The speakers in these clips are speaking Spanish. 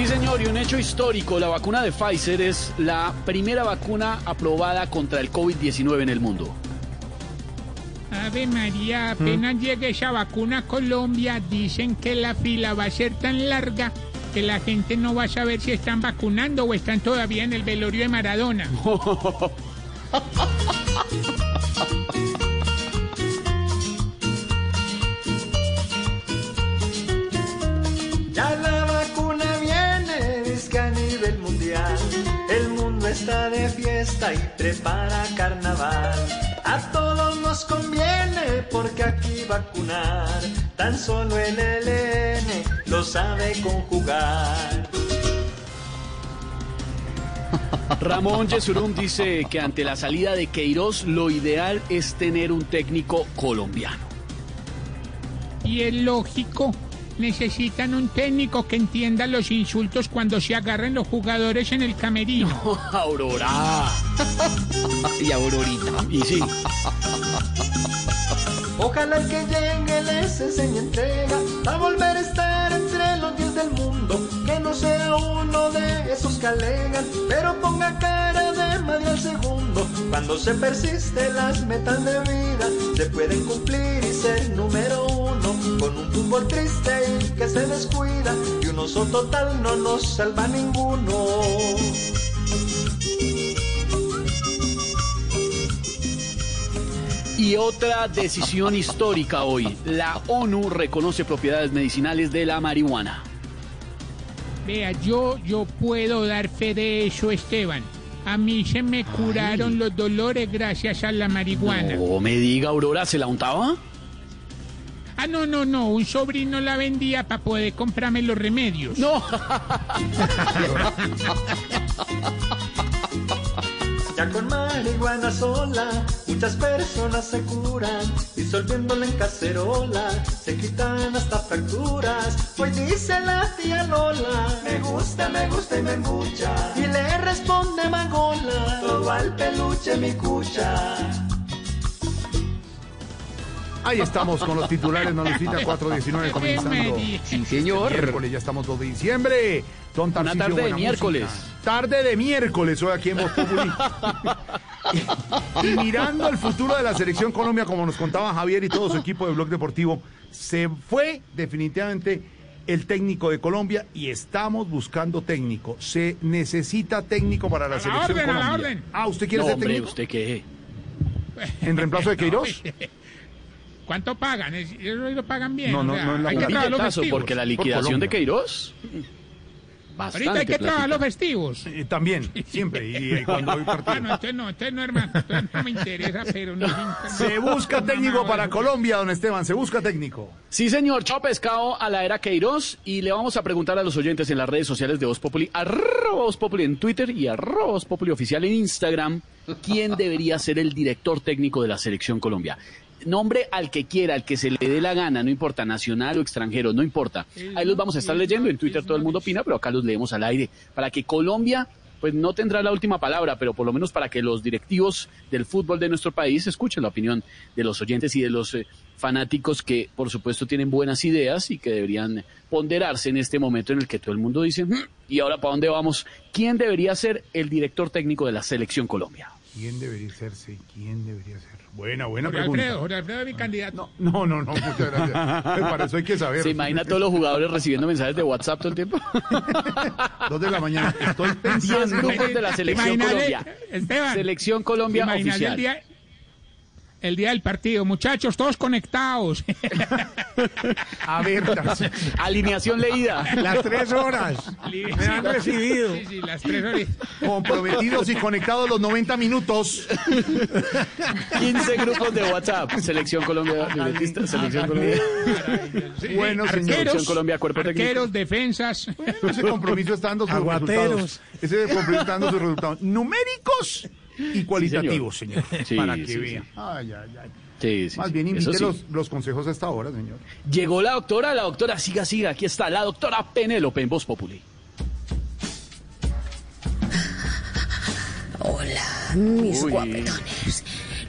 Sí, señor, y un hecho histórico, la vacuna de Pfizer es la primera vacuna aprobada contra el COVID-19 en el mundo. Ave María, apenas llegue esa vacuna a Colombia, dicen que la fila va a ser tan larga que la gente no va a saber si están vacunando o están todavía en el velorio de Maradona. está de fiesta y prepara carnaval. A todos nos conviene porque aquí vacunar. Tan solo el LN lo sabe conjugar. Ramón Yesurum dice que ante la salida de Queiroz lo ideal es tener un técnico colombiano. Y es lógico, necesitan un técnico que entienda los insultos cuando se agarren los jugadores en el camerino. Aurora. y Aurorita. Y sí. Ojalá el que llegue les enseñe entrega a volver a estar entre los diez del mundo. Que no sea uno de esos que alegan, pero ponga cara de madre al segundo. Cuando se persiste las metas de vida, se pueden cumplir y ser número uno. Con un fútbol triste y que se descuida, y un oso total no nos salva ninguno. Y otra decisión histórica hoy. La ONU reconoce propiedades medicinales de la marihuana. Vea, yo, yo puedo dar fe de eso, Esteban. A mí se me curaron los dolores gracias a la marihuana. No me diga, Aurora, ¿se la untaba? Ah, no, no, no. Un sobrino la vendía para poder comprarme los remedios. No. Ya con marihuana sola, muchas personas se curan, disolviéndola en cacerola, se quitan hasta fracturas. Hoy dice la tía Lola, me gusta, me gusta y me embucha. Y le responde Magola, todo al peluche mi cucha. Ahí estamos con los titulares, Malucita 419 comenzando. Sí, señor. Miércoles, ya estamos 2 de diciembre. Don Una Tarcisio, tarde de miércoles. música. Tarde de miércoles, hoy aquí en Voz Populi. y, y mirando el futuro de la selección Colombia, como nos contaba Javier y todo su equipo de Blog Deportivo, se fue definitivamente el técnico de Colombia y estamos buscando técnico. Se necesita técnico para la, A la selección orden, a la Colombia. orden. Ah, ¿usted quiere No, ser hombre, técnico? ¿usted qué? ¿En reemplazo de Queiroz? ¿Cuánto pagan? ¿Es- ¿Eso lo pagan bien? No, no, O sea, no es la hay que trabajar los festivos. porque la Por liquidación de. Queiroz. Bastante Ahorita hay que trabajar los festivos. Eh, también, siempre. Y, eh, cuando hay partido. Ah, no, entonces no, entonces no, hermano. Entonces no me interesa, pero no. Se busca técnico para Colombia, don Esteban. Se busca técnico. Sí, señor. Chao pescado a la era Queiroz. Y le vamos a preguntar a los oyentes en las redes sociales de Voz Populi, arroba Voz Populi en Twitter y arroba Voz Populi oficial en Instagram, quién debería ser el director técnico de la Selección Colombia. Nombre al que quiera, al que se le dé la gana, no importa, nacional o extranjero, no importa. Ahí los vamos a estar leyendo. En Twitter todo el mundo opina, pero acá los leemos al aire. Para que Colombia, pues no tendrá la última palabra, pero por lo menos para que los directivos del fútbol de nuestro país escuchen la opinión de los oyentes y de los eh, fanáticos que, por supuesto, tienen buenas ideas y que deberían ponderarse en este momento en el que todo el mundo dice, "Hmm, ¿y ahora para dónde vamos? ¿Quién debería ser el director técnico de la Selección Colombia? ¿Quién debería ser? Sí, ¿quién debería ser? Buena, buena Jorge pregunta. Alfredo, Jorge Alfredo es mi candidato. No, no, no, muchas gracias. Pues para eso hay que saber. ¿Se imagina a todos los jugadores recibiendo mensajes de WhatsApp todo el tiempo? Dos de la mañana. Estoy Diez pensando. grupos de la Selección Imagínale, Colombia. Esteban, Selección Colombia oficial. el día- El día del partido. Muchachos, todos conectados. A ver. Alineación leída. Las tres horas. Me han recibido. Sí, sí, las tres horas. comprometidos y conectados los 90 minutos. 15 grupos de WhatsApp. Selección Colombia, libretista, Selección Colombia. Bueno, señor. Selección Arqueros, Colombia, cuerpo técnico. arqueros, defensas. Ese compromiso está dando sus Aguateros. resultados. Ese compromiso está dando sus resultados numéricos y cualitativos, señor. Sí, para sí, que sí. vea. Ay, ay, ay. Sí, sí, Más sí. bien invite sí. los, los consejos a esta hora, señor. Llegó la doctora, la doctora, siga, siga, aquí está, la doctora Penélope en Voz Populi. Hola, mis Uy. guapetones.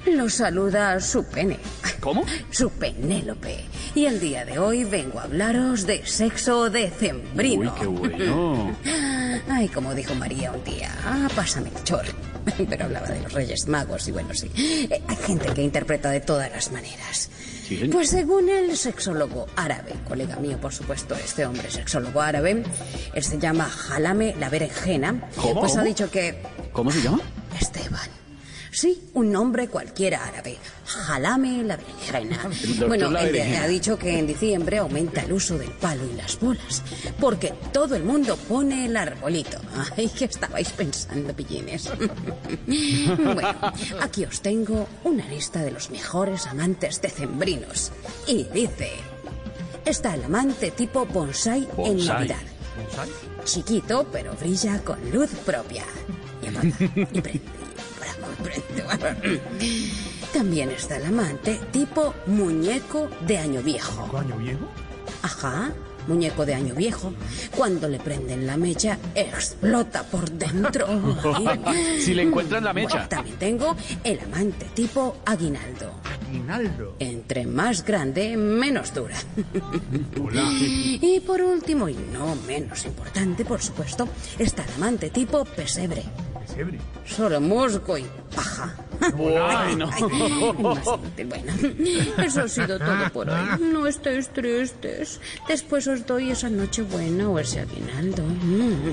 Los saluda su pene. ¿Cómo? Su Penélope. Y el día de hoy vengo a hablaros de sexo decembrino. Uy, qué bueno. Ay, como dijo María un día, ah, pásame el chor. Pero hablaba de los Reyes Magos y bueno, sí. Eh, hay gente que interpreta de todas las maneras. Sí. Pues según el sexólogo árabe, colega mío, por supuesto, este hombre sexólogo árabe, él se llama Jalame la berenjena, ¿Cómo? pues ha dicho que ¿Cómo se llama? Esteban. Sí, un nombre cualquiera árabe. Jalame la berenjena. Bueno, él ha dicho que en diciembre aumenta el uso del palo y las bolas. Porque todo el mundo pone el arbolito. Ay, ¿qué estabais pensando, pillines? bueno, aquí os tengo una lista de los mejores amantes decembrinos. Y dice... Está el amante tipo bonsai, en Bonsai. Navidad. Chiquito, pero brilla con luz propia. Y apaga, y prende, También está el amante tipo muñeco de año viejo. ¿Año viejo? Ajá, muñeco de año viejo. Cuando le prenden la mecha, explota por dentro. Si le encuentran la mecha. También tengo el amante tipo aguinaldo. Aguinaldo. Entre más grande, menos dura. Y por último, y no menos importante, por supuesto, está el amante tipo pesebre. Pesebre. Solo musgo y paja. Ay, no. Bastante bueno. Eso ha sido todo por hoy. No estéis tristes. Después os doy esa noche buena o ese aguinaldo.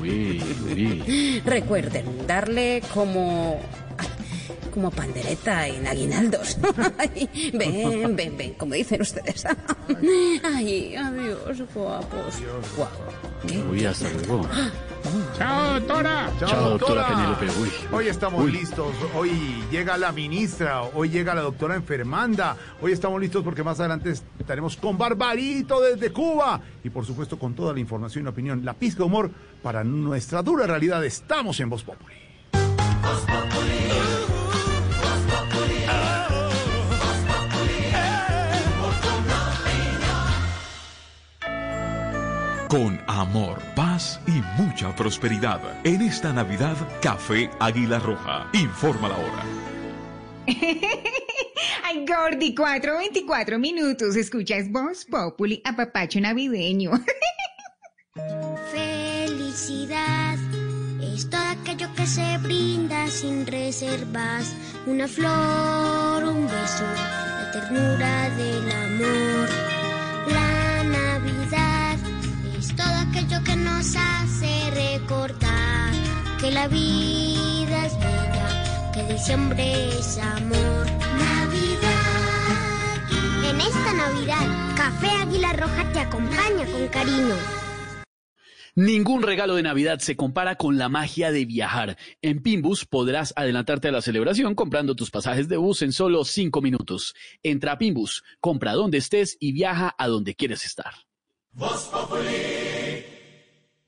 Uy, uy. Recuerden darle como. Como pandereta en aguinaldos. Ven, ven, ven, como dicen ustedes. Ay, adiós, guapos. Guapo. Uy, hasta luego. Chao, doctora. Chao, doctora Penélope. Uy. Hoy estamos Uy. listos. Hoy llega la ministra. Hoy llega la doctora enfermanda. Hoy estamos listos porque más adelante estaremos con Barbarito desde Cuba. Y por supuesto con toda la información y la opinión, la pizca de humor para nuestra dura realidad. Estamos en Voz Populi. Con amor, paz y mucha prosperidad. En esta Navidad, Café Águila Roja. Informa la hora. Ay, Gordi, 4.24 minutos. Escuchas Voz Populi, apapacho navideño. Felicidad es todo aquello que se brinda sin reservas. Una flor, un beso, la ternura del amor. Aquello que nos hace recordar que la vida es bella, que diciembre es amor. Navidad. En esta Navidad, Café Águila Roja te acompaña con cariño. Ningún regalo de Navidad se compara con la magia de viajar. En Pimbus podrás adelantarte a la celebración comprando tus pasajes de bus en solo cinco minutos. Entra a Pimbus, compra donde estés y viaja a donde quieres estar.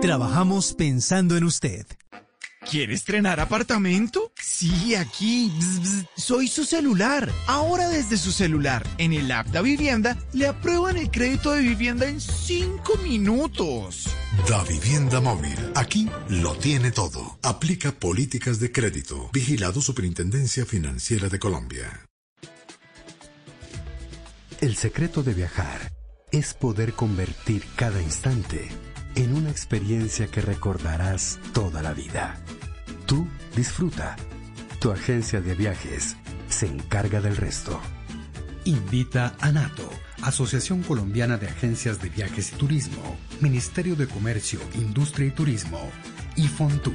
Trabajamos pensando en usted. ¿Quiere estrenar apartamento? Sí, aquí. Bzz, bzz. Soy su celular. Ahora desde su celular, en el app Da Vivienda, le aprueban el crédito de vivienda en 5 minutos. Da Vivienda Móvil. Aquí lo tiene todo. Aplica políticas de crédito. Vigilado Superintendencia Financiera de Colombia. El secreto de viajar es poder convertir cada instante en una experiencia que recordarás toda la vida. Tú disfruta. Tu agencia de viajes se encarga del resto. Invita a NATO, Asociación Colombiana de Agencias de Viajes y Turismo, Ministerio de Comercio, Industria y Turismo y Fontour.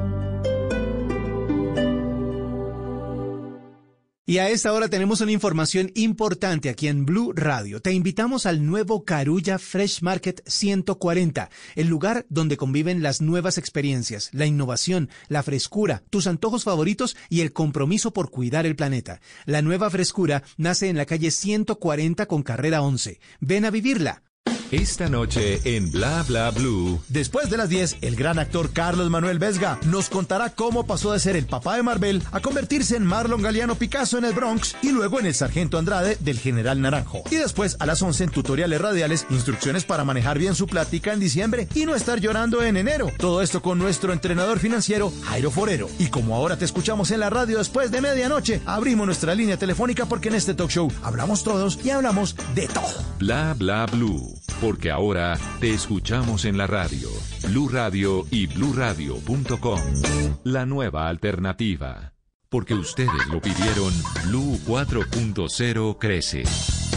Y a esta hora tenemos una información importante aquí en Blue Radio. Te invitamos al nuevo Carulla Fresh Market 140, el lugar donde conviven las nuevas experiencias, la innovación, la frescura, tus antojos favoritos y el compromiso por cuidar el planeta. La nueva frescura nace en la calle 140 con carrera 11. Ven a vivirla. Esta noche en Bla Bla Blue. Después de las 10, el gran actor Carlos Manuel Vesga nos contará cómo pasó de ser el papá de Marvel a convertirse en Marlon Galeano Picasso en el Bronx y luego en el Sargento Andrade del General Naranjo. Y después a las 11 en tutoriales radiales, instrucciones para manejar bien su plática en diciembre y no estar llorando en enero. Todo esto con nuestro entrenador financiero Jairo Forero. Y como ahora te escuchamos en la radio después de medianoche, abrimos nuestra línea telefónica porque en este talk show hablamos todos y hablamos de todo. Bla Bla Blue. Porque ahora te escuchamos en la radio, Blue Radio y bluradio.com. La nueva alternativa. Porque ustedes lo pidieron, Blue 4.0 crece.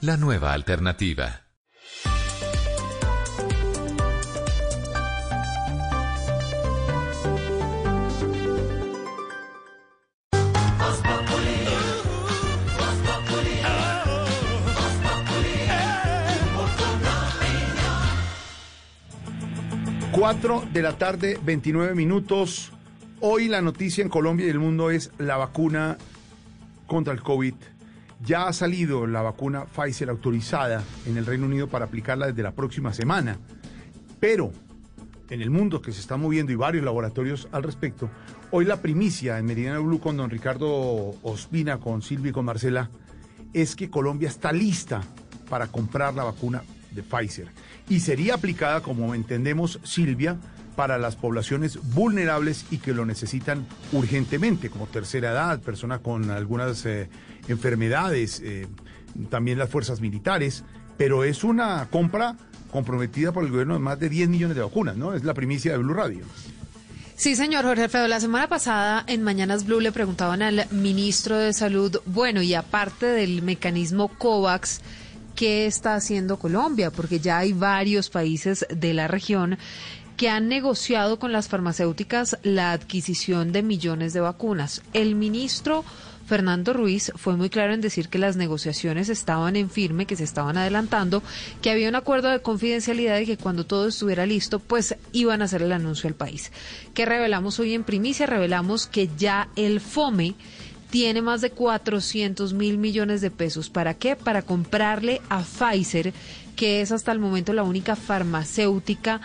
La nueva alternativa. 4 de la tarde, 29 minutos. Hoy la noticia en Colombia y el mundo es la vacuna contra el COVID. Ya ha salido la vacuna Pfizer autorizada en el Reino Unido para aplicarla desde la próxima semana. Pero en el mundo que se está moviendo y varios laboratorios al respecto, hoy la primicia en Meridiano Blue con don Ricardo Ospina, con Silvia y con Marcela, es que Colombia está lista para comprar la vacuna de Pfizer. Y sería aplicada, como entendemos, Silvia, para las poblaciones vulnerables y que lo necesitan urgentemente, como tercera edad, personas con algunas eh, enfermedades, eh, también las fuerzas militares, pero es una compra comprometida por el gobierno de más de 10 millones de vacunas, ¿no? Es la primicia de Blue Radio. Sí, señor Jorge Alfredo. La semana pasada en Mañanas Blue le preguntaban al ministro de Salud, bueno, y aparte del mecanismo COVAX, ¿qué está haciendo Colombia? Porque ya hay varios países de la región que han negociado con las farmacéuticas la adquisición de millones de vacunas. El ministro Fernando Ruiz fue muy claro en decir que las negociaciones estaban en firme, que se estaban adelantando, que había un acuerdo de confidencialidad y que cuando todo estuviera listo, pues iban a hacer el anuncio al país. ¿Qué revelamos hoy en primicia? Revelamos que ya el FOME tiene más de 400 mil millones de pesos. ¿Para qué? Para comprarle a Pfizer, que es hasta el momento la única farmacéutica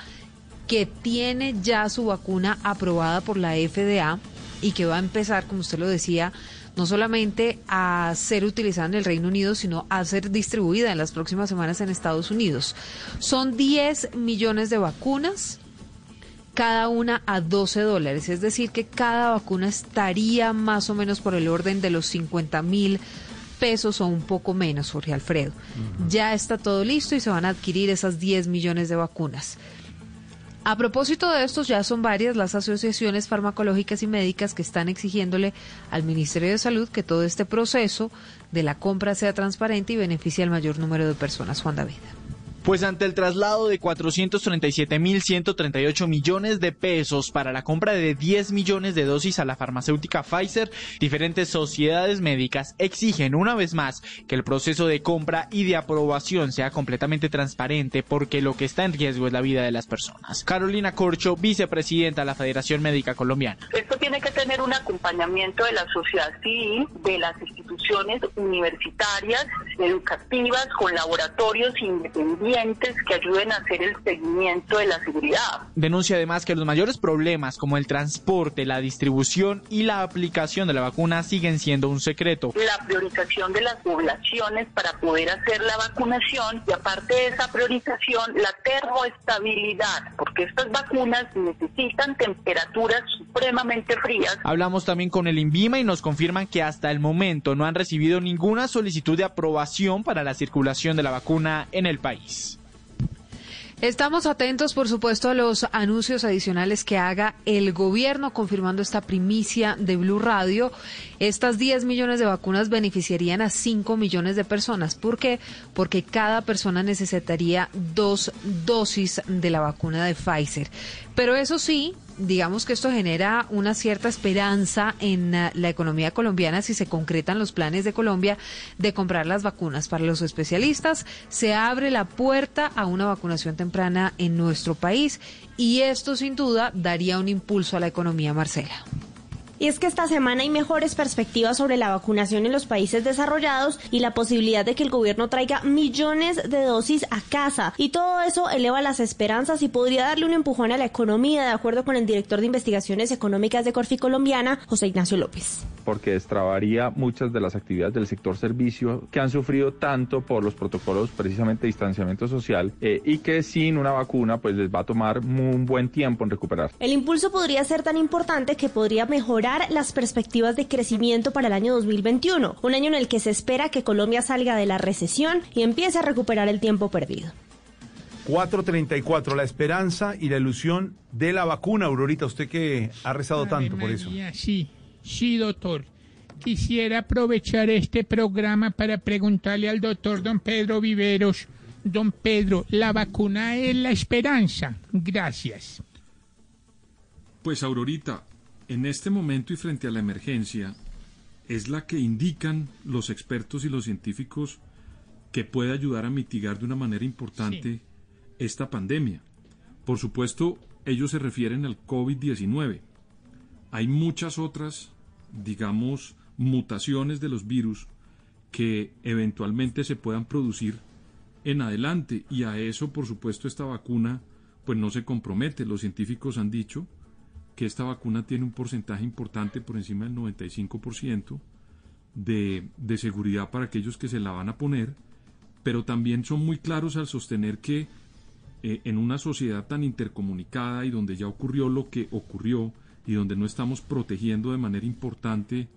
que tiene ya su vacuna aprobada por la FDA y que va a empezar, como usted lo decía, no solamente a ser utilizada en el Reino Unido, sino a ser distribuida en las próximas semanas en Estados Unidos. Son 10 millones de vacunas cada una a 12 dólares. Es decir, que cada vacuna estaría más o menos por el orden de los 50 mil pesos o un poco menos, Jorge Alfredo. Ya está todo listo y se van a adquirir esas 10 millones de vacunas. A propósito de estos, ya son varias las asociaciones farmacológicas y médicas que están exigiéndole al Ministerio de Salud que todo este proceso de la compra sea transparente y beneficie al mayor número de personas. Juan David. Pues ante el traslado de 437.138 millones de pesos para la compra de 10 millones de dosis a la farmacéutica Pfizer, diferentes sociedades médicas exigen una vez más que el proceso de compra y de aprobación sea completamente transparente porque lo que está en riesgo es la vida de las personas. Carolina Corcho, vicepresidenta de la Federación Médica Colombiana. Esto tiene que tener un acompañamiento de la sociedad civil, de las instituciones universitarias, educativas, con laboratorios independientes que ayuden a hacer el seguimiento de la seguridad. Denuncia además que los mayores problemas como el transporte, la distribución y la aplicación de la vacuna siguen siendo un secreto. La priorización de las poblaciones para poder hacer la vacunación y aparte de esa priorización, la termoestabilidad, porque estas vacunas necesitan temperaturas supremamente frías. Hablamos también con el INVIMA y nos confirman que hasta el momento no han recibido ninguna solicitud de aprobación para la circulación de la vacuna en el país. Estamos atentos, por supuesto, a los anuncios adicionales que haga el gobierno confirmando esta primicia de Blue Radio. Estas 10 millones de vacunas beneficiarían a 5 millones de personas. ¿Por qué? Porque cada persona necesitaría dos dosis de la vacuna de Pfizer. Pero eso sí, digamos que esto genera una cierta esperanza en uh, la economía colombiana si se concretan los planes de Colombia de comprar las vacunas. Para los especialistas se abre la puerta a una vacunación temprana en nuestro país y esto sin duda daría un impulso a la economía, Marcela. Y es que esta semana hay mejores perspectivas sobre la vacunación en los países desarrollados y la posibilidad de que el gobierno traiga millones de dosis a casa. Y todo eso eleva las esperanzas y podría darle un empujón a la economía, de acuerdo con el director de investigaciones económicas de Corfi Colombiana, José Ignacio López. Porque destrabaría muchas de las actividades del sector servicio que han sufrido tanto por los protocolos precisamente de distanciamiento social eh, y que sin una vacuna pues les va a tomar un buen tiempo en recuperar. El impulso podría ser tan importante que podría mejorar las perspectivas de crecimiento para el año 2021, un año en el que se espera que Colombia salga de la recesión y empiece a recuperar el tiempo perdido. 434, la esperanza y la ilusión de la vacuna, Aurorita, usted que ha rezado tanto por eso. Sí, sí, doctor. Quisiera aprovechar este programa para preguntarle al doctor don Pedro Viveros. Don Pedro, ¿la vacuna es la esperanza? Gracias. Pues Aurorita, en este momento y frente a la emergencia, es la que indican los expertos y los científicos que puede ayudar a mitigar de una manera importante esta pandemia. Por supuesto, ellos se refieren al COVID-19. Hay muchas otras, digamos, mutaciones de los virus que eventualmente se puedan producir en adelante y a eso, por supuesto, esta vacuna pues no se compromete. Los científicos han dicho que esta vacuna tiene un porcentaje importante por encima del 95% de, de seguridad para aquellos que se la van a poner, pero también son muy claros al sostener que eh, en una sociedad tan intercomunicada y donde ya ocurrió lo que ocurrió y donde no estamos protegiendo de manera importante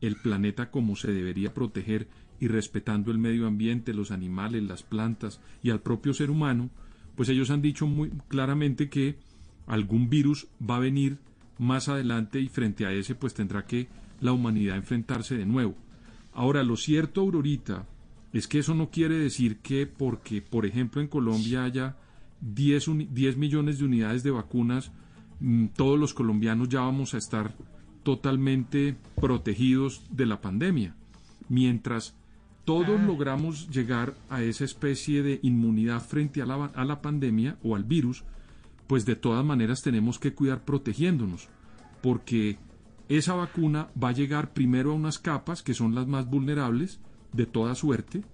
el planeta como se debería proteger y respetando el medio ambiente, los animales, las plantas y al propio ser humano, pues ellos han dicho muy claramente que algún virus va a venir más adelante y frente a ese pues tendrá que la humanidad enfrentarse de nuevo. Ahora, lo cierto, Aurorita, es que eso no quiere decir que porque, por ejemplo, en Colombia haya 10, millones de unidades de vacunas, mm, todos los colombianos ya vamos a estar totalmente protegidos de la pandemia. Mientras todos ah. logramos llegar a esa especie de inmunidad frente a la, a la pandemia o al virus, pues de todas maneras tenemos que cuidar protegiéndonos, porque esa vacuna va a llegar primero a unas capas que son las más vulnerables de toda suerte,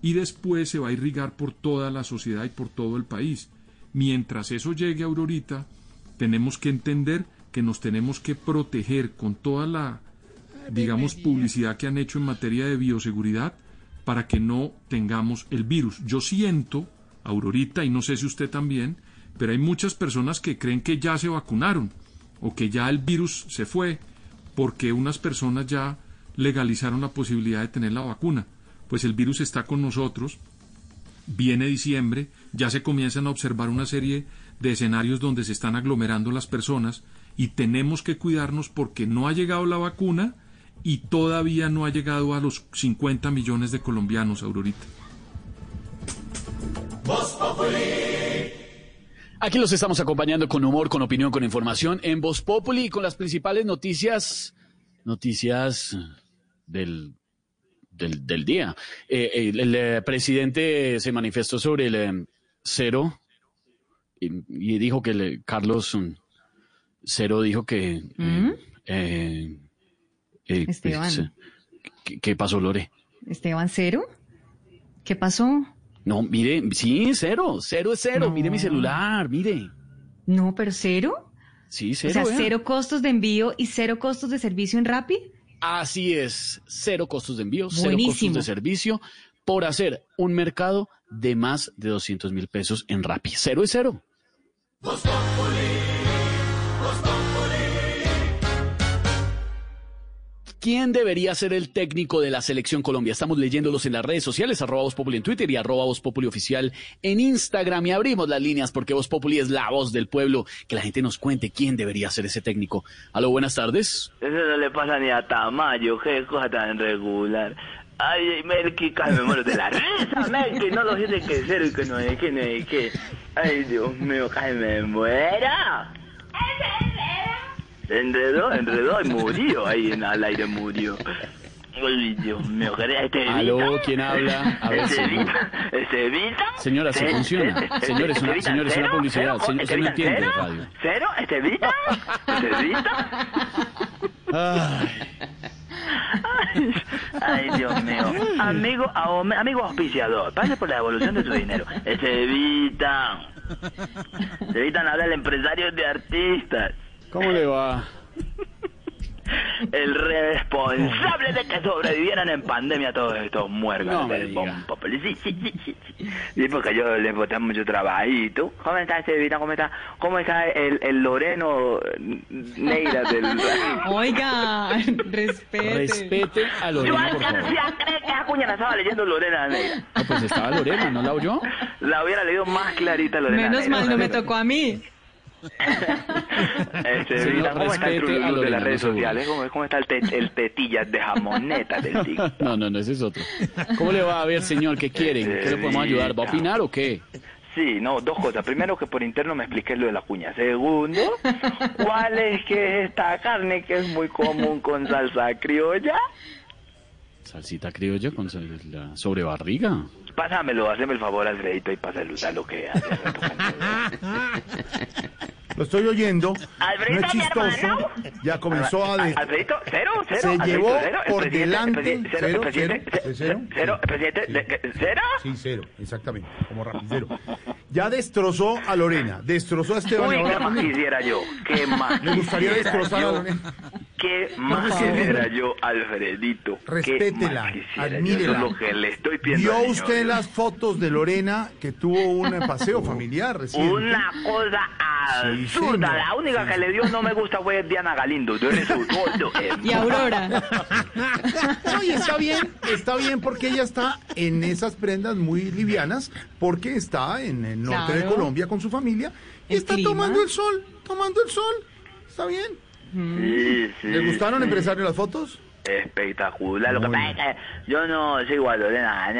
y después se va a irrigar por toda la sociedad y por todo el país. Mientras eso llegue a Aurorita, tenemos que entender que nos tenemos que proteger con toda la, digamos, publicidad que han hecho en materia de bioseguridad para que no tengamos el virus. Yo siento, Aurorita, y no sé si usted también, pero hay muchas personas que creen que ya se vacunaron o que ya el virus se fue porque unas personas ya legalizaron la posibilidad de tener la vacuna. Pues el virus está con nosotros, viene diciembre, ya se comienzan a observar una serie de escenarios donde se están aglomerando las personas y tenemos que cuidarnos porque no ha llegado la vacuna y todavía no ha llegado a los 50 millones de colombianos, Aurorita. Aquí los estamos acompañando con humor, con opinión, con información en Voz Populi y con las principales noticias, noticias del, del, del día. Eh, el, el, eh, presidente se manifestó sobre el eh, cero y, y dijo que le- Carlos mm, Cero dijo que... ¿Mm? eh, Esteban. pues, ¿qué, qué pasó, Lore? Esteban Cero. ¿Qué pasó? No, mire, sí, cero, cero es cero. Mire mi celular, mire. No, pero cero. Sí, o cero. sea, vea. cero costos de envío y cero costos de servicio en Rappi. Así es, cero costos de envío, cero costos de servicio por hacer un mercado de más de 200 mil pesos en Rappi. Cero es cero. ¿Quién debería ser el técnico de la selección Colombia? Estamos leyéndolos en las redes sociales, arroba Voz Populi en Twitter y arroba Voz Populi oficial en Instagram. Y abrimos las líneas porque Voz Populi es la voz del pueblo. Que la gente nos cuente quién debería ser ese técnico. Aló, buenas tardes. Eso no le pasa ni a Tamayo, qué cosa tan regular. Ay, Melqui, muero de la risa, Melqui, no lo dice que cero y que no es que no es que. Ay, Dios mío, casi me muera. Se enredó, enredó y murió, ahí en al aire murió. Ay, Dios mío, ¿qué este Aló, ¿quién habla? A ver, ¿Este. Evita? ¿Este Evita? Señora, se ¿Este- funciona. este- Señor, es este una, Evita señor, es una publicidad. Señor, ¿Este usted no Evita entiende de cero? radio. ¿Cero? ¿Este Evita? ¿Este Evita? Ay, Dios mío. Amigo, amigo auspiciador, pase por la devolución de su dinero. Se evitan. Se evitan hablar empresarios de artistas. ¿Cómo le va? El responsable de que sobrevivieran en pandemia todos estos muertos No del Populi. Sí, sí, sí, sí, porque yo le boté mucho trabajito. ¿Cómo está ese Evita? ¿Cómo está? ¿Cómo está el, el Loreno Neira del... Oiga, respete. Respete a Yo Lorena, favor. alcancé a creer que Acuña la estaba leyendo Lorena Neira. No, pues estaba Lorena, ¿no la oyó? La hubiera leído más clarita Lorena Menos Neira. mal no me tocó a mí. Este, Evita, ¿Cómo está el trululú de las redes sociales? ¿Cómo, cómo está el, te- el tetillas de jamoneta del TikTok? No, no, no, ese es otro. ¿Cómo le va a ver, señor? ¿Qué quieren? ¿Qué le podemos ayudar? ¿Va a opinar o qué? Sí, no, dos cosas. Primero, que por interno me expliqué lo de la cuña. Segundo, ¿cuál es que es esta carne que es muy común con salsa criolla? Salsita criolla con la sobrebarriga. Pásamelo, haceme el favor, Alfredito, y pásalo a lo que hace. Lo estoy oyendo. Alfredito, no es chistoso. Ya comenzó a... de- cero, cero. Se llevó cero, por delante... cero, Cero, cero, presidente, de- de- cero. Sí, cero, exactamente, como rapidero. Ya destrozó a Lorena, destrozó a Esteban. Uy, y ahora ¿qué más quisiera yo? ¿Qué más Me gustaría destrozar a? Lorena. ¿Qué más quisiera yo, Alfredito? ¿Qué Respétela, admírela. Eso es lo que le estoy pidiendo ¿Vio usted las fotos de Lorena que tuvo un paseo familiar reciente? Una cosa La única que le dio no me gusta fue Diana Galindo. Tú eres su gordo, Y Aurora. No, y está bien, está bien porque ella está en esas prendas muy livianas, porque está en el norte de. Colombia con su familia y está clima. tomando el sol, tomando el sol. Está bien. Sí, sí, ¿Le gustaron, sí. empresario, las fotos? Espectacular. Lo que pasa es que yo no sigo a Lorena.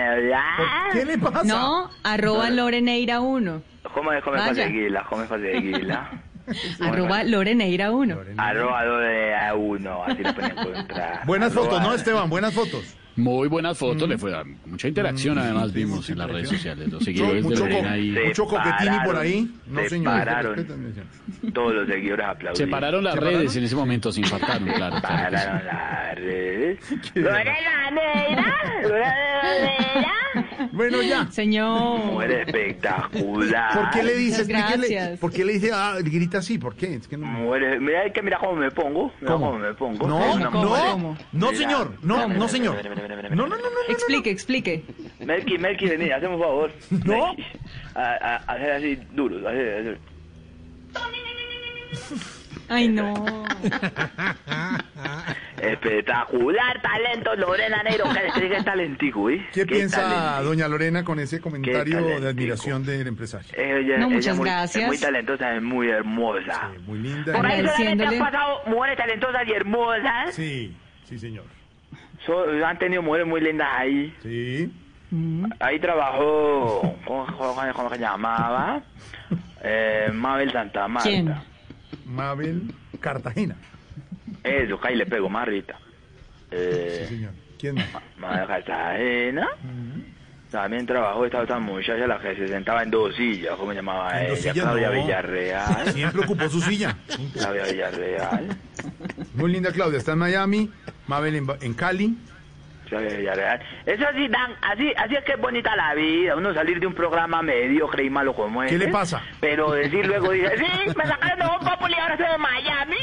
¿Qué le pasa? No, arroba Loreneira 1. ¿Cómo es, cómo es Vaya. conseguirla? ¿Cómo es conseguirla? Arroba Loreneira 1. Arroba Lorena uno, así lo pueden encontrar. Buenas Arroba- fotos, ¿no, Esteban? Buenas fotos. Muy buenas fotos, Mm. le fue a- mucha interacción además vimos en las redes sociales. Los seguidores de mucho, ahí. mucho coquetini por ahí. No, se señor. pararon. Todos los seguidores aplaudieron. Se pararon las redes en ese momento, se infartaron, claro. claro las redes. Bueno, ya. Señor. Mujer espectacular. ¿Por qué le dice? Muchas explíquele, gracias. ¿Por qué le dice, ah, grita así? ¿Por qué? Es que no... Mujer, mira, que mira cómo me pongo. Mira ¿Cómo? cómo me pongo. No, no, no, Mira. señor, no, no, señor. Mira, mira, No, no, no, no. Explique, explique. Melqui, Melqui, vení, hazme un favor. No. Hacer así duros, hacer. Ay, no. Espectacular talento, Lorena Neiro, que qué talentico, ¿eh? ¿Qué, piensa talento. doña Lorena con ese comentario talentico. de admiración del empresario? Ella, No, ella muchas muy, gracias. Es muy talentosa, es muy hermosa. Muy linda. Por ahí solamente han pasado mujeres talentosas y hermosas. Sí, sí, señor. So- han tenido mujeres muy lindas ahí. Sí. Ahí trabajó, ¿cómo, cómo- cómo se llamaba? Eh, Mabel Santa Marta. ¿Quién? Mabel Cartagena. Eso, que ahí le pego, Marrita. Eh, Sí, señor. ¿Quién más? Mabel Cartagena. También trabajó esta otra muchacha, la que se sentaba en dos sillas, ¿cómo se llamaba En dos ella? sillas, Claudia no. Villarreal. Siempre ocupó su silla. Claudia Villarreal. Muy linda Claudia, está en Miami, Mabel en, en Cali. Eso sí, Dan, así, así es que es bonita la vida, uno salir de un programa mediocre y malo como ¿Qué este. le pasa? Pero decir luego, dice, sí, me sacaron de un Populi y ahora estoy en Miami.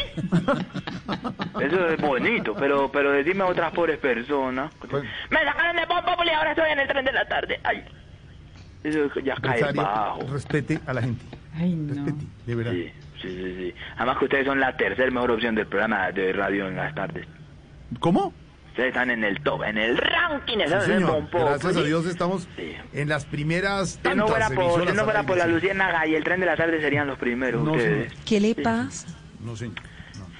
Eso es bonito, pero pero decirme a otras pobres personas. Pues- Me sacaron de Bon Populi y ahora estoy en el tren de la tarde. Ay, eso ya cae bajo. respete a la gente. Ay, no. Respete, de verdad. Sí, sí, sí, sí. Además que ustedes son la tercera mejor opción del programa de radio en las tardes. ¿Cómo? Ustedes están en el top, en el ranking. Sí, señor. Gracias a Dios estamos Sí. en las primeras Si no fuera por, si no fuera por la. Luciérnaga y el tren de la tarde serían los primeros No, ustedes. ¿Qué le pasa? No, señor.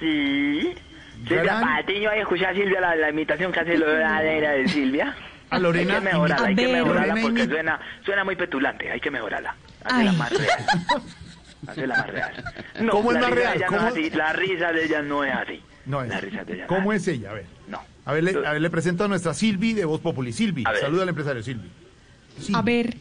Sí. Silvia Gran- Patiño, ahí escuché a Silvia la, la imitación que hace Neira de Silvia. A Lorena hay que mejorarla, hay que mejorarla Lorena porque suena, suena muy petulante, hay que mejorarla. Hazla más real. Hazla más real. No, ¿Cómo es la más real? no ¿Cómo? es así, la risa de ella no es así. No es. La risa de ella ¿Cómo es ella? A ver. No. A ver, le, a ver, le presento a nuestra Silvi de Voz Populi. Silvi, saluda al empresario Silvi. A ver,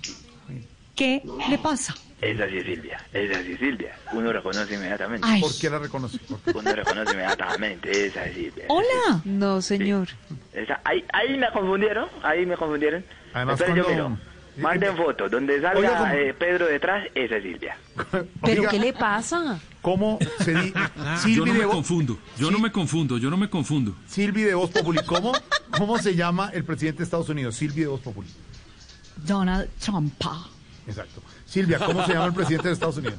¿qué le pasa? Esa sí es Silvia, esa sí es Silvia. Uno reconoce inmediatamente. Ay. ¿Por qué la reconoce? ¿Por qué? Uno reconoce inmediatamente, esa es Silvia. Hola. No, señor. Esa- ahí, ahí me confundieron, ahí me confundieron. Además, yo miro. Manden fotos, donde salga Oiga, ¿cómo? eh, Pedro detrás, esa es Silvia. ¿Pero Oiga, qué le pasa? ¿Cómo se di... Yo Silvi no de me Voz... confundo, yo Sí. no me confundo, yo no me confundo. Silvi de Voz Populi. ¿Cómo, ¿Cómo se llama el presidente de Estados Unidos? Silvi de Voz Populi. Donald Trump. Exacto. Silvia, ¿cómo se llama el presidente de Estados Unidos?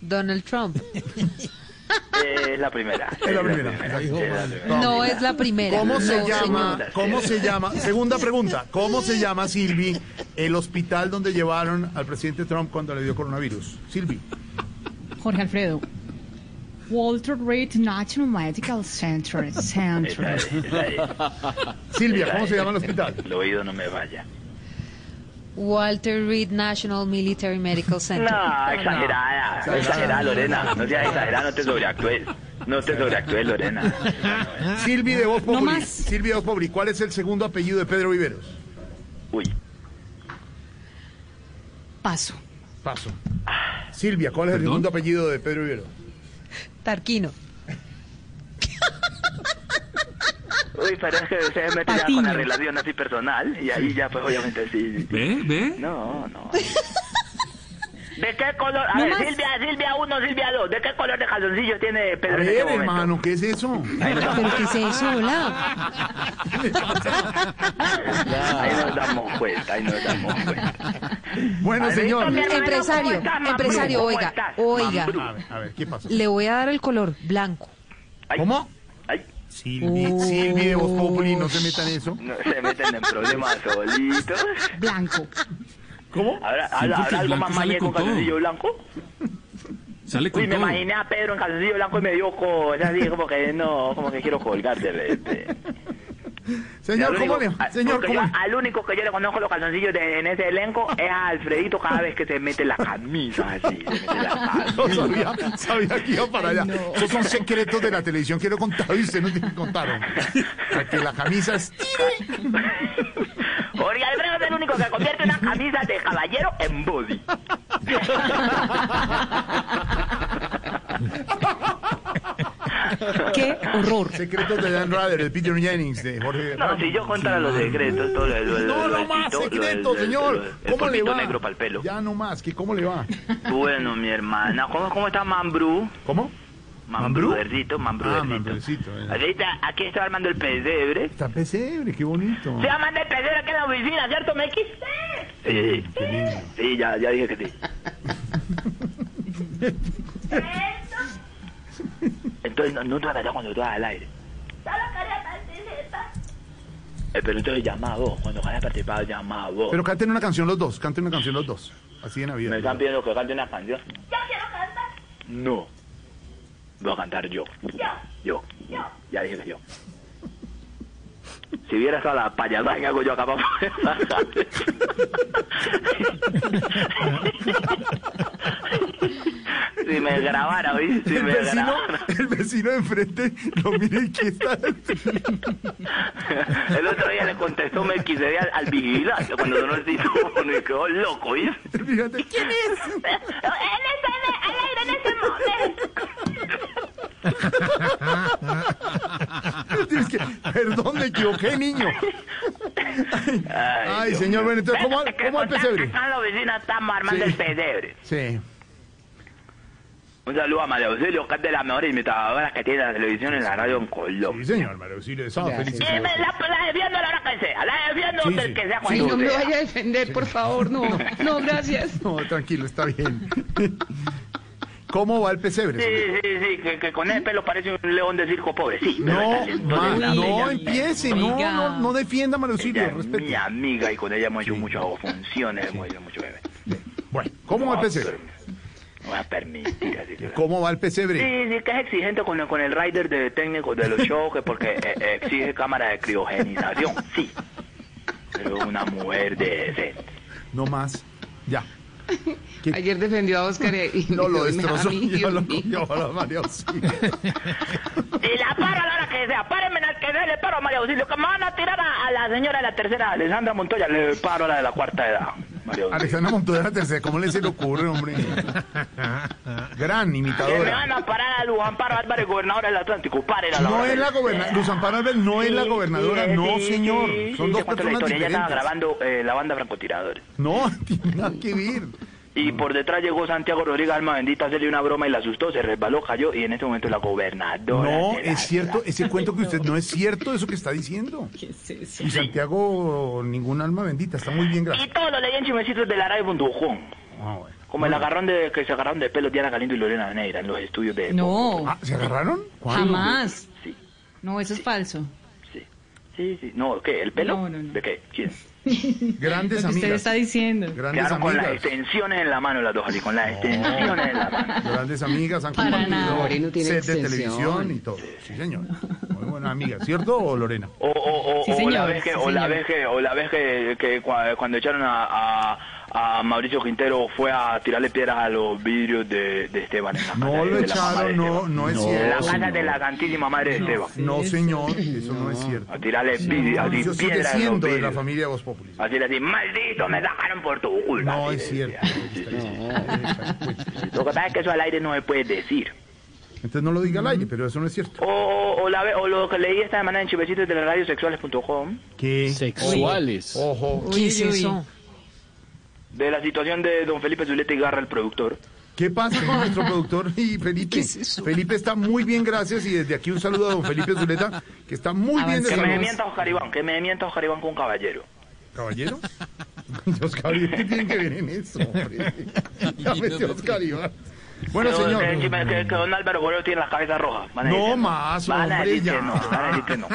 Donald Trump. Eh, Es la primera. Es la primera. No es la primera. ¿Cómo se No, llama? señor. ¿Cómo se llama? Segunda pregunta. ¿Cómo se llama, Silvi, el hospital donde llevaron al presidente Trump cuando le dio coronavirus? Silvi. Jorge Alfredo. Walter Reed National Medical Center. Center. Silvia, ¿cómo se llama el hospital? El oído no me vaya. Walter Reed National Military Medical Center. No, exagerada, exagerada, Lorena. No seas exagerada, no te sobreactúes. No te sobreactúes, Lorena. Silvi de Voz Populi. más. Silvi de Voz Populi. ¿Cuál es el segundo apellido de Pedro Viveros? Uy, Paso. Paso. Silvia, ¿cuál es el ¿Perdón? segundo apellido de Pedro Viveros? Tarquino. uy, pero es que ustedes me tiran con la relación así personal y ahí ya pues obviamente sí. ¿Ve? ¿Ve? No, no. ¿De qué color? A No ver, más. Silvia, Silvia 1, Silvia 2. ¿De qué color de calzoncillos tiene A Pedro en este hermano, ¿qué es eso? ¿Pero qué es eso? Hola. Ahí nos damos cuenta, ahí nos damos cuenta. Bueno, señor. Empresario, empresario, ¿Cómo oiga, oiga. A ver, a ver, ¿qué pasa? Le voy a dar el color blanco. ¿Cómo? Ay, Silvi, Oh. Silvi de Voz Populi, no se metan en eso. no se meten en problemas solitos. Blanco. ¿Cómo? ¿Habrá, Sí, habrá- algo blanco más mañeco con en calzoncillo blanco? Sale con Uy, me todo. imaginé a Pedro en calzoncillo blanco y me dio cosas así como que no, como que quiero colgar de repente. Señor, Al ¿cómo único- le Señor, ¿cómo yo le Al único que yo le conozco los calzoncillos de- en ese elenco es a Alfredito cada vez que se mete la camisa así. Se mete la No sabía, sabía que iba para allá. Esos son secretos de la televisión que lo he contado y usted no tiene que contar. Para que la camisa es... Jorge Alfredo es el único que convierte una camisa de caballero en body. ¡Qué horror! Secretos de Dan Rather, de Peter Jennings, de Jorge No, Ramos. si yo contara los secretos, todo lo, lo, No, lo no más secretos, señor. ¿Cómo le va? negro para el pelo. Ya no más, que ¿cómo le va? Bueno, mi hermana, ¿cómo, cómo está Mambrú? ¿Cómo? Mambrú, ¿Mambrú? Vercito, Ah, eh. Aquí estoy armando el pesebre. Está pesebre, qué bonito. Se armando el pesebre aquí en la oficina, ¿cierto, Mex? Sí, sí, ya, ya dije que sí. Entonces no, no te vas a cuando tú vas al aire. Eh, pero entonces llama a vos, cuando vayas a participar llama a vos. Pero canten una canción los dos, canten una canción los dos. Así de Navidad. Me están pidiendo que cante una canción. No. Voy a cantar yo. Yo. Ya dije que yo. Si vieras a la payasada que hago yo acá para poder Si me grabara, ¿oí? Si el, me vecino, grabara. el vecino de enfrente lo mira está. El otro día le contestó Melquisedec al, al vigilante cuando sonó el teléfono y quedó loco, ¿oí? ¿quién es? Él está en el- al aire en este momento. Es que, perdón, me equivoqué, niño. Ay, Dios señor, bueno, entonces, ¿cómo, cómo el pesebre? Acá en la oficina estamos armando Sí. el pesebre. Sí. Un saludo a María Auxilio, que es de las mejores imitadoras que tiene la televisión y la radio en Colombia. Sí, señor, María Auxilio, estamos felices. Eh, me la, la defiendo a la hora que sea, la defiendo Sí, del sí. que sea Sí, cuando no me vaya a defender, por favor, no. No, gracias. No, tranquilo, está bien. ¿Cómo va el pesebre? Sí, sí, sí, que, que con ese pelo parece un león de circo pobre, sí. pero No, ma- de no empiece, no, no, no defienda a mi amiga y con ella hemos hecho muchas funciones, hemos hecho mucho bebé. Bueno, ¿cómo va el pesebre? No voy a permitir así ¿Cómo va el pesebre? Sí, sí, que es exigente con el, con el rider de técnico de los shows, que porque eh, eh, exige cámara de criogenización, sí. Pero una mujer decente. No más. Ya. Ayer defendió a Oscar y No lo destrozó. Yo Dios lo mío. cogió a la María Auxilio. Y la paro a la hora que sea, párenme al que sea, le paro a María Auxilio, que me van a tirar a, a la señora de la tercera, Alessandra Montoya, le paro a la de la cuarta edad. María. Alexandra Montoya la tercera, ¿cómo le se le ocurre, hombre? Gran Que me imitadora. van a parar a Luz Amparo Álvarez, gobernadora del Atlántico, paren a la No es la gobernadora, Luz Amparo Álvarez no es la gobernadora, sí, no sí, señor, sí, son sí, dos personas historia. Ella estaba diferentes. grabando eh, la banda francotiradores. No, tiene nada que ver. Y por detrás llegó Santiago Rodríguez, alma bendita, a hacerle una broma y la asustó, se resbaló, cayó y en este momento la gobernadora. No, la- es cierto, ese cuento que usted no es cierto eso que está diciendo. Y Santiago, ningún alma bendita, está muy bien, Y gracias. todo lo leí en chimecitos de la radio.com. Ah, bueno. Como el agarrón de que se agarraron de pelo Diana Galindo y Lorena Neira en los estudios de... No. Ah, ¿Se agarraron? ¿Cuándo? Jamás. Sí. No, eso es falso. Sí, sí. No, ¿qué? ¿El pelo? No, no, no. ¿De qué? ¿Quién? Grandes Lo que usted amigas. está diciendo. Grandes Quedaron con las amigas. extensiones en la mano las dos, así, con las extensiones en la mano. Grandes amigas han Para compartido nada. Lorena tiene set de extensión. televisión y todo. Sí, señor. Muy buena amiga, ¿cierto o Lorena? O, o, o, Sí, o señor, la vez que, sí, o la señor. vez que, o la vez que, que cua- cuando echaron a, a, a Mauricio Quintero fue a tirarle piedras a los vidrios de, de Esteban en la casa No de- lo de la mamá de echaron, no, no es En cierto. la casa de la santísima madre de Esteban. No, señor, eso no es cierto. A tirarle vidrios, así estoy piedras a los desciendo de la familia Voz Populi. Así le decía, maldito, me sacaron por tu culpa. No Así es cierto. Lo que pasa es que eso al aire no se puede decir. Entonces no lo diga al aire, pero eso no es cierto. O, o, o la, ve- o lo que leí esta semana en chivecitos de la radio sexuales.com ¿Qué? Sexuales. Ojo. ¿Qué es eso? De la situación de don Felipe Zuleta y Garra, el productor. ¿Qué pasa con nuestro productor y Felipe? Felipe está muy bien, gracias. Y desde aquí un saludo a don Felipe Zuleta, que está muy bien de Que me mienta Oscar Iván, que me mienta Oscar Iván con caballero. ¿Caballero? Oscar Iván, ¿qué tiene que ver en eso, hombre? Ya metió Oscar Iván. Bueno, Que- señor. Que, que- que- don Álvaro Goreo tiene la cabeza roja. Van a No más, Van a hombre, decir ya. no, van a decir que no.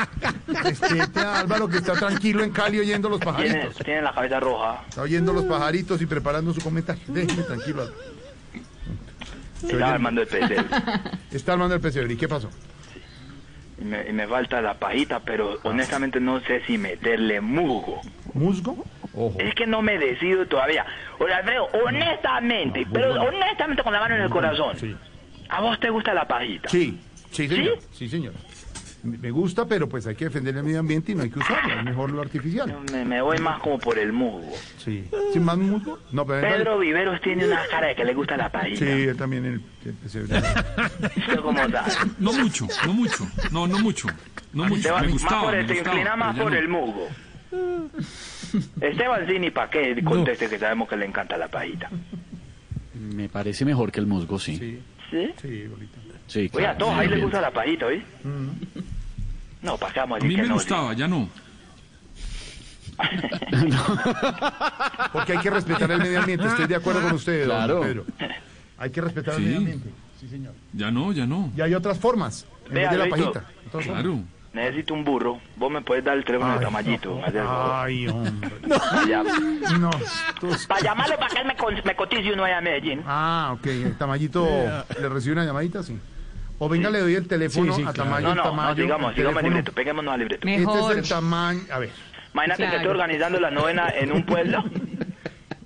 Respete a Álvaro que está tranquilo en Cali oyendo los Tiene, pajaritos. tiene la cabeza roja. Está oyendo los pajaritos y preparando su comentario. Déjeme tranquilo. Álvaro. Está armando el pesebre. Está armando el pesebre. ¿Y qué pasó? Y me, y me falta la pajita, pero honestamente no sé si meterle musgo. ¿Musgo? Ojo. Es que no me decido todavía. Oye, Alfredo, honestamente, pero honestamente con la mano en el corazón. ¿A vos te gusta la pajita? Sí, sí, señor. Sí, señor. Me gusta, pero pues hay que defender el medio ambiente y no hay que usarlo. Es mejor lo artificial. Me, me voy más como por el musgo. Sí. ¿Sí más musgo? No, pero Pedro Viveros tiene una cara de que le gusta la pajita. Sí, él también el. No mucho, no mucho, no, no mucho, no mucho. Esteban, Me más gustaba, por el, me se gustaba, inclina más por no. el musgo. Esteban Zini, ¿para qué conteste que sabemos que le encanta la pajita? Me parece mejor que el musgo, sí. ¿Sí? Sí, bonito. Sí, Oye, a todos ahí les gusta la pajita, ¿oí? No, pasamos A mí me gustaba, ya no. Porque hay que respetar el medio ambiente. Estoy de acuerdo con usted, don Claro. Pedro. Hay que respetar el medio ambiente. Sí, señor. Ya no, ya no. Y hay otras formas. En Vea, vez de la Alberto. pajita. Otras Claro. Necesito un burro. Vos me puedes dar el teléfono de Tamayito. favor. Ay, hombre. Para llam- No. para llamarlo para que él me, me cotice uno allá en Medellín. Ah, ok. El Tamayito le recibe una llamadita, sí. O venga, le doy el teléfono Sí, sí, a claro. Tamayo. No, no, Tamayo, no, sigamos, el sigamos el teléfono. libreto, peguémonos al libreto. Este es el tamaño. A ver. Imagínate que Claro. estoy organizando la novena en un pueblo.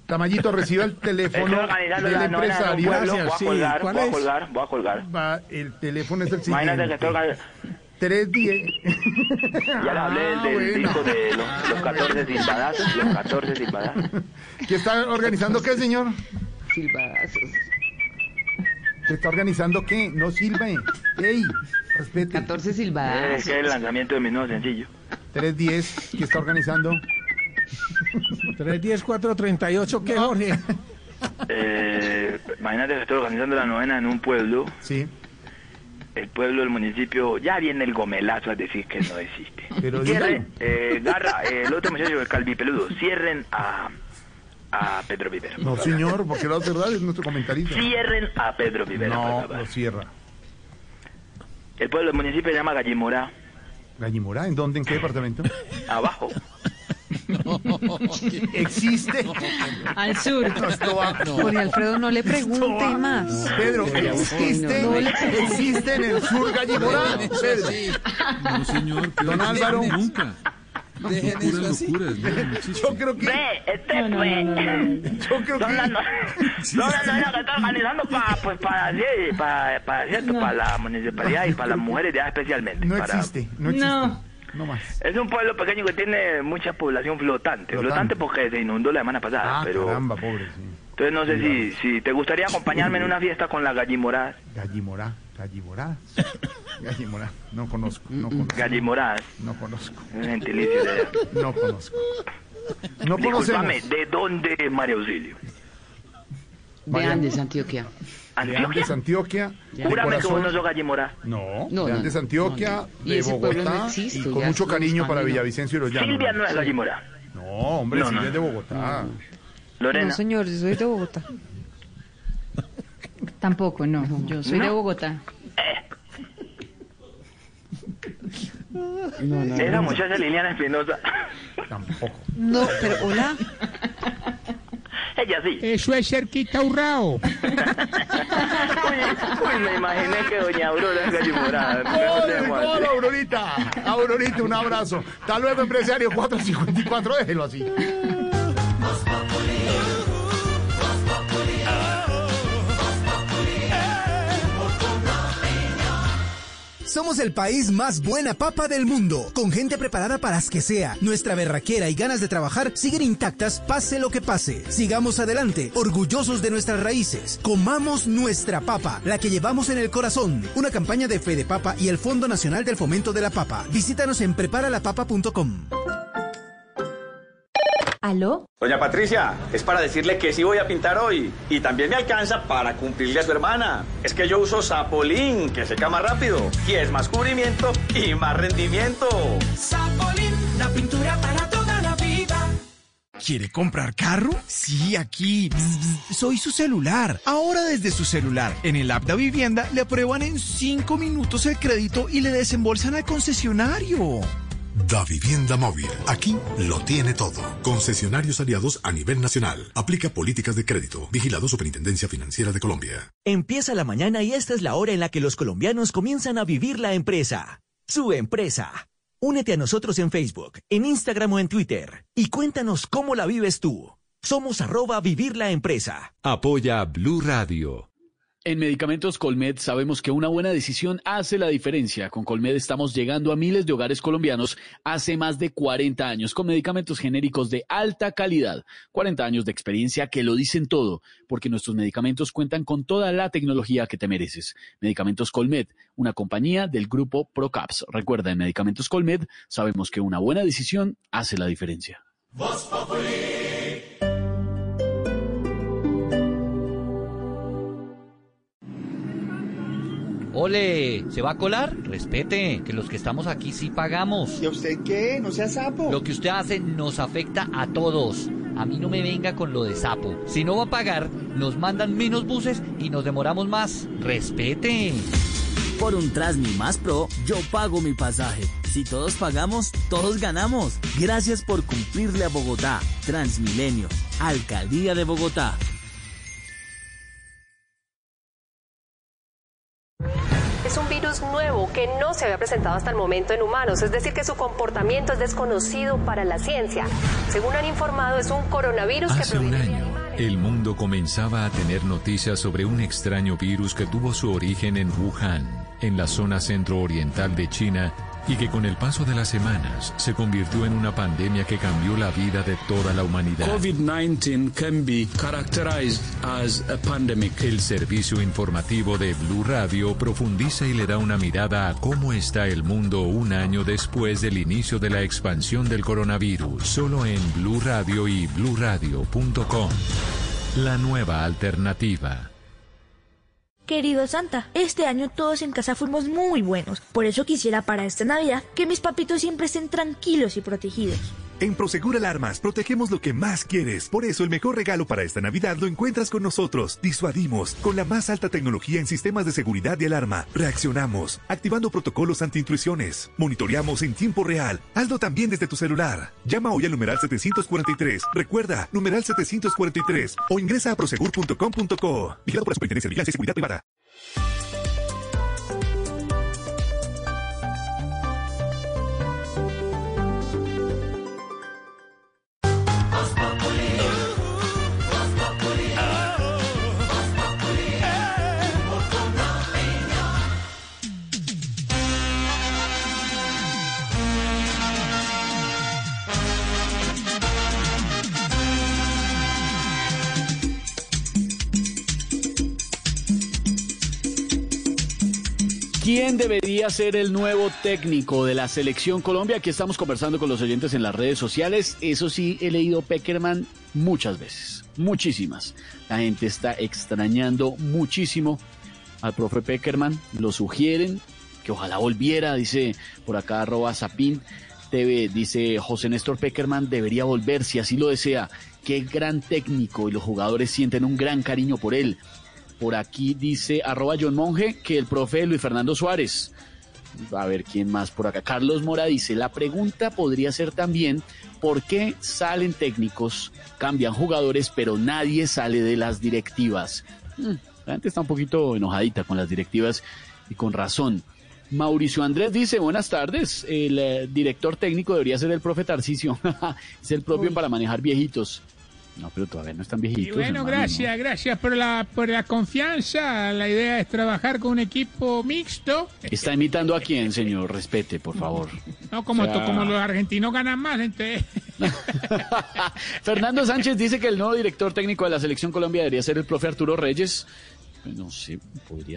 Tamayito recibe el teléfono del la empresario. pueblo. Voy a colgar, voy a colgar, voy a colgar. Va, el teléfono es el Imagínate que estoy siguiente. organizando. 310. Ya le hablé del, Ah, del bueno. disco de los, los 14 silbadazos, los 14 silbadazos. ¿Qué está organizando qué, señor? Silbadazos. ¿Qué está organizando qué? No sirve. ¡Ey! Respete. 14 Es que es el lanzamiento de mi nuevo sencillo. 310. ¿Qué está organizando? 310, 438, ¿qué, Jorge? Eh, imagínate que estoy organizando la novena en un pueblo. Sí. El pueblo del municipio, ya viene el gomelazo a decir que no existe. Pero Cierren, eh, Garra, eh, el otro muchacho, el calvipeludo, cierren a, a Pedro Vivero. No, señor, porque la verdad es nuestro comentarista. Cierren a Pedro Vivero. por No, lo cierra. El pueblo del municipio se llama Gallimorá, ¿Gallimorá? ¿En dónde? ¿En qué departamento? abajo. ¿Existe? Al sur. Jorge Alfredo, no le pregunte más. Pedro, ¿existe? No ¿Existe en el sur Gallimorá? Pedro. No, señor. Don Álvaro. Nunca. Dejen eso así. no, no. Yo creo que... Ve, este fue. Yo creo Son que... las no- son las novenas que estoy organizando para, pues, para, para, para, ¿cierto? para la municipalidad y para las mujeres ya especialmente. No para- existe, no existe. No más. Es un pueblo pequeño que tiene mucha población flotante. Flotante, Flotante. porque se inundó la semana pasada. Ah, pero caramba, pobre, sí. Entonces no sé si, si te gustaría acompañarme en una fiesta con la gallimorada. Gallimorá, Gallimorá. Gallimorá, no conozco, no conozco. Gallimorada. No conozco. Gentilicio de allá. No conozco. No Discúlpame. ¿de dónde es María Auxilio? De Andes, Antioquia. De Andes, Antioquia. de Júrame que vos corazón. no sos gallimorada. No, No, de no, Andes, no, Antioquia, no, no. Y de ese pueblo no Bogotá, existe, y con ya mucho cariño para. Villavicencio y los Llanos. Silvia no es gallimorada. No, hombre, No, Silvia no. es de Bogotá. Lorena. No, señor, yo soy de Bogotá. Tampoco, no. Yo soy de ¿No? Bogotá. Esa muchacha Liliana Espinosa. Tampoco. No, pero hola. Ella sí. Eso es cerquita Urrao. Uy, me imaginé que doña Aurora es gallimorada. Mejor ¡Gol, dejemos gol, así. Aurorita! Aurorita, un abrazo. Hasta luego, empresario 454, déjelo así. Somos el país más buena papa del mundo, con gente preparada para las que sea. Nuestra berraquera y ganas de trabajar siguen intactas, pase lo que pase. Sigamos adelante, orgullosos de nuestras raíces. Comamos nuestra papa, la que llevamos en el corazón. Una campaña de Fede Papa y el Fondo Nacional del Fomento de la Papa. Visítanos en preparalapapa.com. ¿Aló? Doña Patricia, es para decirle que sí voy a pintar hoy. Y también me alcanza para cumplirle a su hermana. Es que yo uso Sapolín, que seca más rápido. Y es más cubrimiento y más rendimiento. Sapolín, la pintura para toda la vida. ¿Quiere comprar carro? Sí, aquí. Soy su celular. Ahora desde su celular, en el app de Vivienda, le aprueban en 5 minutos el crédito y le desembolsan al concesionario. Da Vivienda Móvil. Aquí lo tiene todo. Concesionarios aliados a nivel nacional. Aplica políticas de crédito. Vigilado Superintendencia Financiera de Colombia. Empieza la mañana y esta es la hora en la que los colombianos comienzan a vivir la empresa. Su empresa. Únete a nosotros en Facebook, en Instagram o en Twitter y cuéntanos cómo la vives tú. Somos arroba vivir la empresa. Apoya Blue Radio. En Medicamentos Colmed sabemos que una buena decisión hace la diferencia. Con Colmed estamos llegando a miles de hogares colombianos hace más de 40 años con medicamentos genéricos de alta calidad. 40 años de experiencia que lo dicen todo, porque nuestros medicamentos cuentan con toda la tecnología que te mereces. Medicamentos Colmed, una compañía del grupo Procaps. Recuerda, en Medicamentos Colmed sabemos que una buena decisión hace la diferencia. Ole, ¿se va a colar? Respete, que los que estamos aquí sí pagamos. ¿Y a usted qué? No sea sapo. Lo que usted hace nos afecta a todos. A mí no me venga con lo de sapo. Si no va a pagar, nos mandan menos buses y nos demoramos más. Respete. Por un Trasmi más Pro, yo pago mi pasaje. Si todos pagamos, todos ganamos. Gracias por cumplirle a Bogotá. Transmilenio, Alcaldía de Bogotá. Un virus nuevo que no se había presentado hasta el momento en humanos, es decir, que su comportamiento es desconocido para la ciencia. Según han informado, es un coronavirus que Hace un proviene de año, el mundo comenzaba a tener noticias sobre un extraño virus que tuvo su origen en Wuhan, en la zona centro-oriental de China, y que con el paso de las semanas se convirtió en una pandemia que cambió la vida de toda la humanidad. COVID-19 can be characterized as a pandemic. El servicio informativo de Blue Radio profundiza y le da una mirada a cómo está el mundo un año después del inicio de la expansión del coronavirus, solo en Blue Radio y bluradio.com. La nueva alternativa. Querido Santa, este año todos en casa fuimos muy buenos. Por eso quisiera para esta Navidad que mis papitos siempre estén tranquilos y protegidos. En Prosegur Alarmas protegemos lo que más quieres. Por eso el mejor regalo para esta Navidad lo encuentras con nosotros. Disuadimos con la más alta tecnología en sistemas de seguridad y alarma. Reaccionamos activando protocolos anti-intrusiones. Monitoreamos en tiempo real. Hazlo también desde tu celular. Llama hoy al numeral 743. Recuerda, numeral 743 o ingresa a prosegur.com.co. Vigilado por la Superintendencia de Vigilancia y Seguridad Privada. ¿Quién debería ser el nuevo técnico de la selección Colombia? Aquí estamos conversando con los oyentes en las redes sociales. Eso sí, he leído Peckerman muchas veces, muchísimas. La gente está extrañando muchísimo al profe Peckerman. Lo sugieren que ojalá volviera, dice por acá arroba Zapín TV, dice José Néstor Peckerman debería volver si así lo desea. Qué gran técnico y los jugadores sienten un gran cariño por él. Por aquí dice arroba John Monge que el profe Luis Fernando Suárez. A ver quién más por acá. Carlos Mora dice, la pregunta podría ser también, ¿por qué salen técnicos, cambian jugadores, pero nadie sale de las directivas? Mm, la gente está un poquito enojadita con las directivas y con razón. Mauricio Andrés dice, buenas tardes, el eh, director técnico debería ser el profe Tarcicio, es el propio Uy. para manejar viejitos. No, pero todavía no están Y viejitos. bueno, hermano, gracias, gracias por la, por la confianza. La idea es trabajar con un equipo mixto. ¿Está imitando a quién, señor? Respete, por favor. No, como, O sea- como los argentinos ganan más, entonces... Fernando Sánchez dice que el nuevo director técnico de la Selección Colombia debería ser el profe Arturo Reyes. Pues No sé, podría.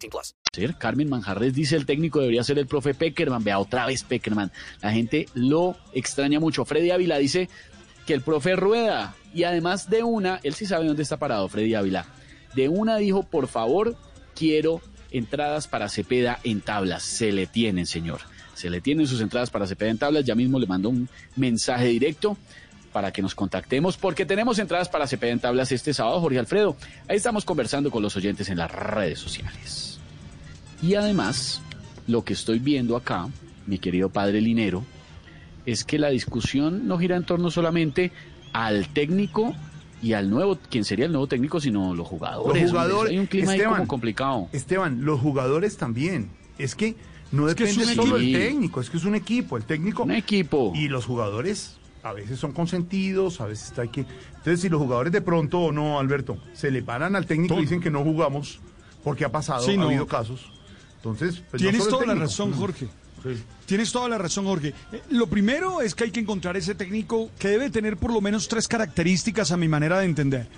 18 plus. ser. Carmen Manjarres dice el técnico debería ser el profe Peckerman. Vea otra vez Peckerman. La gente lo extraña mucho. Freddy Ávila dice que el profe Rueda. Y además de una, él sí sabe dónde está parado, Freddy Ávila. De una dijo, por favor, quiero entradas para Cepeda en tablas. Se le tienen, señor. Se le tienen sus entradas para Cepeda en tablas. Ya mismo le mando un mensaje directo para que nos contactemos, porque tenemos entradas para Cepeda en tablas este sábado, Jorge Alfredo. Ahí estamos conversando con los oyentes en las redes sociales. Y además, lo que estoy viendo acá, mi querido padre Linero, es que la discusión no gira en torno solamente al técnico y al nuevo, quien sería el nuevo técnico, sino los jugadores. Los jugadores. Hay un clima ahí Esteban, como complicado. Esteban, los jugadores también. Es que no Es que es depende un solo del técnico, es que es un equipo. El técnico. Un equipo. Y los jugadores a veces son consentidos, a veces hay que. Entonces, si los jugadores de pronto o no, Alberto, se le paran al técnico y dicen que no jugamos, porque ha pasado, Sí, ha no. habido casos. Entonces, pues, Tienes toda la razón. Jorge. Sí. Tienes toda la razón, Jorge. Eh, Lo primero es que hay que encontrar ese técnico que debe tener por lo menos tres características a mi manera de entender.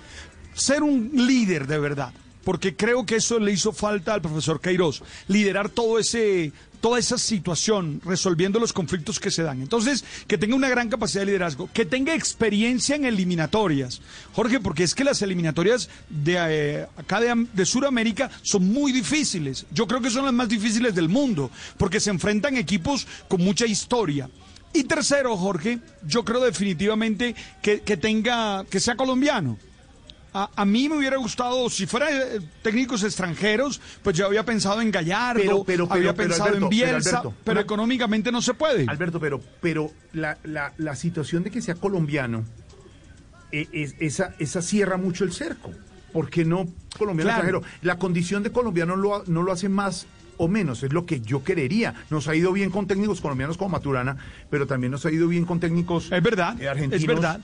Ser un líder de verdad, porque creo que eso le hizo falta al profesor Queiroz, liderar todo ese toda esa situación, resolviendo los conflictos que se dan. Entonces, que tenga una gran capacidad de liderazgo, que tenga experiencia en eliminatorias. Jorge, porque es que las eliminatorias de eh, acá de, Am- de Sudamérica son muy difíciles. Yo creo que son las más difíciles del mundo, porque se enfrentan equipos con mucha historia. Y tercero, Jorge, yo creo definitivamente que, que tenga, que sea colombiano. A, a mí me hubiera gustado, si fuera eh, técnicos extranjeros, pues yo había pensado en Gallardo, Pero, pero, pero, había pero, pensado Alberto, en Bielsa, pero, Alberto, económicamente no se puede. Alberto, pero, pero la, la, la situación de que sea colombiano, eh, es- esa, esa cierra mucho el cerco. ¿Por qué no colombiano Claro. extranjero? La condición de colombiano lo no lo hace más o menos, es lo que yo querería. Nos ha ido bien con técnicos colombianos como Maturana, pero también nos ha ido bien con técnicos Es verdad, eh, argentinos. es verdad.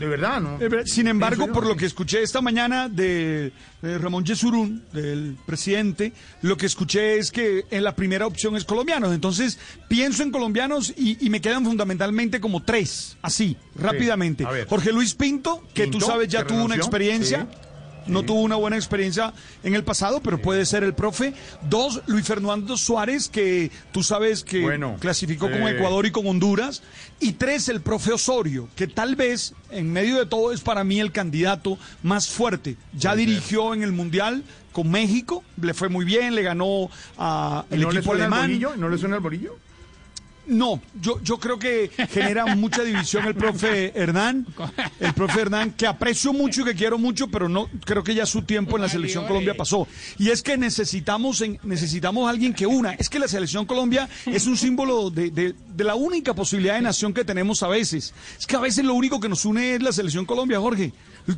De verdad, ¿no? Sin embargo, por lo que escuché esta mañana de, de Ramón Yesurún, del presidente, lo que escuché es que en la primera opción es colombianos. Entonces, pienso en colombianos y, y me quedan fundamentalmente como tres, así, rápidamente. Jorge Luis Pinto, que tú sabes ya tuvo una experiencia. sí. No tuvo una buena experiencia en el pasado, pero puede ser el profe. Dos, Luis Fernando Suárez, que tú sabes que Bueno, clasificó con eh. Ecuador y con Honduras. Y tres, el profe Osorio, que tal vez en medio de todo es para mí el candidato más fuerte. Ya dirigió en el Mundial con México, le fue muy bien, le ganó a ¿Y el no equipo el alemán. bolillo? ¿No le suena el bolillo? No, yo, yo creo que genera mucha división el profe Hernán, el profe Hernán, que aprecio mucho y que quiero mucho, pero no creo que ya su tiempo en la selección Colombia pasó. Y es que necesitamos necesitamos alguien que una. Es que la selección Colombia es un símbolo de, de- de la única posibilidad de nación que tenemos a veces. Es que a veces lo único que nos une es la selección Colombia, Jorge.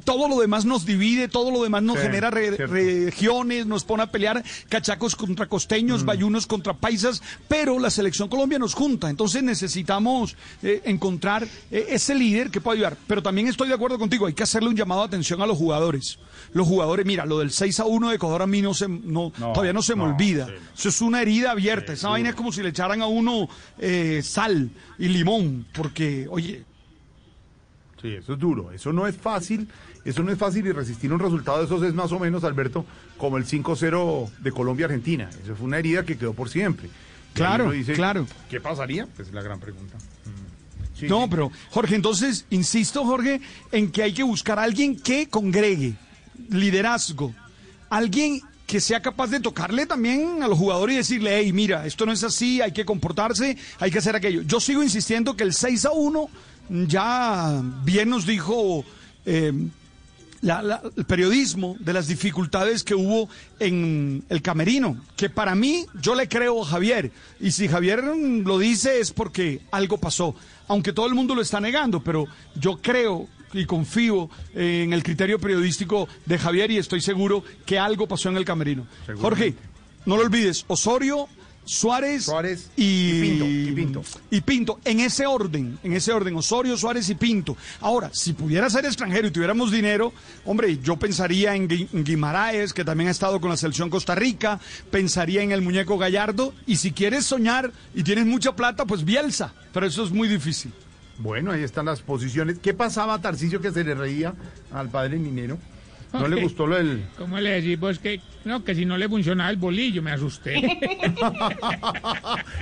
Todo lo demás nos divide, todo lo demás nos Sí, genera re- cierto. regiones, nos pone a pelear cachacos contra costeños, bayunos contra paisas, pero la selección Colombia nos junta, entonces necesitamos eh, encontrar eh, ese líder que pueda ayudar. Pero también estoy de acuerdo contigo, hay que hacerle un llamado de atención a los jugadores. Los jugadores, mira, lo del 6 a 1 de Ecuador a mí no se, no, No, todavía no se me no, olvida. sí. Eso es una herida abierta, esa vaina es como si le echaran a uno eh, sal y limón, porque, oye, Sí, eso es duro. Eso no es fácil. Eso no es fácil y resistir un resultado de esos es más o menos, Alberto, como el 5-0 de Colombia-Argentina. Eso fue una herida que quedó por siempre. Claro, dice, claro. ¿Qué pasaría? Pues es la gran pregunta. Mm. Sí, no, sí. pero Jorge, entonces insisto, Jorge, en que hay que buscar a alguien que congregue liderazgo, alguien que sea capaz de tocarle también a los jugadores y decirle, hey, mira, esto no es así, hay que comportarse, hay que hacer aquello. Yo sigo insistiendo que el 6 a 1 ya bien nos dijo eh, la- la- el periodismo de las dificultades que hubo en el camerino, que para mí yo le creo a Javier, y si Javier lo dice es porque algo pasó, aunque todo el mundo lo está negando, pero yo creo y confío eh, en el criterio periodístico de Javier y estoy seguro que algo pasó en el camerino. Jorge, no lo olvides, Osorio, Suárez, y, y Pinto, y Pinto. y Pinto, en ese orden, en ese orden, Osorio, Suárez y Pinto. Ahora, si pudiera ser extranjero y tuviéramos dinero, hombre, yo pensaría en, Gui- en Guimaraes, que también ha estado con la selección Costa Rica, pensaría en el muñeco Gallardo, y si quieres soñar y tienes mucha plata, pues Bielsa, pero eso es muy difícil. Bueno, ahí están las posiciones. ¿Qué pasaba a Tarcisio que se le reía al padre Ninero? ¿No le gustó lo del...? ¿Cómo le decís vos que no, que si no le funcionaba el bolillo, me asusté?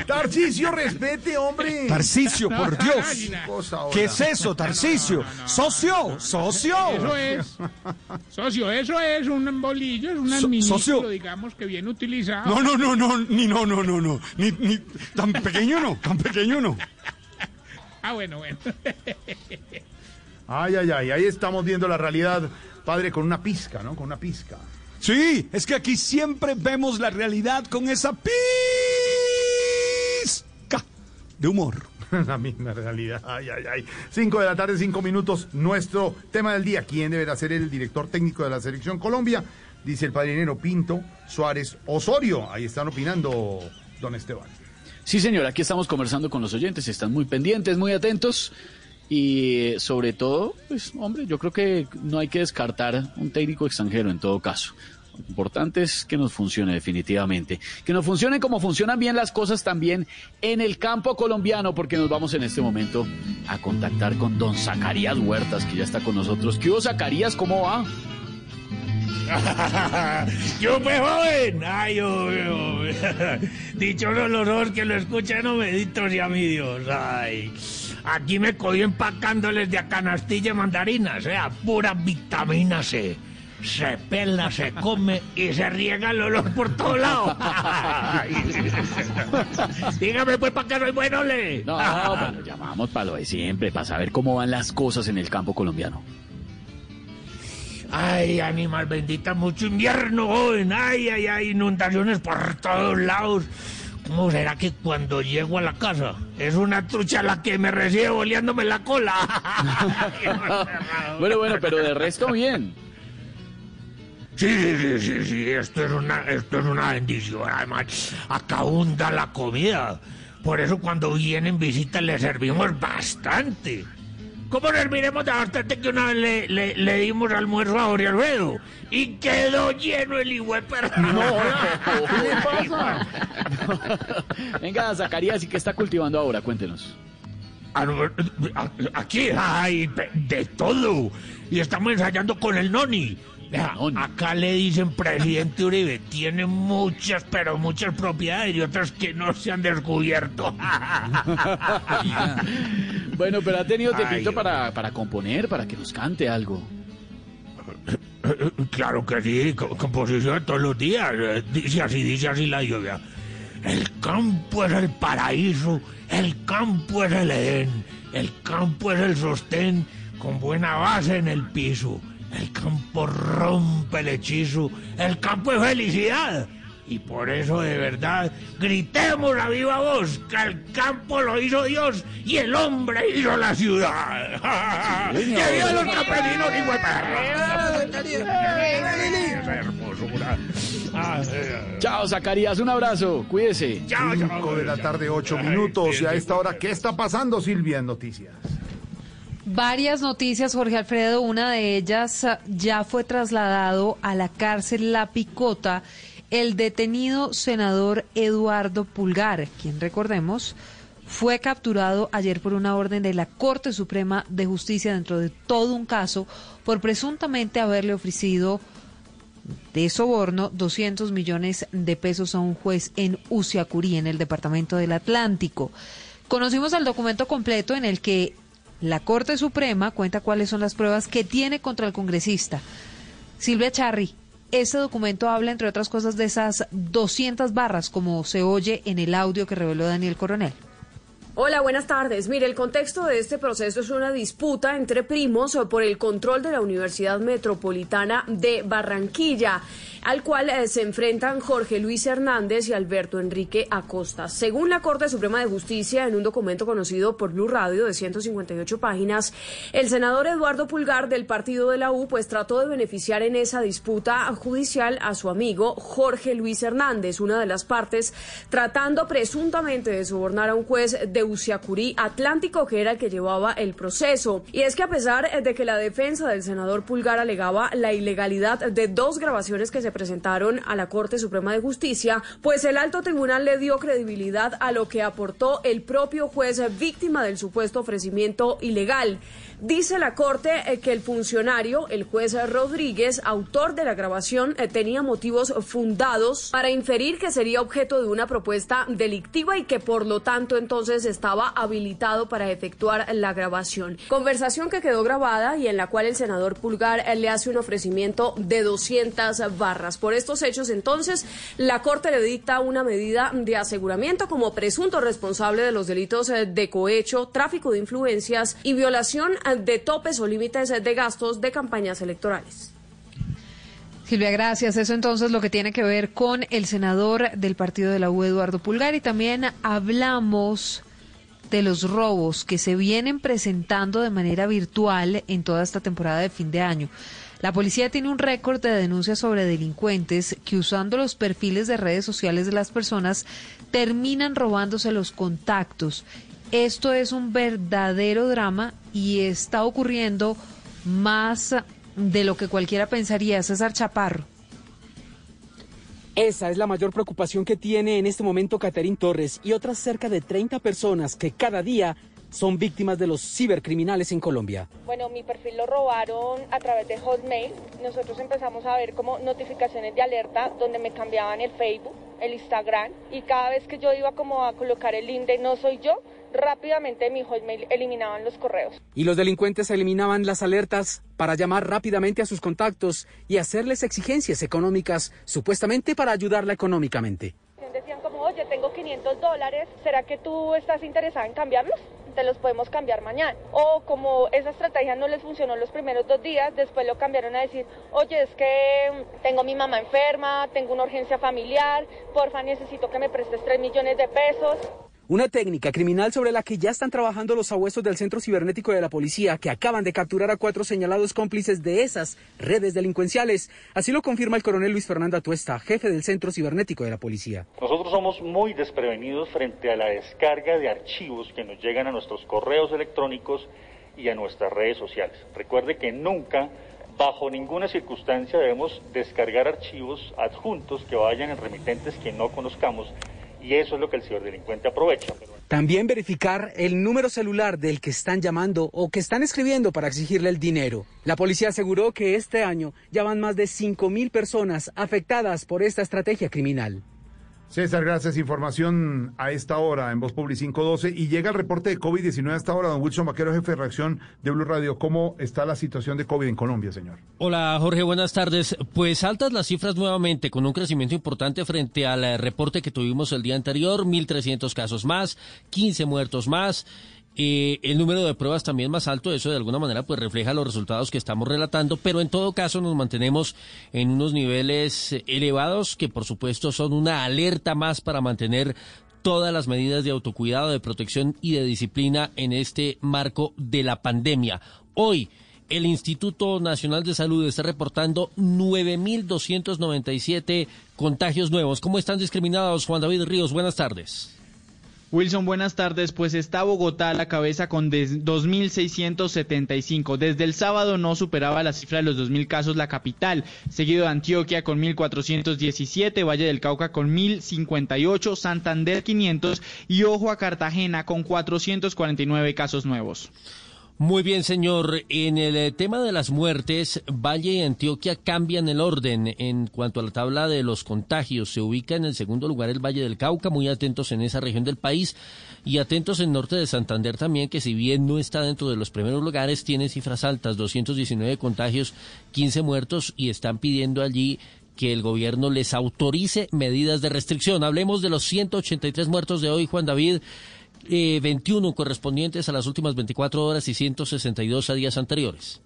Tarcisio, respete, hombre. Tarcisio, por Dios. ¿Qué es eso, Tarcisio? Socio, socio. Eso es. Socio, eso es un bolillo, es un administro, socio. digamos, que bien utilizado. No, no, no, no, ni no, no, no, no. Ni, ni, tan pequeño no, tan pequeño no. Ah, bueno, bueno. Ay, ay, ay, ahí estamos viendo la realidad, padre, con una pizca, ¿no? Con una pizca. Sí, es que aquí siempre vemos la realidad con esa pizca de humor. la misma realidad. Ay, ay, ay. Cinco de la tarde, cinco minutos. Nuestro tema del día. ¿Quién deberá ser el director técnico de la selección Colombia? Dice el padrinero Pinto, Suárez, Osorio. Ahí están opinando, don Esteban. Sí, señor, aquí estamos conversando con los oyentes, están muy pendientes, muy atentos y sobre todo, pues hombre, yo creo que no hay que descartar un técnico extranjero en todo caso. Lo importante es que nos funcione definitivamente. Que nos funcionen como funcionan bien las cosas también en el campo colombiano, porque nos vamos en este momento a contactar con don Zacarías Huertas, que ya está con nosotros. ¿Qué hubo, Zacarías? ¿Cómo va? yo pues joven, ay, yo, yo. dichoso los ojos que lo escuchan, no me sea mi Dios, ay. Aquí me cogí empacándoles de canastilla mandarina, o sea, pura vitamina C. Se pela, se come y se riega el olor por todos lados. Dígame pues para que soy bueno, le. No, pero llamamos para lo de siempre, para saber cómo van las cosas en el campo colombiano. Ay, animal bendita, mucho invierno, joven. Ay, ay, ay, inundaciones por todos lados. ¿Cómo será que cuando llego a la casa es una trucha la que me recibe boleándome la cola? bueno, bueno, pero de resto bien. Sí, sí, sí, sí, sí, esto es una, esto es una bendición. Además, acá abunda la comida. Por eso cuando vienen visitas le servimos bastante. ¿Cómo nos miremos de bastante que una vez le, le, dimos almuerzo a Jorge Alfredo? Y quedó lleno el hijo No, ¿qué pasa? Venga, Zacarías, ¿y qué está cultivando ahora? Cuéntenos. Ah, aquí hay de todo. Y estamos ensayando con el Noni. Acá le dicen presidente Uribe, tiene muchas, pero muchas propiedades y otras que no se han descubierto. Bueno, pero ha tenido tiempo para, para componer, para que nos cante algo. Claro que sí, composición todos los días. Dice así, dice así la lluvia. El campo es el paraíso, el campo es el Edén, el campo es el sostén con buena base en el piso. El campo rompe el hechizo, el campo es felicidad y por eso de verdad gritemos a viva voz que el campo lo hizo Dios y el hombre hizo la ciudad. ¡Que viva los campesinos y hermosura! Chao, Zacarías, un abrazo, cuídese. Chao, 5 de la tarde, 8 minutos. Y a esta hora, ¿qué está pasando, Silvia, en noticias? Varias noticias, Jorge Alfredo. Una de ellas ya fue trasladado a la cárcel La Picota el detenido senador Eduardo Pulgar, quien recordemos fue capturado ayer por una orden de la Corte Suprema de Justicia dentro de todo un caso por presuntamente haberle ofrecido de soborno 200 millones de pesos a un juez en Uciacurí, en el departamento del Atlántico. Conocimos el documento completo en el que la Corte Suprema cuenta cuáles son las pruebas que tiene contra el congresista. Silvia Charri, este documento habla, entre otras cosas, de esas 200 barras, como se oye en el audio que reveló Daniel Coronel. Hola, buenas tardes. Mire, el contexto de este proceso es una disputa entre primos por el control de la Universidad Metropolitana de Barranquilla, al cual eh, se enfrentan Jorge Luis Hernández y Alberto Enrique Acosta. Según la Corte Suprema de Justicia, en un documento conocido por Blue Radio de 158 páginas, el senador Eduardo Pulgar del partido de la U pues trató de beneficiar en esa disputa judicial a su amigo Jorge Luis Hernández, una de las partes, tratando presuntamente de sobornar a un juez de Uciacurí Atlántico, que era el que llevaba el proceso. Y es que a pesar de que la defensa del senador Pulgar alegaba la ilegalidad de dos grabaciones que se presentaron a la Corte Suprema de Justicia, pues el alto tribunal le dio credibilidad a lo que aportó el propio juez víctima del supuesto ofrecimiento ilegal. Dice la Corte eh, que el funcionario, el juez Rodríguez, autor de la grabación, eh, tenía motivos fundados para inferir que sería objeto de una propuesta delictiva y que por lo tanto entonces estaba habilitado para efectuar la grabación. Conversación que quedó grabada y en la cual el senador Pulgar eh, le hace un ofrecimiento de 200 barras. Por estos hechos entonces la Corte le dicta una medida de aseguramiento como presunto responsable de los delitos de cohecho, tráfico de influencias y violación de topes o límites de gastos de campañas electorales. Silvia, gracias. Eso entonces lo que tiene que ver con el senador del partido de la U, Eduardo Pulgar, y también hablamos de los robos que se vienen presentando de manera virtual en toda esta temporada de fin de año. La policía tiene un récord de denuncias sobre delincuentes que usando los perfiles de redes sociales de las personas terminan robándose los contactos esto es un verdadero drama y está ocurriendo más de lo que cualquiera pensaría. César Chaparro. Esa es la mayor preocupación que tiene en este momento Caterín Torres y otras cerca de 30 personas que cada día son víctimas de los cibercriminales en Colombia. Bueno, mi perfil lo robaron a través de Hotmail. Nosotros empezamos a ver como notificaciones de alerta donde me cambiaban el Facebook, el Instagram y cada vez que yo iba como a colocar el link de no soy yo, rápidamente mi Hotmail eliminaban los correos. Y los delincuentes eliminaban las alertas para llamar rápidamente a sus contactos y hacerles exigencias económicas, supuestamente para ayudarla económicamente. Decían como, oye, tengo 500 dólares, ¿será que tú estás interesada en cambiarlos? Te los podemos cambiar mañana. O como esa estrategia no les funcionó los primeros dos días, después lo cambiaron a decir, oye, es que tengo mi mamá enferma, tengo una urgencia familiar, porfa, necesito que me prestes 3 millones de pesos. Una técnica criminal sobre la que ya están trabajando los abuesos del Centro Cibernético de la Policía, que acaban de capturar a cuatro señalados cómplices de esas redes delincuenciales. Así lo confirma el coronel Luis Fernando Atuesta, jefe del Centro Cibernético de la Policía. Nosotros somos muy desprevenidos frente a la descarga de archivos que nos llegan a nuestros correos electrónicos y a nuestras redes sociales. Recuerde que nunca, bajo ninguna circunstancia, debemos descargar archivos adjuntos que vayan en remitentes que no conozcamos y eso es lo que el ciberdelincuente aprovecha. También verificar el número celular del que están llamando o que están escribiendo para exigirle el dinero. La policía aseguró que este año ya van más de 5.000 personas afectadas por esta estrategia criminal. César, gracias. Información a esta hora en Voz Public 512. Y llega el reporte de COVID-19 a esta hora. Don Wilson Vaquero, jefe de reacción de Blue Radio. ¿Cómo está la situación de COVID en Colombia, señor? Hola, Jorge. Buenas tardes. Pues altas las cifras nuevamente, con un crecimiento importante frente al eh, reporte que tuvimos el día anterior. 1.300 casos más, 15 muertos más. Eh, el número de pruebas también más alto, eso de alguna manera pues refleja los resultados que estamos relatando, pero en todo caso nos mantenemos en unos niveles elevados que por supuesto son una alerta más para mantener todas las medidas de autocuidado, de protección y de disciplina en este marco de la pandemia. Hoy el Instituto Nacional de Salud está reportando 9.297 contagios nuevos. ¿Cómo están discriminados, Juan David Ríos? Buenas tardes. Wilson, buenas tardes. Pues está Bogotá a la cabeza con 2.675. Desde el sábado no superaba la cifra de los 2.000 casos la capital, seguido de Antioquia con 1.417, Valle del Cauca con 1.058, Santander 500 y ojo a Cartagena con 449 casos nuevos. Muy bien, señor. En el eh, tema de las muertes, Valle y Antioquia cambian el orden en cuanto a la tabla de los contagios. Se ubica en el segundo lugar el Valle del Cauca, muy atentos en esa región del país y atentos en norte de Santander también, que si bien no está dentro de los primeros lugares, tiene cifras altas, 219 contagios, 15 muertos y están pidiendo allí que el gobierno les autorice medidas de restricción. Hablemos de los 183 muertos de hoy, Juan David eh, 21 correspondientes a las últimas 24 horas y 162 a días anteriores.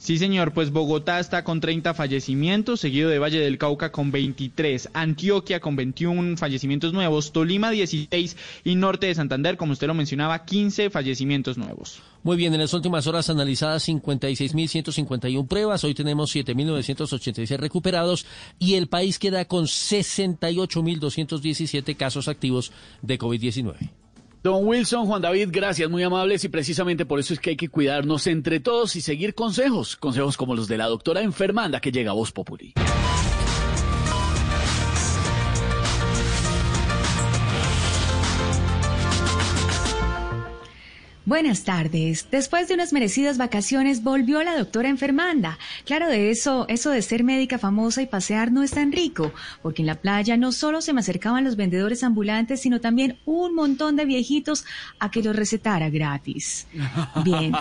Sí, señor, pues Bogotá está con 30 fallecimientos, seguido de Valle del Cauca con 23, Antioquia con 21 fallecimientos nuevos, Tolima 16 y Norte de Santander, como usted lo mencionaba, 15 fallecimientos nuevos. Muy bien, en las últimas horas analizadas 56.151 pruebas, hoy tenemos 7.986 recuperados y el país queda con 68.217 casos activos de COVID-19. Don Wilson, Juan David, gracias, muy amables y precisamente por eso es que hay que cuidarnos entre todos y seguir consejos, consejos como los de la doctora enfermanda que llega a Voz Populi. Buenas tardes. Después de unas merecidas vacaciones volvió la doctora enfermanda. Claro, de eso, eso de ser médica famosa y pasear no es tan rico, porque en la playa no solo se me acercaban los vendedores ambulantes, sino también un montón de viejitos a que los recetara gratis. Bien.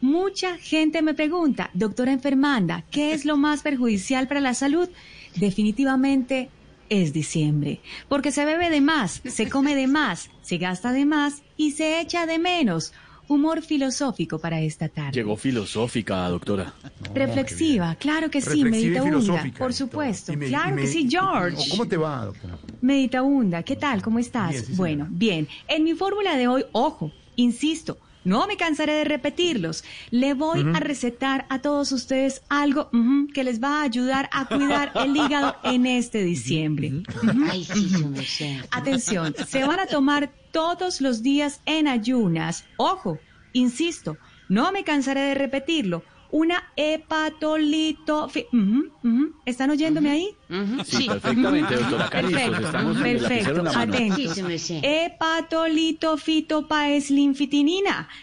Mucha gente me pregunta, doctora enfermanda, ¿qué es lo más perjudicial para la salud? Definitivamente es diciembre, porque se bebe de más, se come de más, se gasta de más y se echa de menos humor filosófico para esta tarde. Llegó filosófica, doctora. Reflexiva, claro que sí, meditaunda, por supuesto. claro que sí, George. ¿Cómo te va, doctora? Meditaunda, ¿qué tal? ¿Cómo estás? bueno, bien. En mi fórmula de hoy, ojo, insisto, no me cansaré de repetirlos. Le voy a recetar a todos ustedes algo que les va a ayudar a cuidar el hígado en este diciembre. Ay, sí, Atención, se van a tomar todos los días en ayunas. Ojo, insisto, no me cansaré de repetirlo. Una hepatolito... ujú. ¿Están oyéndome ahí? Sí, perfectamente, doctora Carizos. Perfecto, Estamos.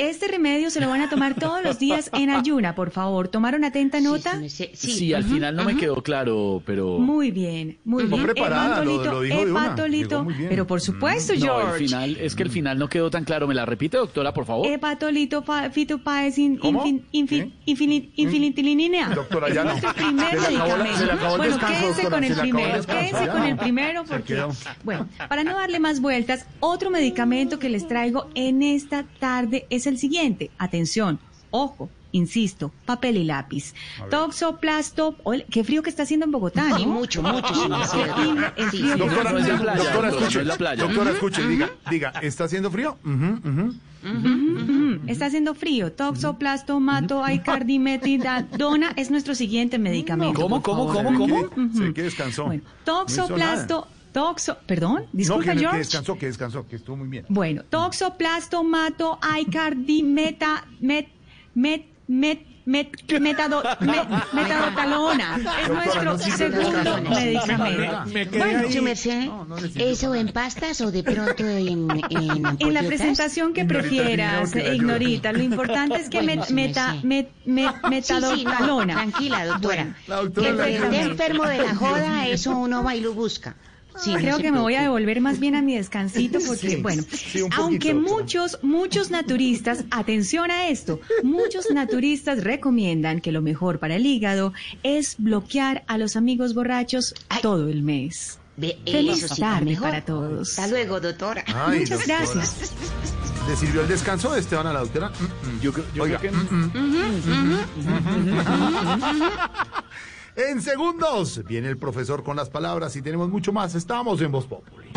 Este remedio se lo van a tomar todos los días en ayuna, por favor. ¿Tomaron atenta nota? Sí, al final no me quedó claro, pero... Muy bien, muy bien. preparada, Hepatolito, lo dijo de una. hepatolito. Llegó muy bien. Pero por supuesto, No, George. el final, es que el final no quedó tan claro. ¿Me la repite, doctora, por favor? Hepatolito fitopaesin ¿Cómo? infin- infin- infin- infinitinina. Doctora, ya no. Es nuestro primer medicamento. bueno, quédense con el primero. Quédense con el primero porque, bueno, para no darle más vueltas, otro medicamento que les traigo en esta tarde es el siguiente. Atención, ojo. Insisto, papel y lápiz. Toxoplasto, Oye, qué frío que está haciendo en Bogotá, ¿no? Sí, mucho, mucho, el Doctora, escuche, diga, diga, ¿está haciendo frío? Ujú, ujú. Ujú, Está haciendo frío. Toxoplastomato aicardimetidona es nuestro siguiente medicamento. ¿Cómo, cómo, cómo, cómo? Sé que descansó. Bueno, No toxoplasto, toxo, perdón, disculpa no, que, que George. descansó, que descansó, que estuvo muy bien. Bueno, toxoplastomato aicardimeta met met met met metado, met- metadotalona. Es Doctora, nuestro no segundo descanso. medicamento. Bueno, su merced, ¿eso en pastas o de pronto en, en En la presentación que prefieras, Ignorita, lo importante es que Bueno, met- meta, met- met- Sí, sí, no, metadontalona. tranquila, doctora. Bueno, que el que esté perfectamente. enfermo de la joda, eso uno va y lo busca. Sí, Creo que me voy a devolver más bien a mi descansito porque, Sí, bueno, sí, un poquito, aunque muchos, muchos naturistas, atención a esto, muchos naturistas recomiendan que lo mejor para el hígado es bloquear a los amigos borrachos todo el mes. Ve, Feliz eso tarde mejor. para todos. Hasta luego, doctora. Ay, Muchas doctora. gracias. ¿Le sirvió el descanso de Esteban a la doctora? Yo, creo- yo Oiga, creo que... En segundos viene el profesor con las palabras y tenemos mucho más. Estamos en Voz Populi.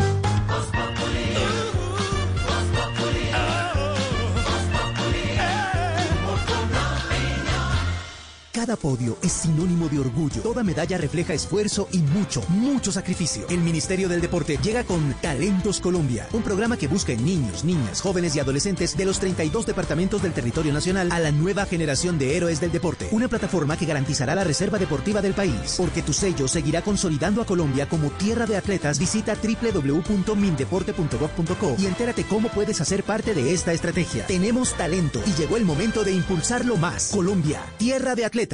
Cada podio es sinónimo de orgullo. Toda medalla refleja esfuerzo y mucho, mucho sacrificio. El Ministerio del Deporte llega con Talentos Colombia, un programa que busca en niños, niñas, jóvenes y adolescentes de los 32 departamentos del territorio nacional a la nueva generación de héroes del deporte. Una plataforma que garantizará la reserva deportiva del país. Porque tu sello seguirá consolidando a Colombia como tierra de atletas. Visita www.mindeporte.gov.co y entérate cómo puedes hacer parte de esta estrategia. Tenemos talento y llegó el momento de impulsarlo más. Colombia, tierra de atletas.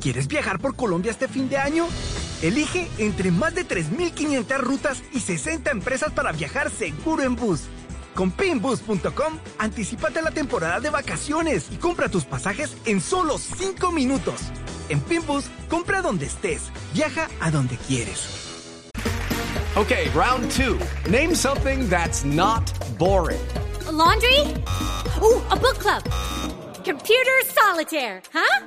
¿Quieres viajar por Colombia este fin de año? Elige entre más de 3.500 rutas y 60 empresas para viajar seguro en bus. Con pinbus.com, anticipate la temporada de vacaciones y compra tus pasajes en solo 5 minutos. En Pinbus, compra donde estés, viaja a donde quieres. Okay, round two. Name something that's not boring. A laundry? Ooh, a book club. Computer solitaire, huh?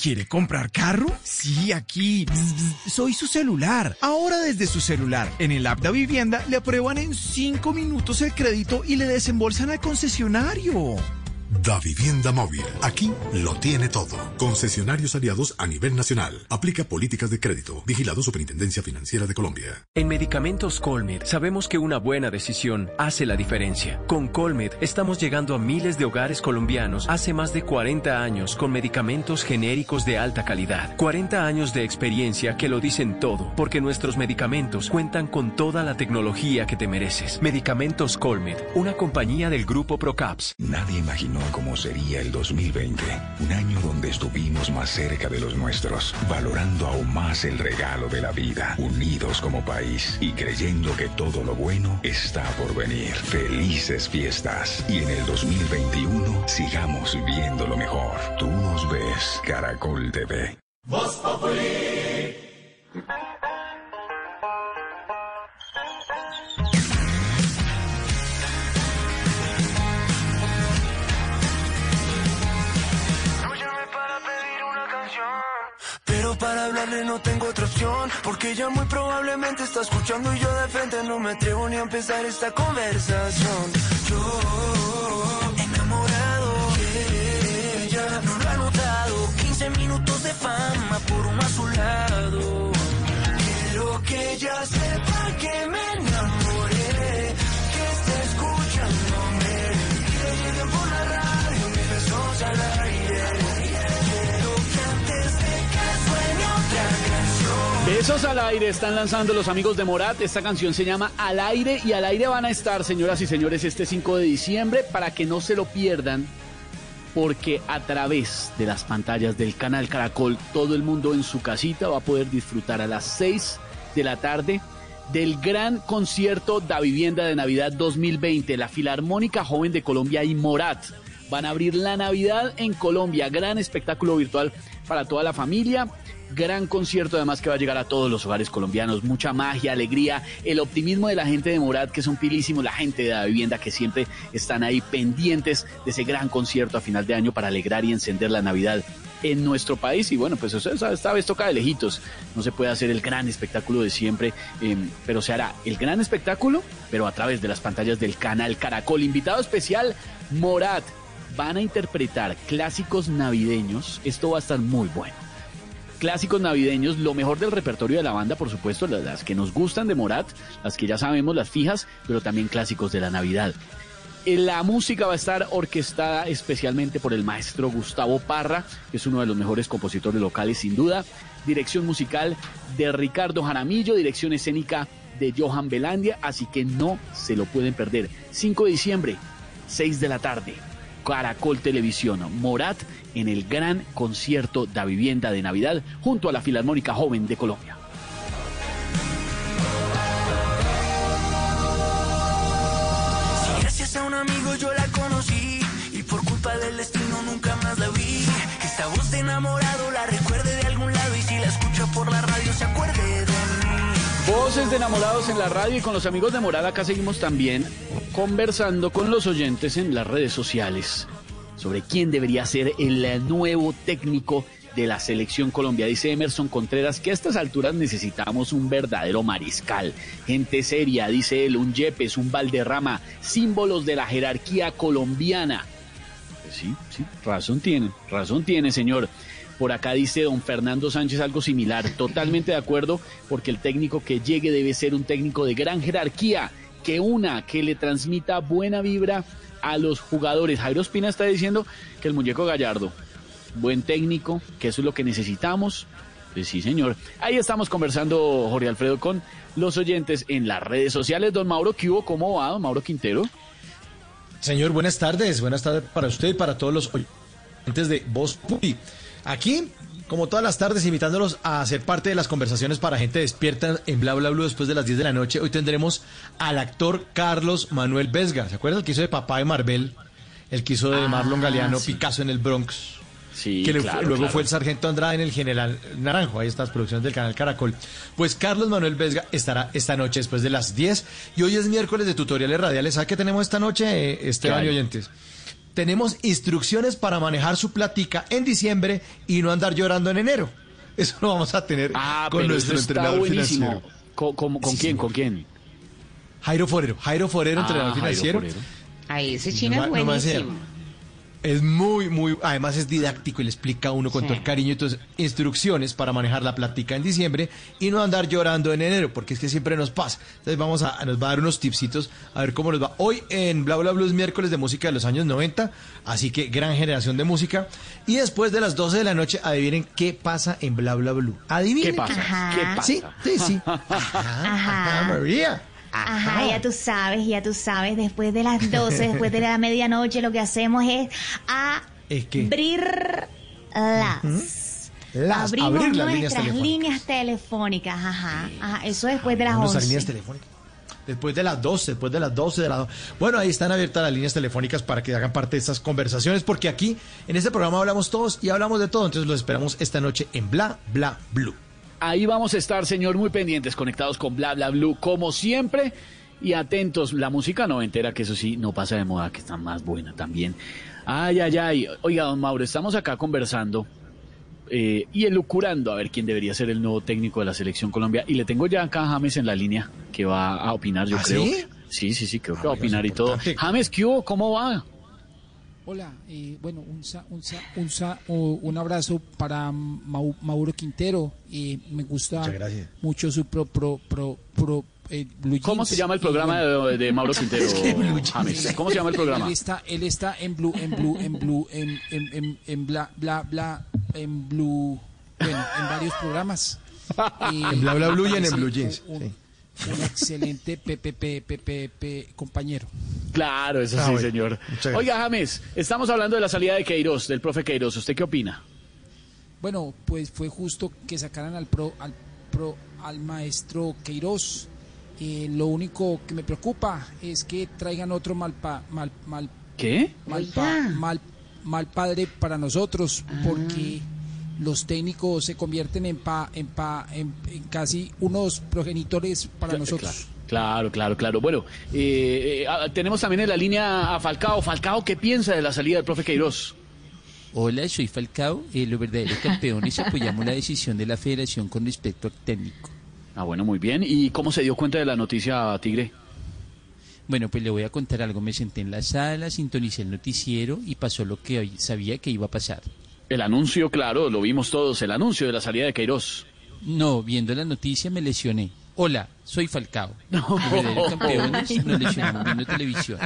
¿Quiere comprar carro? Sí, aquí. Soy su celular. Ahora desde su celular, en el app de Vivienda, le aprueban en 5 minutos el crédito y le desembolsan al concesionario. Da Vivienda Móvil. Aquí lo tiene todo. Concesionarios aliados a nivel nacional. Aplica políticas de crédito. Vigilado Superintendencia Financiera de Colombia. En Medicamentos Colmed sabemos que una buena decisión hace la diferencia. Con Colmed estamos llegando a miles de hogares colombianos hace más de 40 años con medicamentos genéricos de alta calidad. 40 años de experiencia que lo dicen todo, porque nuestros medicamentos cuentan con toda la tecnología que te mereces. Medicamentos Colmed, una compañía del grupo Procaps. Nadie imaginó cómo sería el 2020. Un año donde estuvimos más cerca de los nuestros, valorando aún más el regalo de la vida, unidos como país y creyendo que todo lo bueno está por venir. Felices fiestas. Y en el 2021 sigamos viendo lo mejor. Tú nos ves, Caracol TV. Pero para no tengo otra opción Porque ella muy probablemente está escuchando Y yo de frente no me atrevo ni a empezar esta conversación. Yo enamorado ella No lo ha notado. 15 minutos de fama por uno a su lado Quiero que ella sepa que me enamoré Que está escuchándome. Y le lleguen por la radio mis besos al aire Besos al aire están lanzando los amigos de Morat. Esta canción se llama Al aire y al aire van a estar, señoras y señores, este 5 de diciembre para que no se lo pierdan. Porque a través de las pantallas del canal Caracol, todo el mundo en su casita va a poder disfrutar a las 6 de la tarde del gran concierto Da Vivienda de Navidad 2020. La Filarmónica Joven de Colombia y Morat van a abrir la Navidad en Colombia. Gran espectáculo virtual para toda la familia. Gran concierto además que va a llegar a todos los hogares colombianos. Mucha magia, alegría, el optimismo de la gente de Morat que son pilísimos, la gente de la vivienda que siempre están ahí pendientes de ese gran concierto a final de año para alegrar y encender la Navidad en nuestro país y bueno, pues esta vez toca de lejitos. No se puede hacer el gran espectáculo de siempre, eh, pero se hará el gran espectáculo, pero a través de las pantallas del canal Caracol. Invitado especial, Morat. Van a interpretar clásicos navideños. Esto va a estar muy bueno clásicos navideños, lo mejor del repertorio de la banda, por supuesto, las, que nos gustan de Morat, las que ya sabemos, las fijas, pero también clásicos de la Navidad. Eh, La música va a estar orquestada especialmente por el maestro Gustavo Parra, que es uno de los mejores compositores locales sin duda. Dirección musical de Ricardo Jaramillo, dirección escénica de Johan Belandia, así que no se lo pueden perder. 5 de diciembre, 6 de la tarde. Caracol Televisión, Morat en el gran concierto da vivienda de Navidad junto a la Filarmónica Joven de Colombia. Si gracias a un amigo yo la conocí y por culpa del destino nunca más la vi. Esta voz de enamorado la recuerde de algún lado y si la escucha por la radio Voces de enamorados en la radio y con los amigos de Morada acá seguimos también conversando con los oyentes en las redes sociales sobre quién debería ser el nuevo técnico de la selección Colombia. Dice Emerson Contreras que a estas alturas necesitamos un verdadero mariscal, gente seria, dice él, un Yepes, un Valderrama, símbolos de la jerarquía colombiana. Pues sí, sí, razón tiene, razón tiene, señor. Por acá dice don Fernando Sánchez algo similar, totalmente de acuerdo, porque el técnico que llegue debe ser un técnico de gran jerarquía, que una, que le transmita buena vibra a los jugadores. Jairo Espina está diciendo que el muñeco Gallardo, buen técnico, que eso es lo que necesitamos. Pues sí, señor. Ahí estamos conversando, Jorge Alfredo, con los oyentes en las redes sociales. Don Mauro, ¿qué hubo? ¿Cómo va, don Mauro Quintero? Señor, buenas tardes. Buenas tardes para usted y para todos los oyentes de Voz Pupi. Aquí, como todas las tardes, invitándolos a ser parte de las conversaciones para gente despierta en Bla Bla Blue después de las 10 de la noche. Hoy tendremos al actor Carlos Manuel Vesga. ¿Se acuerda el que hizo de papá de Marvel? El que hizo de Ah, Marlon Galeano, sí. Picasso en el Bronx. Sí, que claro, luego claro. fue el sargento Andrade en el General Naranjo. Ahí estas producciones del canal Caracol. Pues Carlos Manuel Vesga estará esta noche después de las 10. Y hoy es miércoles de tutoriales radiales. ¿Sabe qué tenemos esta noche, eh, Esteban ¿Qué y oyentes? Tenemos instrucciones para manejar su platica en diciembre y no andar llorando en enero. Eso lo vamos a tener Ah, con pero nuestro eso está entrenador buenísimo. financiero. ¿Con, con- con Sí, quién? señor. ¿Con quién? Jairo Forero. Jairo Forero, Ah, entrenador Jairo financiero. Forero. Ay, ese No chino es no buenísimo. Es muy, muy, además es didáctico y le explica a uno con Sí. todo el cariño. Entonces, instrucciones para manejar la plática en diciembre y no andar llorando en enero, porque es que siempre nos pasa. Entonces, vamos a, nos va a dar unos tipsitos a ver cómo nos va. Hoy en Bla Bla Bla es miércoles de música de los años 90, así que gran generación de música. Y después de las 12 de la noche, adivinen qué pasa en Bla Bla Blue. Adivinen. ¿Qué pasa? ¿Qué pasa? Sí, sí, sí. Ajá, Ajá. ajá, María. Ajá, ya tú sabes, ya tú sabes, después de las 12, después de la medianoche, lo que hacemos es Es que abrir las. las Abrimos abrir las líneas nuestras telefónicas. líneas telefónicas, ajá, ajá, eso después de las Nuestras 11. líneas telefónicas. Después de las 12, después de las 12 de las Bueno, ahí están abiertas las líneas telefónicas para que hagan parte de estas conversaciones, porque aquí en este programa hablamos todos y hablamos de todo. Entonces los esperamos esta noche en Bla Bla Blue. Ahí vamos a estar, señor, muy pendientes, conectados con Bla Bla Blue, como siempre, y atentos. La música noventera, que eso sí, no pasa de moda, que está más buena también. Ay, ay, ay. Oiga, don Mauro, estamos acá conversando eh, y elucurando a ver quién debería ser el nuevo técnico de la Selección Colombia. Y le tengo ya acá a James en la línea, que va a opinar, yo ¿Ah, creo. sí? Sí, sí, sí, creo que va a opinar y todo. James, ¿qué hubo? ¿Cómo va? Hola, eh, bueno, un, sa- un, sa- un, sa- o- un abrazo para Mau- Mauro Quintero. eh, me gusta mucho su pro, pro, pro, pro, eh, Blue ¿Cómo Jeans. se llama el programa de, de Mauro Quintero, James? ¿Cómo se llama el programa? Él está, él está en Blue, en Blue, en Blue, en, en, en, en bla, bla, bla, en Blue, bueno, en varios programas. Eh, En Bla Bla Blue y en el Blue Jeans, Un, sí. Un excelente PPP, compañero. Claro, eso Ah, sí, bueno. señor. Oiga, James, estamos hablando de la salida de Queiroz, del profe Queiroz. ¿Usted qué opina? Bueno, pues fue justo que sacaran al pro, al pro, al maestro Queiroz. Eh, lo único que me preocupa es que traigan otro mal pa- mal, mal, ¿Qué? mal, pa- mal, mal padre para nosotros, porque los técnicos se convierten en pa, en pa, en, en casi unos progenitores para nosotros. Claro, claro, claro. Bueno, eh, eh, ah, tenemos también en la línea a Falcao. Falcao, ¿qué piensa de la salida del profe Queiroz? Hola, soy Falcao. Eh, los verdaderos campeones apoyamos la decisión de la federación con respecto al técnico. Ah, bueno, muy bien. ¿Y cómo se dio cuenta de la noticia, Tigre? Bueno, pues le voy a contar algo. Me senté en la sala, sintonicé el noticiero y pasó lo que hoy sabía que iba a pasar. El anuncio, claro, lo vimos todos, el anuncio de la salida de Queiroz. No, viendo la noticia me lesioné. Hola, soy Falcao. Los verdaderos campeones nos lesionamos viendo televisión.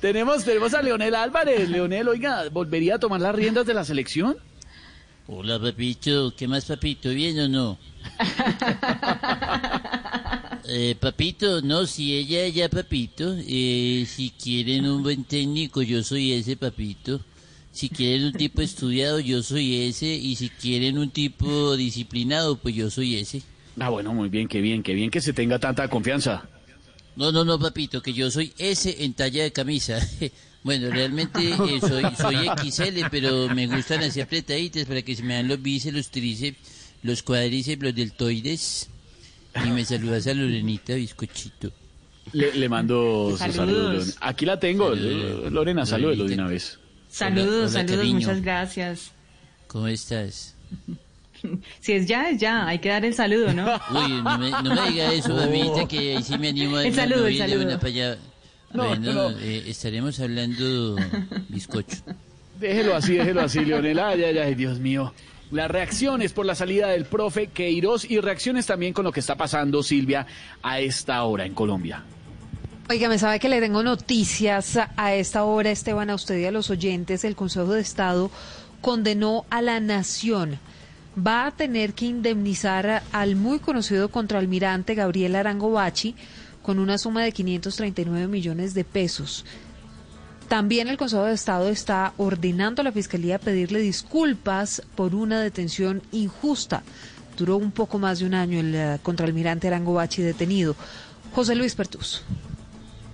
tenemos, tenemos a Leonel Álvarez. Leonel, oiga, ¿volvería a tomar las riendas de la selección? Hola, papito. ¿Qué más, papito? ¿Bien o no? Eh, papito, no, si ella, ya, papito. Eh, si quieren un buen técnico, yo soy ese, papito. Si quieren un tipo estudiado, yo soy ese. Y si quieren un tipo disciplinado, pues yo soy ese. Ah, bueno, muy bien, qué bien, qué bien que se tenga tanta confianza. No, no, no, papito, que yo soy ese en talla de camisa. Bueno, realmente eh, soy, soy XL, pero me gustan así apretaditas para que se me dan los bíceps, los tríceps, los cuádriceps, los deltoides. Y me saludas a Lorenita, bizcochito. Le, le mando Saludos. saludos. Lorena. Aquí la tengo. Saludos. Lorena, salúdelo de una vez. Saludos, Hola, hola, saludos, cariño. muchas gracias. ¿Cómo estás? Si es ya, es ya, hay que dar el saludo, ¿no? Uy, no me, no me diga eso, mamita, que ahí sí me animo a El saludo, el ir de saludo. una para allá. No, bueno, no. eh, estaremos hablando bizcocho. Déjelo así, déjelo así, Leonel. Ay, ay, ay, Dios mío. Las reacciones por la salida del profe Queiroz y reacciones también con lo que está pasando, Silvia, a esta hora en Colombia. Oiga, me sabe que le tengo noticias a esta hora, Esteban, a usted y a los oyentes. El Consejo de Estado condenó a la nación. Va a tener que indemnizar al muy conocido contraalmirante Gabriel Arango Bachi con una suma de 539 millones de pesos. También el Consejo de Estado está ordenando a la Fiscalía pedirle disculpas por una detención injusta. Duró un poco más de un año el eh, contraalmirante Arango Bachi detenido. José Luis Pertus.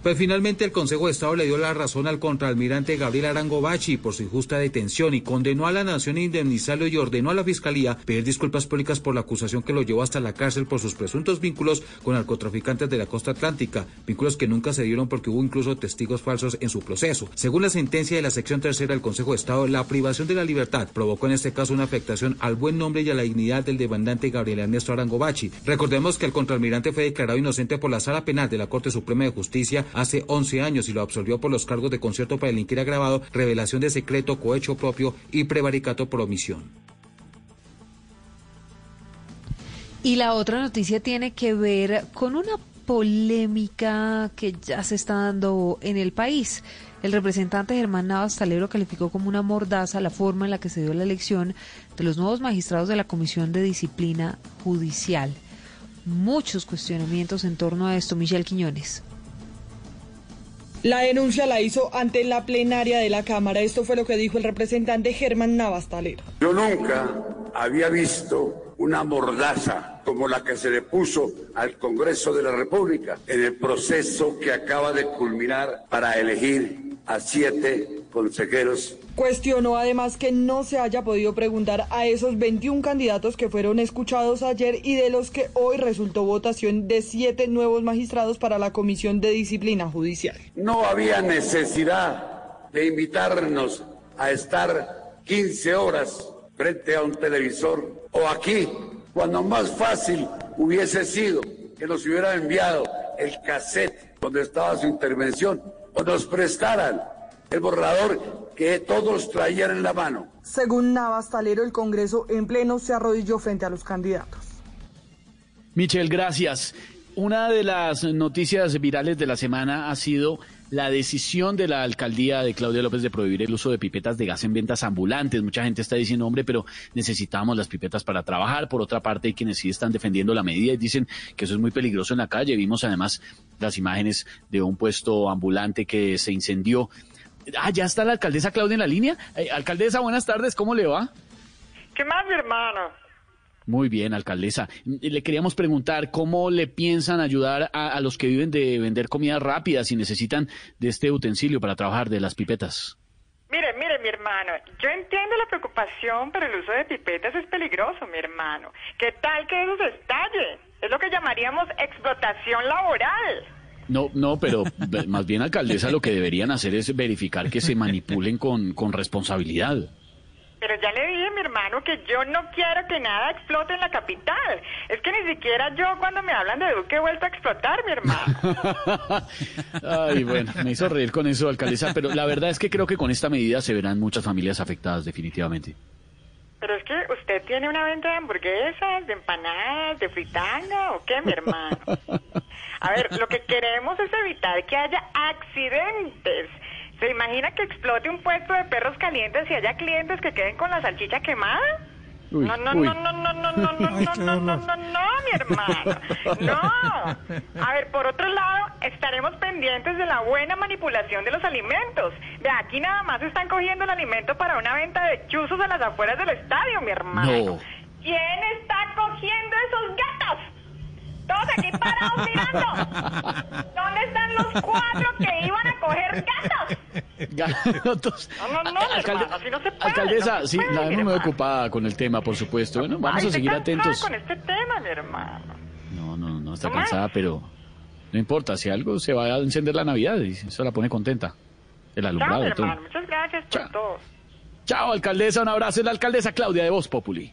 Pues finalmente el Consejo de Estado le dio la razón al contraalmirante Gabriel Arango Bachi por su injusta detención y condenó a la nación a indemnizarlo y ordenó a la Fiscalía pedir disculpas públicas por la acusación que lo llevó hasta la cárcel por sus presuntos vínculos con narcotraficantes de la costa atlántica, vínculos que nunca se dieron porque hubo incluso testigos falsos en su proceso. Según la sentencia de la sección tercera del Consejo de Estado, la privación de la libertad provocó en este caso una afectación al buen nombre y a la dignidad del demandante Gabriel Ernesto Arango Bachi. Recordemos que el contraalmirante fue declarado inocente por la Sala Penal de la Corte Suprema de Justicia hace 11 años y lo absolvió por los cargos de concierto para delinquir agravado, revelación de secreto, cohecho propio y prevaricato por omisión. Y la otra noticia tiene que ver con una polémica que ya se está dando en el país. El representante Germán Navas Talero calificó como una mordaza la forma en la que se dio la elección de los nuevos magistrados de la Comisión de Disciplina Judicial. muchos cuestionamientos en torno a esto. Michelle Quiñones. La denuncia la hizo ante la plenaria de la Cámara. Esto fue lo que dijo el representante Germán Navastalero. Yo nunca había visto una mordaza como la que se le puso al Congreso de la República en el proceso que acaba de culminar para elegir a siete consejeros. Cuestionó además que no se haya podido preguntar a esos 21 candidatos que fueron escuchados ayer y de los que hoy resultó votación de siete nuevos magistrados para la Comisión de Disciplina Judicial. No había necesidad de invitarnos a estar 15 horas frente a un televisor o aquí, cuando más fácil hubiese sido que nos hubiera enviado el cassette donde estaba su intervención o nos prestaran el borrador que todos traían en la mano. Según Navas Talero, el Congreso en pleno se arrodilló frente a los candidatos. Michelle, gracias. Una de las noticias virales de la semana ha sido la decisión de la alcaldía de Claudia López de prohibir el uso de pipetas de gas en ventas ambulantes. Mucha gente está diciendo, hombre, pero necesitamos las pipetas para trabajar. Por otra parte, hay quienes sí están defendiendo la medida y dicen que eso es muy peligroso en la calle. Vimos además las imágenes de un puesto ambulante que se incendió Ah, ya está la alcaldesa Claudia en la línea. Eh, alcaldesa, buenas tardes, ¿cómo le va? ¿Qué más, mi hermano? Muy bien, alcaldesa. Le queríamos preguntar cómo le piensan ayudar a, los que viven de vender comida rápida si necesitan de este utensilio para trabajar, de las pipetas. Mire, mire, mi hermano, yo entiendo la preocupación, pero el uso de pipetas es peligroso, mi hermano. ¿Qué tal que eso se estalle? Es lo que llamaríamos explotación laboral. No, no, pero más bien, alcaldesa, lo que deberían hacer es verificar que se manipulen con, con responsabilidad. Pero ya le dije, mi hermano, que yo no quiero que nada explote en la capital. Es que ni siquiera yo, cuando me hablan de Duque, he vuelto a explotar, mi hermano. Ay, bueno, me hizo reír con eso, alcaldesa, pero la verdad es que creo que con esta medida se verán muchas familias afectadas, definitivamente. Pero es que usted tiene una venta de hamburguesas, de empanadas, de fritanga, ¿o qué, mi hermano? A ver, lo que queremos es evitar que haya accidentes. ¿Se imagina que explote un puesto de perros calientes y haya clientes que queden con la salchicha quemada? Uy, no, no, no, no, no, no, no, no, no, no, no, no, no, mi hermano. No. A ver, por otro lado, estaremos pendientes de la buena manipulación de los alimentos. De aquí nada más están cogiendo el alimento para una venta de chuzos a las afueras del estadio, mi hermano. No. ¿Quién está cogiendo esos gatos? Todos aquí parados mirando. ¿Dónde están los cuatro que iban a coger gatos? Gatos. No, no, no, Alcalde, así no se puede. Alcaldesa, no sí, la vemos muy ocupada con el tema, por supuesto. Bueno, vamos Ay, a seguir atentos. con este tema, mi hermano. No, no, no está ¿No más? cansada, pero no importa. Si algo se va a encender la Navidad y eso la pone contenta. El Chao, alumbrado mi y todo. hermano. Muchas gracias por todo. Chao, alcaldesa. Un abrazo. Es la alcaldesa Claudia de Voz Populi.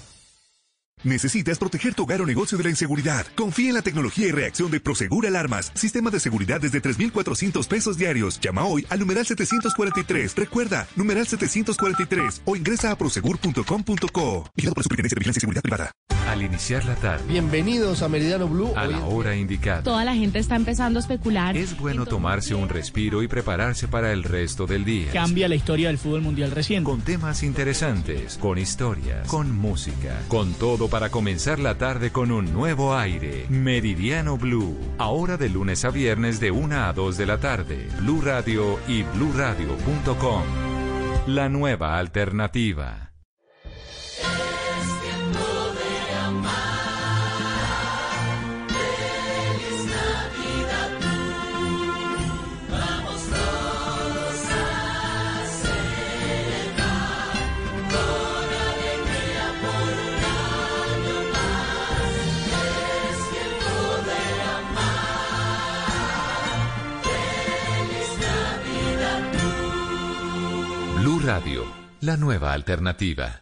¿Necesitas proteger tu hogar o negocio de la inseguridad? Confía en la tecnología y reacción de Prosegur Alarmas. Sistema de seguridad desde 3,400 pesos diarios. Llama hoy al numeral 743. Recuerda, numeral 743 o ingresa a prosegur.com.co. Vigilado por la Superintendencia de Vigilancia y Seguridad Privada. Al iniciar la tarde, Bienvenidos a Meridiano Blue. a la hora indicada. Toda la gente está empezando a especular. Es bueno tomarse un respiro y prepararse para el resto del día. Cambia la historia del fútbol mundial reciente. Con temas interesantes, con historias, con música, con todo para comenzar la tarde con un nuevo aire. Meridiano Blue. Ahora de lunes a viernes de 1 a 2 de la tarde. Blue Radio y bluradio.com. La nueva alternativa. Radio, la nueva alternativa.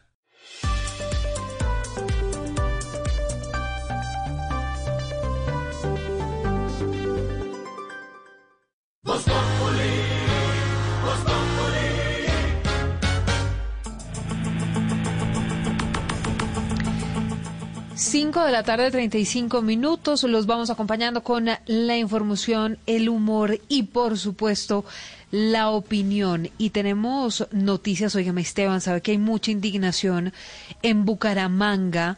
5 de la tarde, 35 minutos. Los vamos acompañando con la información, el humor y, por supuesto, la opinión. Y tenemos noticias, oígame Esteban, sabe que hay mucha indignación en Bucaramanga.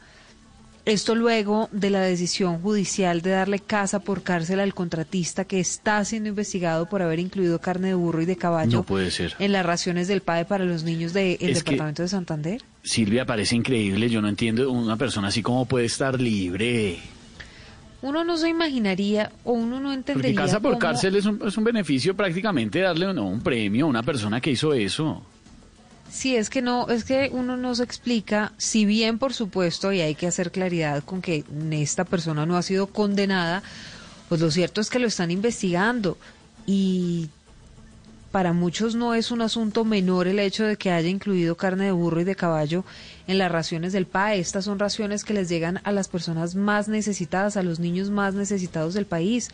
Esto luego de la decisión judicial de darle casa por cárcel al contratista que está siendo investigado por haber incluido carne de burro y de caballo No puede ser. en las raciones del PAE para los niños del que- departamento de Santander. Silvia, parece increíble. Yo no entiendo una persona así como puede estar libre. Uno no se imaginaría o uno no Porque entendería casa por cómo- cárcel es un, es un beneficio prácticamente darle no, un premio a una persona que hizo eso. Sí, es que no, es que uno no se explica, si bien por supuesto, y hay que hacer claridad con que esta persona no ha sido condenada, pues lo cierto es que lo están investigando y para muchos no es un asunto menor el hecho de que haya incluido carne de burro y de caballo en las raciones del PAE. Estas son raciones que les llegan a las personas más necesitadas, a los niños más necesitados del país.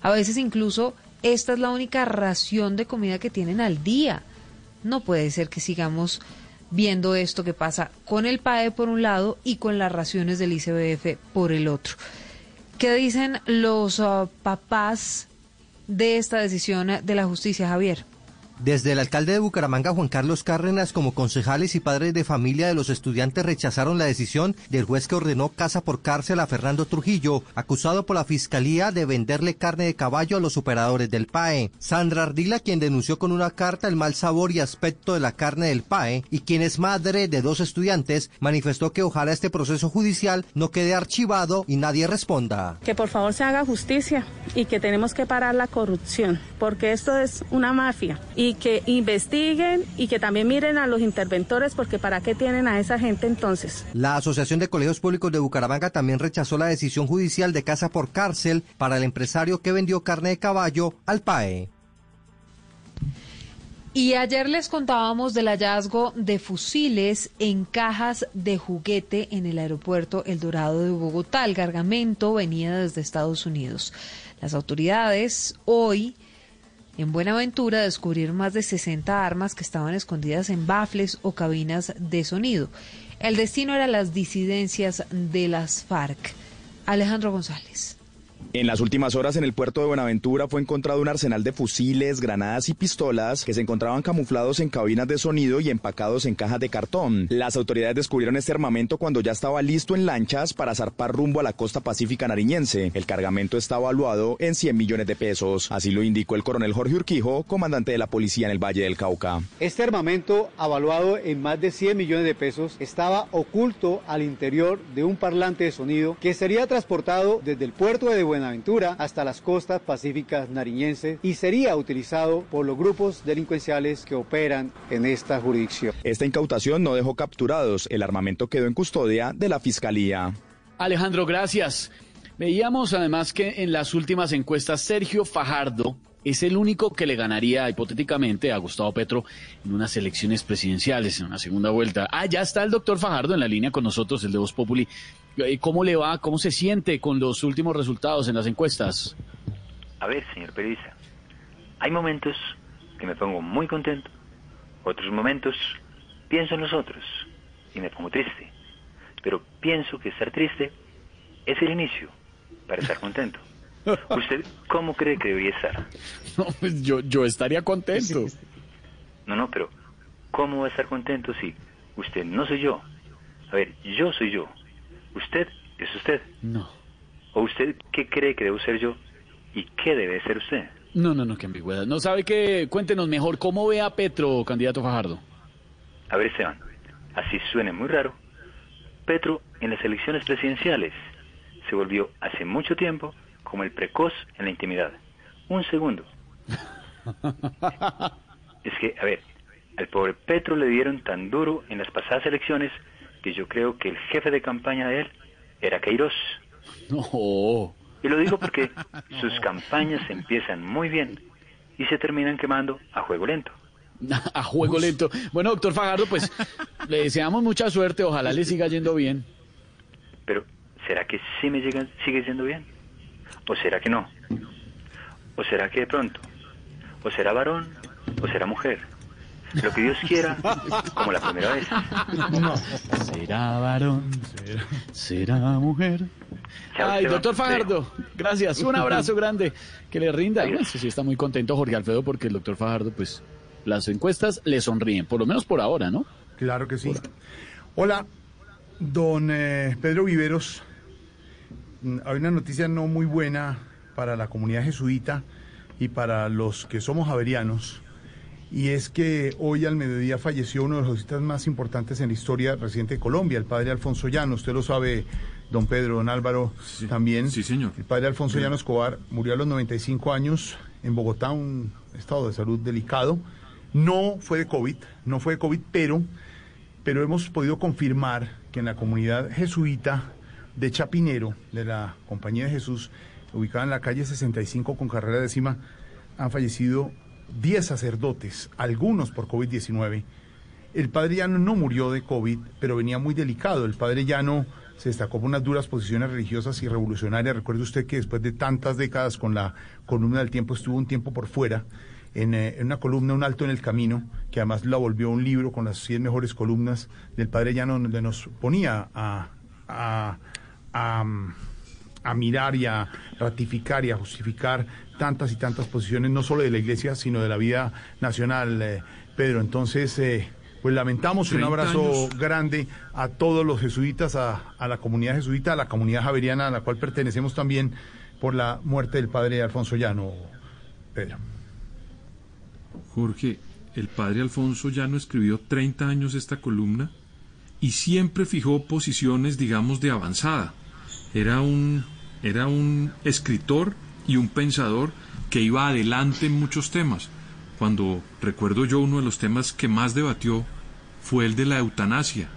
A veces incluso esta es la única ración de comida que tienen al día. No puede ser que sigamos viendo esto que pasa con el PAE por un lado y con las raciones del ICBF por el otro. ¿Qué dicen los ah, papás de esta decisión de la justicia, Javier? Desde el alcalde de Bucaramanga, Juan Carlos Cárdenas, como concejales y padres de familia de los estudiantes rechazaron la decisión del juez que ordenó casa por cárcel a Fernando Trujillo, acusado por la fiscalía de venderle carne de caballo a los operadores del PAE. Sandra Ardila, quien denunció con una carta el mal sabor y aspecto de la carne del PAE, y quien es madre de dos estudiantes, manifestó que ojalá este proceso judicial no quede archivado y nadie responda. que por favor se haga justicia y que tenemos que parar la corrupción, porque esto es una mafia y que investiguen y que también miren a los interventores, porque para qué tienen a esa gente entonces. La Asociación de Colegios Públicos de Bucaramanga también rechazó la decisión judicial de casa por cárcel para el empresario que vendió carne de caballo al PAE. Y ayer les contábamos del hallazgo de fusiles en cajas de juguete en el aeropuerto El Dorado de Bogotá. El cargamento venía desde Estados Unidos. Las autoridades hoy en Buenaventura descubrieron más de 60 armas que estaban escondidas en bafles o cabinas de sonido. El destino era las disidencias de las FARC. Alejandro González. En las últimas horas en el puerto de Buenaventura fue encontrado un arsenal de fusiles, granadas y pistolas que se encontraban camuflados en cabinas de sonido y empacados en cajas de cartón. Las autoridades descubrieron este armamento cuando ya estaba listo en lanchas para zarpar rumbo a la costa pacífica nariñense. El cargamento está evaluado en 100 millones de pesos. Así lo indicó el coronel Jorge Urquijo, comandante de la policía en el Valle del Cauca. Este armamento, avaluado en más de 100 millones de pesos, estaba oculto al interior de un parlante de sonido que sería transportado desde el puerto de Buenaventura hasta las costas pacíficas nariñenses y sería utilizado por los grupos delincuenciales que operan en esta jurisdicción. Esta incautación no dejó capturados. El armamento quedó en custodia de la fiscalía. Alejandro, gracias. Veíamos además que en las últimas encuestas Sergio Fajardo es el único que le ganaría hipotéticamente a Gustavo Petro en unas elecciones presidenciales, en una segunda vuelta. Ah, ya está el doctor Fajardo en la línea con nosotros, el de Voz Populi. Eh, ¿Cómo le va? ¿Cómo se siente con los últimos resultados en las encuestas? A ver, señor periodista, hay momentos que me pongo muy contento, otros momentos pienso en los otros y me pongo triste. Pero pienso que estar triste es el inicio para estar contento. ¿Usted cómo cree que debería estar? No, pues yo, yo estaría contento. No, no, pero ¿cómo va a estar contento si usted no soy yo? A ver, yo soy yo. Usted es usted. No. ¿O usted qué cree que debo ser yo y qué debe ser usted? No, no, no, qué ambigüedad. No sabe que cuéntenos mejor cómo ve a Petro, candidato Fajardo. A ver, Esteban, así suene muy raro. Petro en las elecciones presidenciales se volvió hace mucho tiempo como el precoz en la intimidad. Un segundo. Es que, a ver, al pobre Petro le dieron tan duro en las pasadas elecciones que yo creo que el jefe de campaña de él era Queiroz. No. Y lo digo porque sus campañas empiezan muy bien y se terminan quemando a juego lento. A juego lento. Bueno, doctor Fajardo, pues le deseamos mucha suerte, ojalá le siga yendo bien. Pero, ¿será que sí me llega, sigue siendo bien? ¿O será que no? ¿O será que de pronto? ¿O será varón? ¿O será mujer? Lo que Dios quiera, como la primera vez. Será varón, será, será mujer. Chao, Ay, doctor Fajardo, gracias. Un abrazo grande. Que le rinda. Bueno, sí está muy contento Jorge Alfredo porque el doctor Fajardo, pues, las encuestas le sonríen, por lo menos por ahora, ¿no? Claro que sí. Hola, don eh, Pedro Viveros. Mm, Hay una noticia no muy buena para la comunidad jesuita y para los que somos javerianos. Y es que hoy al mediodía falleció uno de los jesuitas más importantes en la historia reciente de Colombia, el padre Alfonso Llano. Usted lo sabe, don Pedro, don Álvaro también. Sí, señor. El padre Alfonso Llano Escobar murió a los 95 años en Bogotá, un estado de salud delicado. No fue de COVID, no fue de COVID, pero, pero hemos podido confirmar que en la comunidad jesuita de Chapinero, de la Compañía de Jesús, ubicada en la calle 65 con carrera décima, han fallecido 10 sacerdotes, algunos por COVID-19. El padre Llano no murió de COVID, pero venía muy delicado. El padre Llano se destacó por unas duras posiciones religiosas y revolucionarias. Recuerde usted que después de tantas décadas con la columna del tiempo estuvo un tiempo por fuera, en, eh, una columna, Un alto en el camino, que además la volvió un libro con las 100 mejores columnas del padre Llano, donde nos ponía a, a, a, a mirar y a ratificar y a justificar tantas y tantas posiciones, no solo de la Iglesia, sino de la vida nacional, eh, Pedro. Entonces, eh, pues lamentamos un 30 abrazo años. grande a todos los jesuitas, a, a la comunidad jesuita, a la comunidad javeriana, a la cual pertenecemos también por la muerte del padre Alfonso Llano, Pedro. Jorge, el padre Alfonso ya no escribió 30 años esta columna y siempre fijó posiciones, digamos, de avanzada. Era un, era un escritor y un pensador que iba adelante en muchos temas. Cuando recuerdo yo uno de los temas que más debatió fue el de la eutanasia,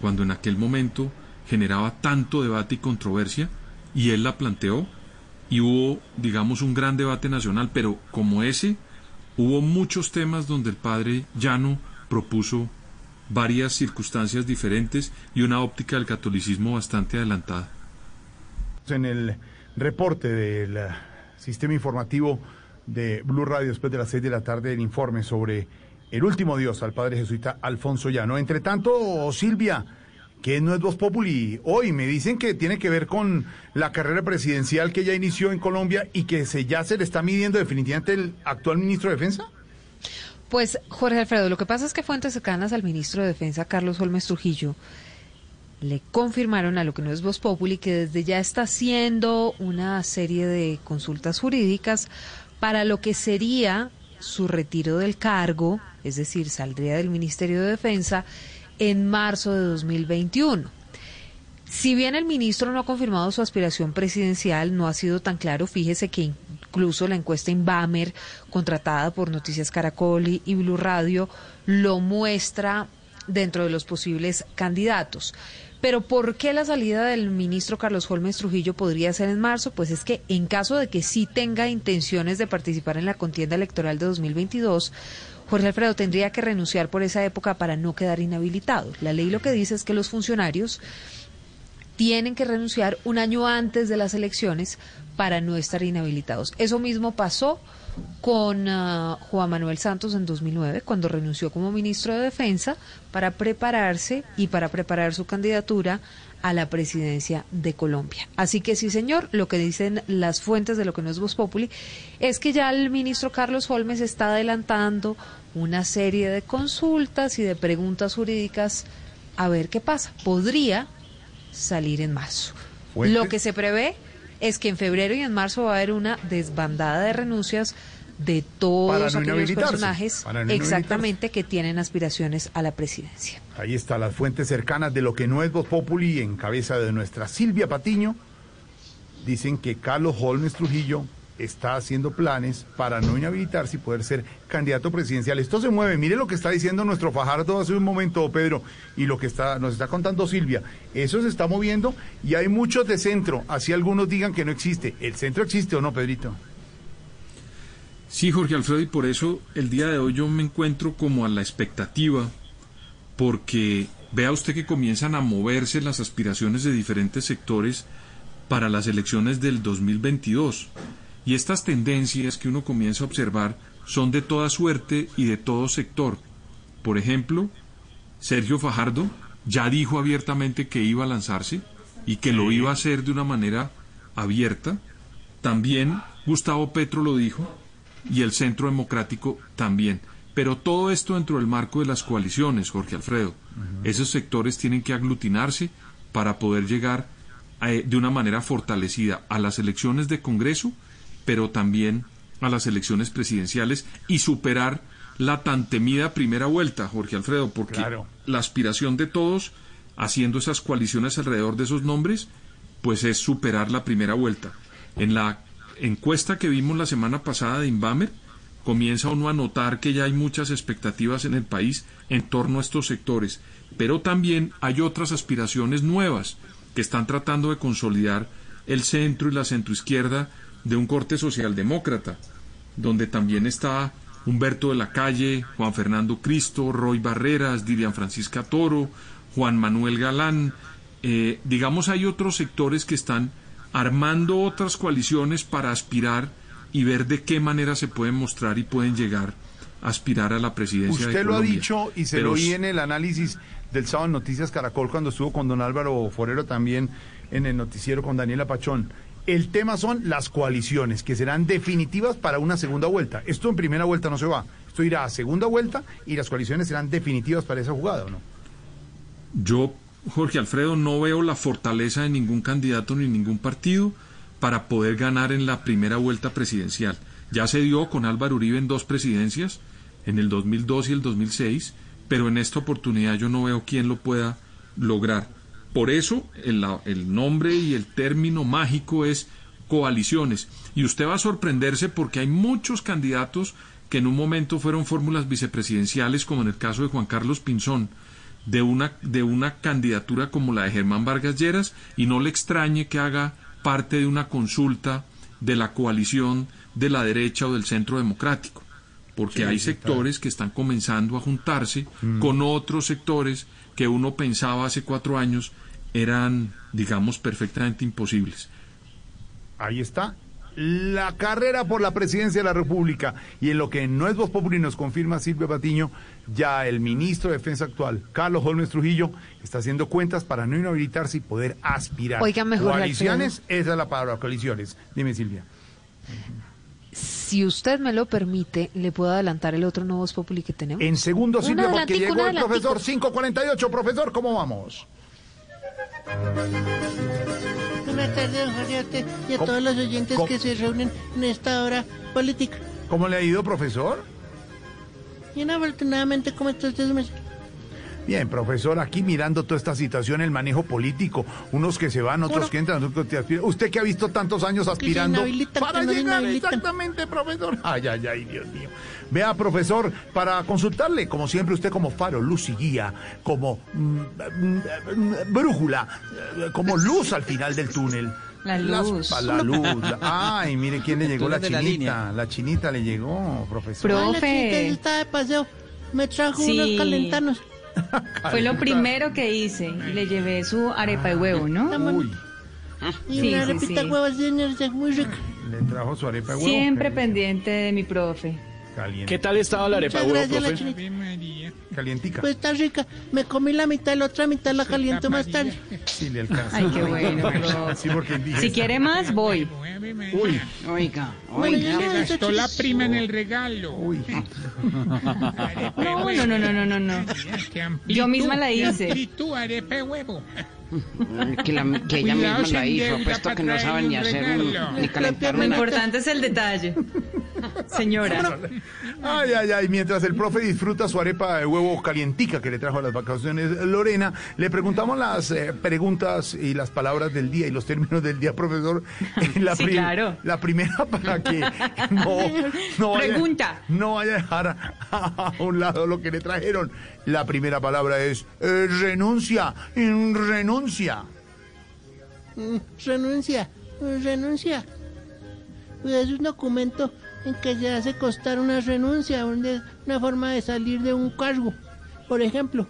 cuando en aquel momento generaba tanto debate y controversia, y él la planteó, y hubo, digamos, un gran debate nacional, pero como ese, hubo muchos temas donde el padre Llano propuso varias circunstancias diferentes y una óptica del catolicismo bastante adelantada. En el reporte del eh, sistema informativo de Blue Radio después de las seis de la tarde, el informe sobre el último Dios al padre jesuita Alfonso Llano. Entre tanto, Silvia, que no es Voz Populi, hoy me dicen que tiene que ver con la carrera presidencial que ya inició en Colombia y que se, ya se le está midiendo definitivamente el actual ministro de Defensa. Pues, Jorge Alfredo, lo que pasa es que fuentes cercanas al ministro de Defensa, Carlos Holmes Trujillo, le confirmaron a lo que no es Voz Populi que desde ya está haciendo una serie de consultas jurídicas para lo que sería su retiro del cargo, es decir, saldría del Ministerio de Defensa en marzo de 2021. Si bien el ministro no ha confirmado su aspiración presidencial, no ha sido tan claro, fíjese que incluso la encuesta Inbamer, contratada por Noticias Caracol y y Blue Radio, lo muestra dentro de los posibles candidatos. Pero ¿por qué la salida del ministro Carlos Holmes Trujillo podría ser en marzo? Pues es que en caso de que sí tenga intenciones de participar en la contienda electoral de 2022, Jorge Alfredo tendría que renunciar por esa época para no quedar inhabilitado. La ley lo que dice es que los funcionarios tienen que renunciar un año antes de las elecciones para no estar inhabilitados. Eso mismo pasó con ah, Juan Manuel Santos en 2009, cuando renunció como ministro de Defensa para prepararse y para preparar su candidatura a la presidencia de Colombia. Así que sí, señor, lo que dicen las fuentes de lo que no es Voz Populi es que ya el ministro Carlos Holmes está adelantando una serie de consultas y de preguntas jurídicas a ver qué pasa. Podría salir en marzo. Fuentes. Lo que se prevé es que en febrero y en marzo va a haber una desbandada de renuncias de todos no aquellos personajes no exactamente que tienen aspiraciones a la presidencia. Ahí está las fuentes cercanas de lo que no es Voz Populi en cabeza de nuestra Silvia Patiño. Dicen que Carlos Holmes Trujillo está haciendo planes para no inhabilitarse y poder ser candidato presidencial. Esto se mueve. Mire lo que está diciendo nuestro Fajardo hace un momento, Pedro, y lo que nos está contando Silvia. Eso se está moviendo y hay muchos de centro. Así algunos digan que no existe. ¿El centro existe o no, Pedrito? Sí, Jorge Alfredo, y por eso el día de hoy yo me encuentro como a la expectativa, porque vea usted que comienzan a moverse las aspiraciones de diferentes sectores para las elecciones del 2022. Y estas tendencias que uno comienza a observar son de toda suerte y de todo sector. Por ejemplo, Sergio Fajardo ya dijo abiertamente que iba a lanzarse y que lo iba a hacer de una manera abierta. También Gustavo Petro lo dijo y el Centro Democrático también. Pero todo esto dentro del marco de las coaliciones, Jorge Alfredo. Esos sectores tienen que aglutinarse para poder llegar eh, de una manera fortalecida a las elecciones de Congreso, pero también a las elecciones presidenciales y superar la tan temida primera vuelta, Jorge Alfredo, porque la aspiración de todos haciendo esas coaliciones alrededor de esos nombres, pues es superar la primera vuelta. En la encuesta que vimos la semana pasada de Inbamer, comienza uno a notar que ya hay muchas expectativas en el país en torno a estos sectores, pero también hay otras aspiraciones nuevas que están tratando de consolidar el centro y la centroizquierda de un corte socialdemócrata, donde también está Humberto de la Calle, Juan Fernando Cristo, Roy Barreras, Dilian Francisca Toro, Juan Manuel Galán. Eh, digamos, hay otros sectores que están armando otras coaliciones para aspirar y ver de qué manera se pueden mostrar y pueden llegar a aspirar a la presidencia. Usted de lo ha Colombia. dicho y se Pero lo oí en el análisis del sábado en Noticias Caracol cuando estuvo con don Álvaro Forero también en el noticiero con Daniela Pachón. El tema son las coaliciones que serán definitivas para una segunda vuelta. Esto en primera vuelta no se va. Esto irá a segunda vuelta y las coaliciones serán definitivas para esa jugada, ¿o no? Yo, Jorge Alfredo, no veo la fortaleza de ningún candidato ni ningún partido para poder ganar en la primera vuelta presidencial. Ya se dio con Álvaro Uribe en dos presidencias, en el 2002 y el 2006, pero en esta oportunidad yo no veo quién lo pueda lograr. Por eso el, el nombre y el término mágico es coaliciones. Y usted va a sorprenderse porque hay muchos candidatos que en un momento fueron fórmulas vicepresidenciales, como en el caso de Juan Carlos Pinzón, de una, de una candidatura como la de Germán Vargas Lleras, y no le extrañe que haga parte de una consulta de la coalición de la derecha o del centro democrático, porque Sí, hay sectores que están comenzando a juntarse Mm. con otros sectores que uno pensaba hace cuatro años eran, digamos, perfectamente imposibles. Ahí está. La carrera por la presidencia de la República. Y en lo que no es Voz Populi nos confirma Silvia Patiño, ya el ministro de Defensa actual, Carlos Holmes Trujillo, está haciendo cuentas para no inhabilitarse y poder aspirar. Oiga, mejor, Coaliciones, esa es la palabra, coaliciones. Dime, Silvia. Si usted me lo permite, le puedo adelantar el otro nuevo Voz Populi que tenemos. En segundo, Un Silvia, porque llegó el profesor 548. Profesor, ¿cómo vamos? Buenas tardes, don Jorge, a usted y a ¿Cómo- todos los oyentes cómo- que se reúnen en esta hora política. ¿Cómo le ha ido, profesor? Bien, afortunadamente, ¿cómo está usted? Bien, profesor, aquí mirando toda esta situación, el manejo político, unos que se van, otros que entran, otros que aspiran. Usted que ha visto tantos años aspirando para llegar exactamente, profesor. Ay, ay, ay, Dios mío. Vea, profesor, para consultarle, como siempre, usted como faro, luz y guía, como mm, mm, mm, brújula, eh, como luz al final del túnel. La Las- luz. la luz. Ay, mire quién le llegó la chinita. La chinita le llegó, profesor. Ay, la está de paseo. Me trajo Sí. unos calentanos. Fue lo primero que hice y le llevé su arepa de huevo, ¿no? Uy, Y Sí, una sí, repita sí. huevas señor, es muy rica. le trajo su arepa de huevo. Siempre pendiente de mi profe. Caliente. ¿Qué tal estaba la arepa Muchas gracias, la profe? chinita. Calientica. Pues está rica. Me comí la mitad, la otra mitad la caliento más tarde. Sí, le alcanza. Ay, qué bueno, profe. Sí, porque dije. Si quiere más, voy. Uy. Oiga, oiga. Se gastó la prima en el regalo. Uy. No, no, no, no, no, no, Yo misma la hice. arepa de huevo. Que, la- que ella Cuidado, misma la hizo, puesto para que no traerle sabe ni hacer un, ni calentar Lo una. importante es el detalle. Señora. Ay, ay, ay. Mientras el profe disfruta su arepa de huevo calientica que le trajo a las vacaciones Lorena, le preguntamos las eh, preguntas y las palabras del día y los términos del día, profesor. La, Sí, claro. la primera para que no, no vaya, Pregunta. no vaya a dejar a, a un lado lo que le trajeron. La primera palabra es eh, renuncia, renuncia. Mm, Renuncia, renuncia. Es un documento en que se hace costar una renuncia, una, forma de salir de un cargo. Por ejemplo,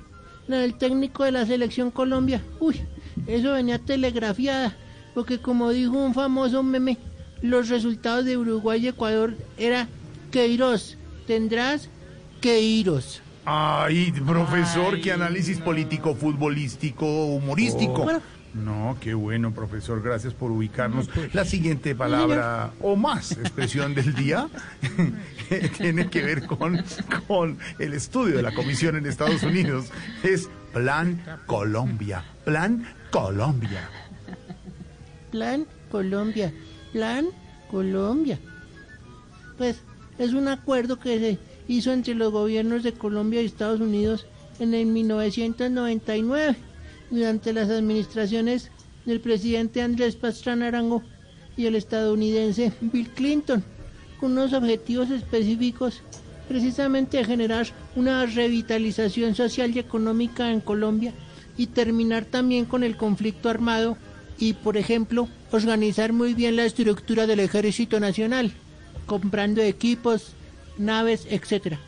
la del técnico de la selección Colombia. Uy, eso venía telegrafiada, porque como dijo un famoso meme, los resultados de Uruguay y Ecuador era Queiroz, tendrás Queiroz. Ay, profesor, qué análisis político, futbolístico, humorístico. Bueno. No, qué bueno, profesor. Gracias por ubicarnos. La siguiente palabra o más expresión del día tiene que ver con, con el estudio de la comisión en Estados Unidos. Es Plan Colombia. Plan Colombia. Plan Colombia, Plan Colombia. Pues es un acuerdo que se hizo entre los gobiernos de Colombia y Estados Unidos en el 1999, durante las administraciones del presidente Andrés Pastrana Arango y el estadounidense Bill Clinton, con unos objetivos específicos precisamente de generar una revitalización social y económica en Colombia y terminar también con el conflicto armado y, por ejemplo, organizar muy bien la estructura del Ejército Nacional, comprando equipos, naves, etcétera.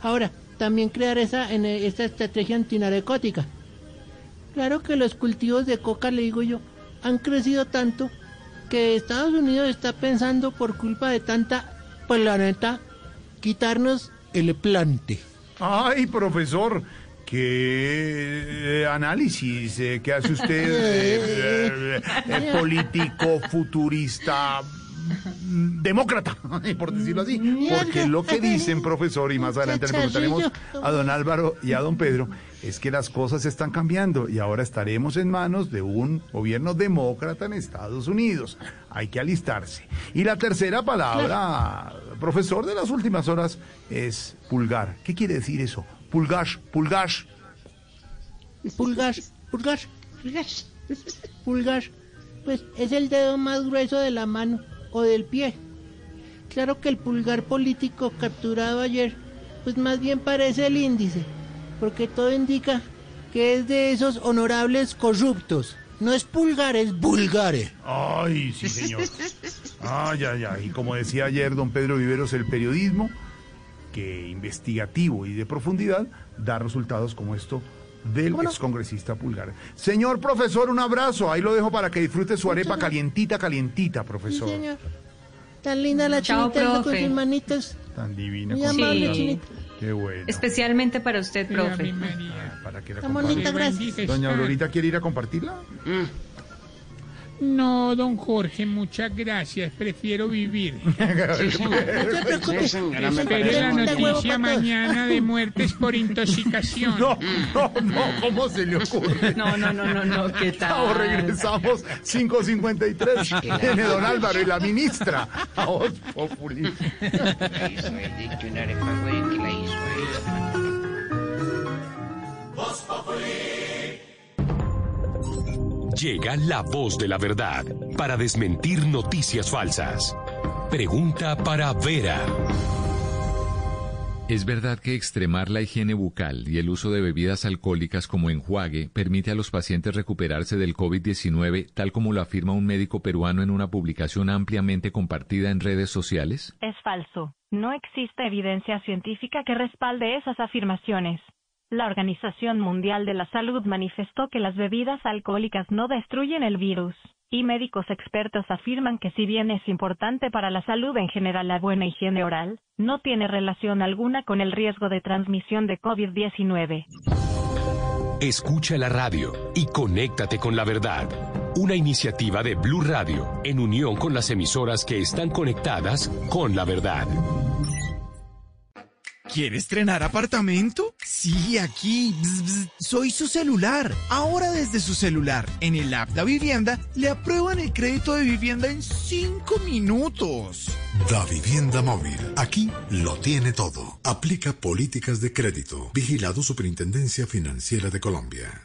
Ahora, también crear esa, en eh, esta estrategia antinarcótica. Claro que los cultivos de coca, le digo yo, han crecido tanto que Estados Unidos está pensando por culpa de tanta planeta quitarnos el plante. Ay, profesor, qué eh, análisis eh, que hace usted, eh, político, futurista, demócrata, por decirlo así. Porque lo que dicen, profesor, y más adelante le preguntaremos a don Álvaro y a don Pedro, es que las cosas están cambiando y ahora estaremos en manos de un gobierno demócrata en Estados Unidos. Hay que alistarse. Y la tercera palabra, profesor de las últimas horas, es pulgar. ¿Qué quiere decir eso? Pulgar, pulgar. Pulgar, pulgar, pulgar, pulgar, pues es el dedo más grueso de la mano o del pie. Claro que el pulgar político capturado ayer, pues más bien parece el índice, porque todo indica que es de esos honorables corruptos. No es pulgar, es vulgare. Ay, sí, señor. Ay, ay, ay. Y como decía ayer don Pedro Viveros, el periodismo, que investigativo y de profundidad, da resultados como esto del excongresista Pulgar. Señor profesor, un abrazo. Ahí lo dejo para que disfrute su arepa calientita, calientita, Sí, profesor. señor. Tan linda la Chao, chinita con sus manitas. Tan divina. Muy amable, chinita. Qué bueno. Especialmente para usted, profe. Para que la Tan bonita, comparta. gracias. Doña Aurorita quiere ir a compartirla. No, don Jorge, muchas gracias. Prefiero vivir. Sí, señor. No se preocupe. Espere la noticia mañana de muertes por intoxicación. No, no, no, ¿cómo se le ocurre? No, no, no, no, no, ¿qué tal? Chao, regresamos 5.53. Viene don Álvaro y la ministra. A Voz Populi. Llega la voz de la verdad para desmentir noticias falsas. Pregunta para Vera. ¿Es verdad que extremar la higiene bucal y el uso de bebidas alcohólicas como enjuague permite a los pacientes recuperarse del COVID-19, tal como lo afirma un médico peruano en una publicación ampliamente compartida en redes sociales? Es falso. No existe evidencia científica que respalde esas afirmaciones. La Organización Mundial de la Salud manifestó que las bebidas alcohólicas no destruyen el virus, y médicos expertos afirman que si bien es importante para la salud en general la buena higiene oral, no tiene relación alguna con el riesgo de transmisión de COVID-19. Escucha la radio y conéctate con la verdad. Una iniciativa de Blue Radio en unión con las emisoras que están conectadas con la verdad. ¿Quiere estrenar apartamento? Sí, aquí. Soy su celular. Ahora desde su celular, en el app Da Vivienda, le aprueban el crédito de vivienda en 5 minutos. Da Vivienda Móvil. Aquí lo tiene todo. Aplica políticas de crédito. Vigilado Superintendencia Financiera de Colombia.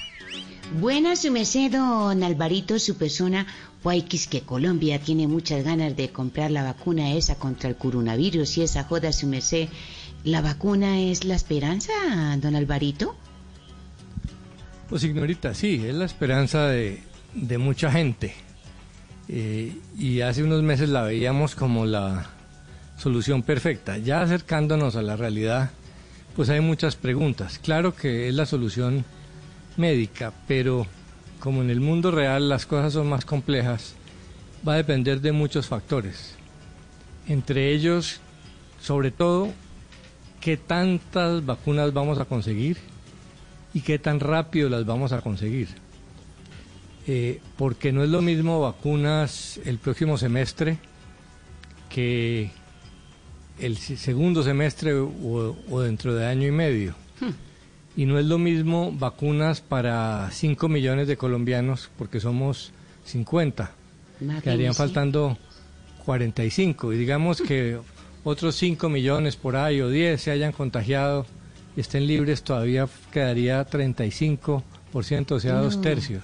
Buenas, su merced, don Alvarito, su persona. Guayquis que Colombia tiene muchas ganas de comprar la vacuna esa contra el coronavirus y esa joda, su merced. ¿La vacuna es la esperanza, don Alvarito? Pues ignorita, sí, es la esperanza de, de mucha gente. Eh, y hace unos meses la veíamos como la solución perfecta. Ya acercándonos a la realidad, pues hay muchas preguntas. Claro que es la solución médica, pero como en el mundo real las cosas son más complejas, va a depender de muchos factores. Entre ellos, sobre todo, qué tantas vacunas vamos a conseguir y qué tan rápido las vamos a conseguir. Eh, porque no es lo mismo vacunas el próximo semestre que el segundo semestre o, o dentro de año y medio. Y no es lo mismo vacunas para 5 millones de colombianos, porque somos 50. Imagínese. Quedarían faltando 45. Y digamos que otros 5 millones por ahí o 10 se hayan contagiado y estén libres, todavía quedaría 35%, o sea, dos tercios.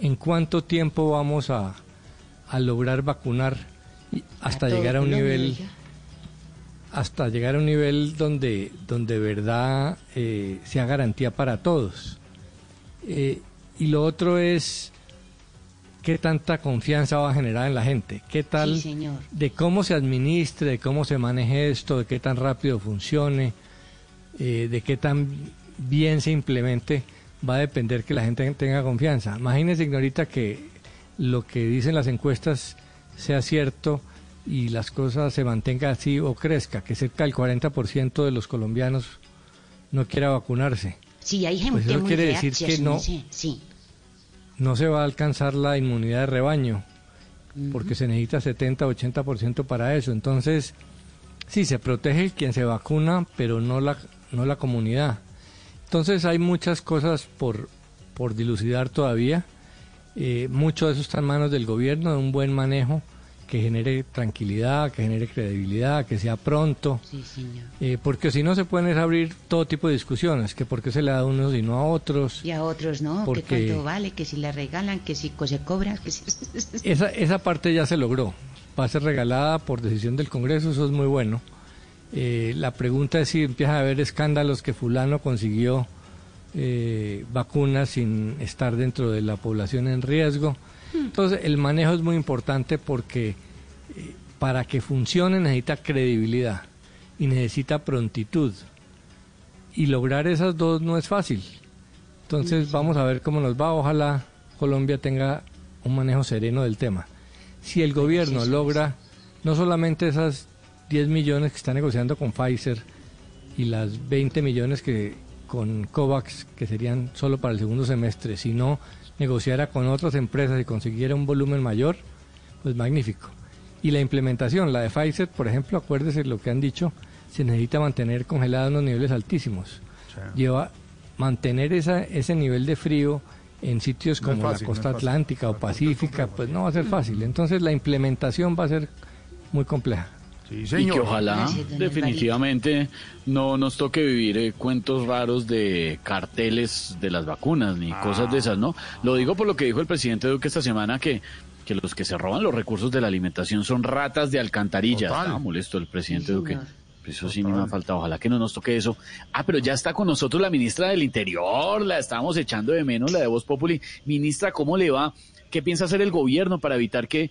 ¿En cuánto tiempo vamos a, a lograr vacunar hasta llegar a un nivel. Hasta llegar a un nivel donde donde de verdad eh, sea garantía para todos. Eh, y lo otro es qué tanta confianza va a generar en la gente qué tal Sí, señor. de cómo se administre de cómo se maneje esto de qué tan rápido funcione eh, de qué tan bien se implemente va a depender que la gente tenga confianza. Imagínense ignorita que lo que dicen las encuestas sea cierto y las cosas se mantengan así o crezca, que cerca del 40% de los colombianos no quiera vacunarse. Sí, hay gente Pues eso muy quiere decir que Sí. no se va a alcanzar la inmunidad de rebaño, porque se necesita 70-80% para eso. Entonces, sí, se protege quien se vacuna, pero no la, no la comunidad. Entonces hay muchas cosas por, por dilucidar todavía. Eh, mucho de eso está en manos del gobierno, de un buen manejo que genere tranquilidad, que genere credibilidad, que sea pronto. Sí, señor. Eh, porque si no se pueden abrir todo tipo de discusiones, que por qué se le da a unos y no a otros. Y a otros no, Porque- que cuánto vale, que si la regalan, que si se cobra, que si... Esa, esa parte ya se logró. Va a ser regalada por decisión del Congreso, eso es muy bueno. Eh, la pregunta es si empieza a haber escándalos que fulano consiguió eh, vacunas sin estar dentro de la población en riesgo. Entonces el manejo es muy importante porque eh, para que funcione necesita credibilidad y necesita prontitud. Y lograr esas dos no es fácil. Entonces vamos a ver cómo nos va. Ojalá Colombia tenga un manejo sereno del tema. Si el gobierno logra no solamente esas 10 millones que está negociando con Pfizer y las 20 millones que con COVAX, que serían solo para el segundo semestre, sino negociara con otras empresas y consiguiera un volumen mayor, pues magnífico. Y la implementación, la de Pfizer, por ejemplo, acuérdese lo que han dicho, se necesita mantener congelada unos niveles altísimos. Lleva mantener esa, ese nivel de frío en sitios No como fácil, la no costa fácil. atlántica o pacífica, pues no va a ser fácil. Entonces la implementación va a ser muy compleja. Sí, Y que ojalá Gracias, definitivamente no nos toque vivir eh, cuentos raros de carteles de las vacunas ni cosas de esas, ¿no? Lo digo por lo que dijo el presidente Duque esta semana que que los que se roban los recursos de la alimentación son ratas de alcantarilla. Total. Estaba molesto el presidente Sí, Duque. señor. Eso sí no me ha faltado. Ojalá que no nos toque eso. Ah, pero ya está con nosotros la ministra del Interior. La estábamos echando de menos, la de Voz Populi. Ministra, ¿cómo le va? ¿Qué piensa hacer el gobierno para evitar que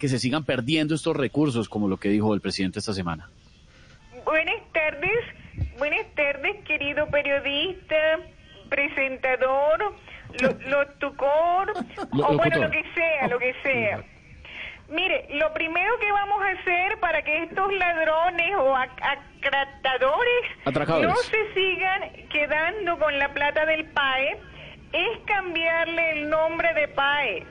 Que se sigan perdiendo estos recursos, como lo que dijo el presidente esta semana? Buenas tardes, buenas tardes, querido periodista, presentador, lo- locutor, Lo- o bueno, lo que sea, lo que sea. Mire, lo primero que vamos a hacer para que estos ladrones o ac- acratadores no se sigan quedando con la plata del PAE es cambiarle el nombre de PAE,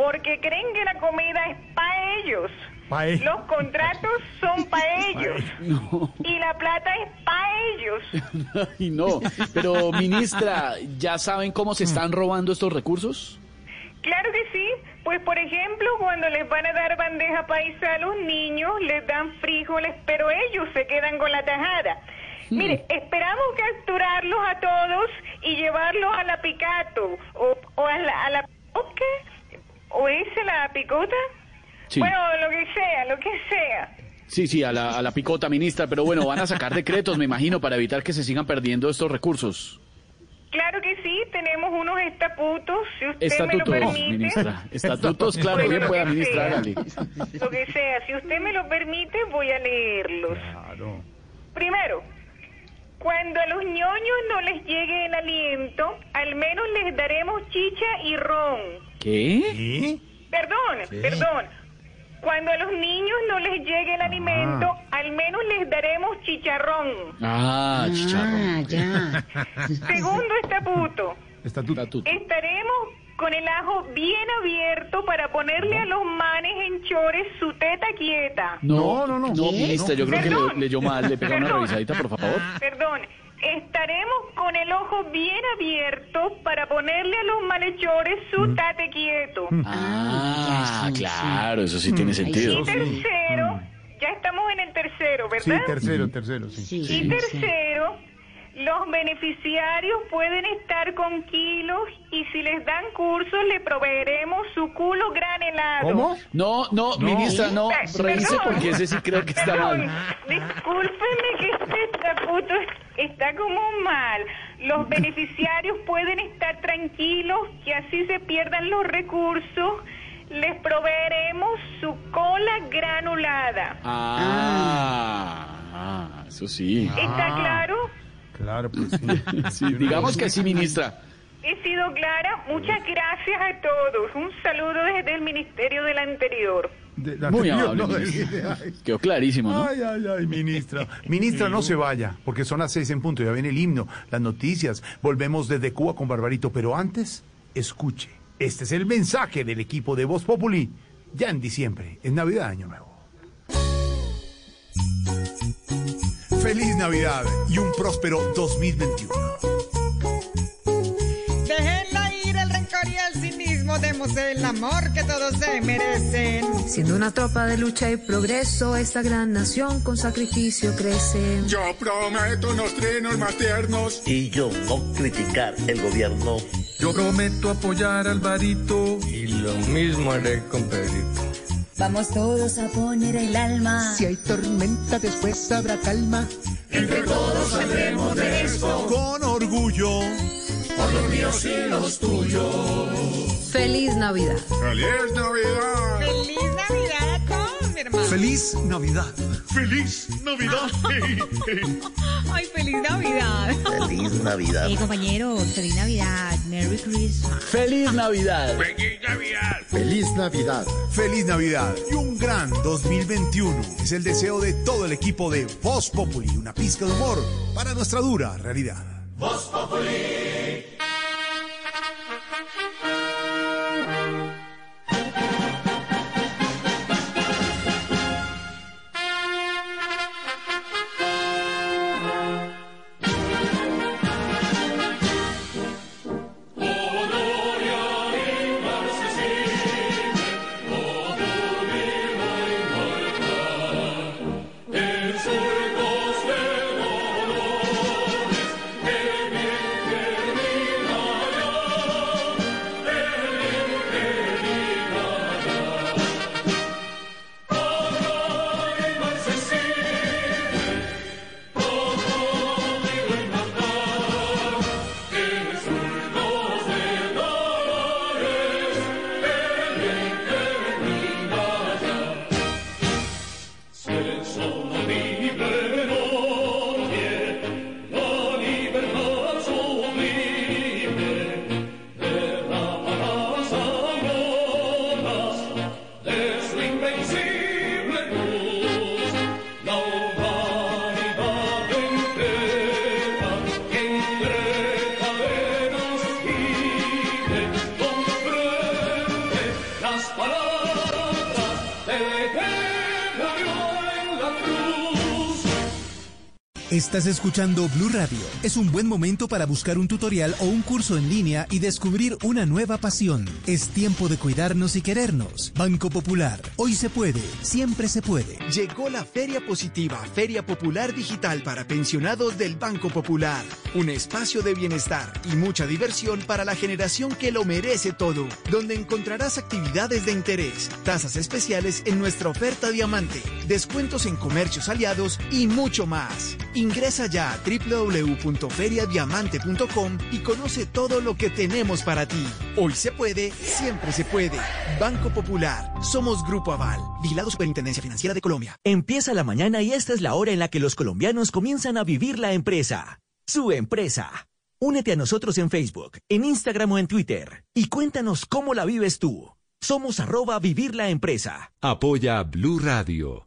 porque creen que la comida es para ellos. Pae. Los contratos son para ellos y la plata es para ellos. Ay, no. Pero, ministra, ¿ya saben cómo se están robando estos recursos? Claro que sí, pues por ejemplo, cuando les van a dar bandeja paisa a los niños, les dan frijoles, pero ellos se quedan con la tajada. Mire, esperamos capturarlos a todos y llevarlos a la picato o, o a la, a la ¿o es la picota. Sí. Bueno, lo que sea, lo que sea. Sí, sí, a la, a la picota, ministra. Pero bueno, van a sacar decretos, me imagino, para evitar que se sigan perdiendo estos recursos. Claro que sí, tenemos unos estatutos, si usted me lo Estatutos, permite. ministra. Estatutos, claro, Bueno, bien pueda, ministra, hágale. Lo que sea, si usted me lo permite, voy a leerlos. Primero, cuando a los ñoños no les llegue el aliento, al menos les daremos chicha y ron. ¿Qué? Perdón, ¿Qué? perdón. Cuando a los niños no les llegue el alimento, al menos les daremos chicharrón. Ah, chicharrón. Segundo estatuto. Estatuto. Estaremos con el ajo bien abierto para ponerle a los manes en chores su teta quieta. No, no, no. No, ministra, yo creo que Perdón. le, leyó mal. Le pega una Perdón. revisadita, por favor. Perdón, estaremos con el ojo bien abierto para ponerle a los malhechores su tate quieto. Ah, claro, eso sí tiene sentido. Y tercero, ya estamos en el tercero, Sí, ¿verdad? tercero, tercero, sí. Y tercero, los beneficiarios pueden estar con kilos y si les dan cursos le proveeremos su culo granelado. No, no, ministra, no. Perdón. Revise porque ese sí creo que está Perdón, mal. Discúlpeme que este estatuto está como mal. Los beneficiarios pueden estar tranquilos que así se pierdan los recursos. Les proveeremos su cola granulada. Ah, ah, eso sí. ¿Está claro? Claro, pues sí. Sí, digamos que sí, ministra. He sido clara. Muchas gracias a todos. Un saludo desde el Ministerio del Anterior. De- la Muy anterior, amable, no, ministra. ay. Quedó clarísimo, ¿no? Ay, ay, ay, ministra. Ministra, no se vaya, porque son las seis en punto. Ya viene el himno, las noticias. Volvemos desde Cuba con Barbarito. Pero antes, escuche. Este es el mensaje del equipo de Voz Populi. Ya en diciembre, es Navidad, Año Nuevo. Feliz Navidad y un próspero 2021. Déjenla ir el rencor y el cinismo, demos el amor que todos se merecen. Siendo una tropa de lucha y progreso, esta gran nación con sacrificio crece. Yo prometo unos trinos más tiernos. Y yo no criticar el gobierno. Yo prometo apoyar al Alvarito y lo mismo haré con Pedrito. Vamos todos a poner el alma. Si hay tormenta, después habrá calma. Entre todos saldremos de esto. Con orgullo. Por los míos y los tuyos. Feliz Navidad. ¡Feliz Navidad! ¡Feliz Navidad hermano! Feliz Navidad. ¡Feliz Navidad! ¡Ay, feliz Navidad! Feliz Navidad. Eh, compañeros, feliz Navidad. Merry Christmas. ¡Feliz Navidad! ¡Feliz Navidad! Feliz Navidad. Feliz Navidad y un gran 2021. Es el deseo de todo el equipo de Voz Populi. Una pizca de humor para nuestra dura realidad. Voz Populi. Estás escuchando Blue Radio. Es un buen momento para buscar un tutorial o un curso en línea y descubrir una nueva pasión. Es tiempo de cuidarnos y querernos. Banco Popular. Hoy se puede, siempre se puede. Llegó la Feria Positiva, Feria Popular Digital para pensionados del Banco Popular. Un espacio de bienestar y mucha diversión para la generación que lo merece todo, donde encontrarás actividades de interés, tasas especiales en nuestra oferta diamante, descuentos en comercios aliados y mucho más. Ingresa ya a www.feriadiamante.com y conoce todo lo que tenemos para ti. Hoy se puede, siempre se puede. Banco Popular. Somos Grupo Aval. Vigilado Superintendencia Financiera de Colombia. Empieza la mañana y esta es la hora en la que los colombianos comienzan a vivir la empresa. Su empresa. Únete a nosotros en Facebook, en Instagram o en Twitter y cuéntanos cómo la vives tú. Somos arroba vivir la empresa. Apoya Blue Radio.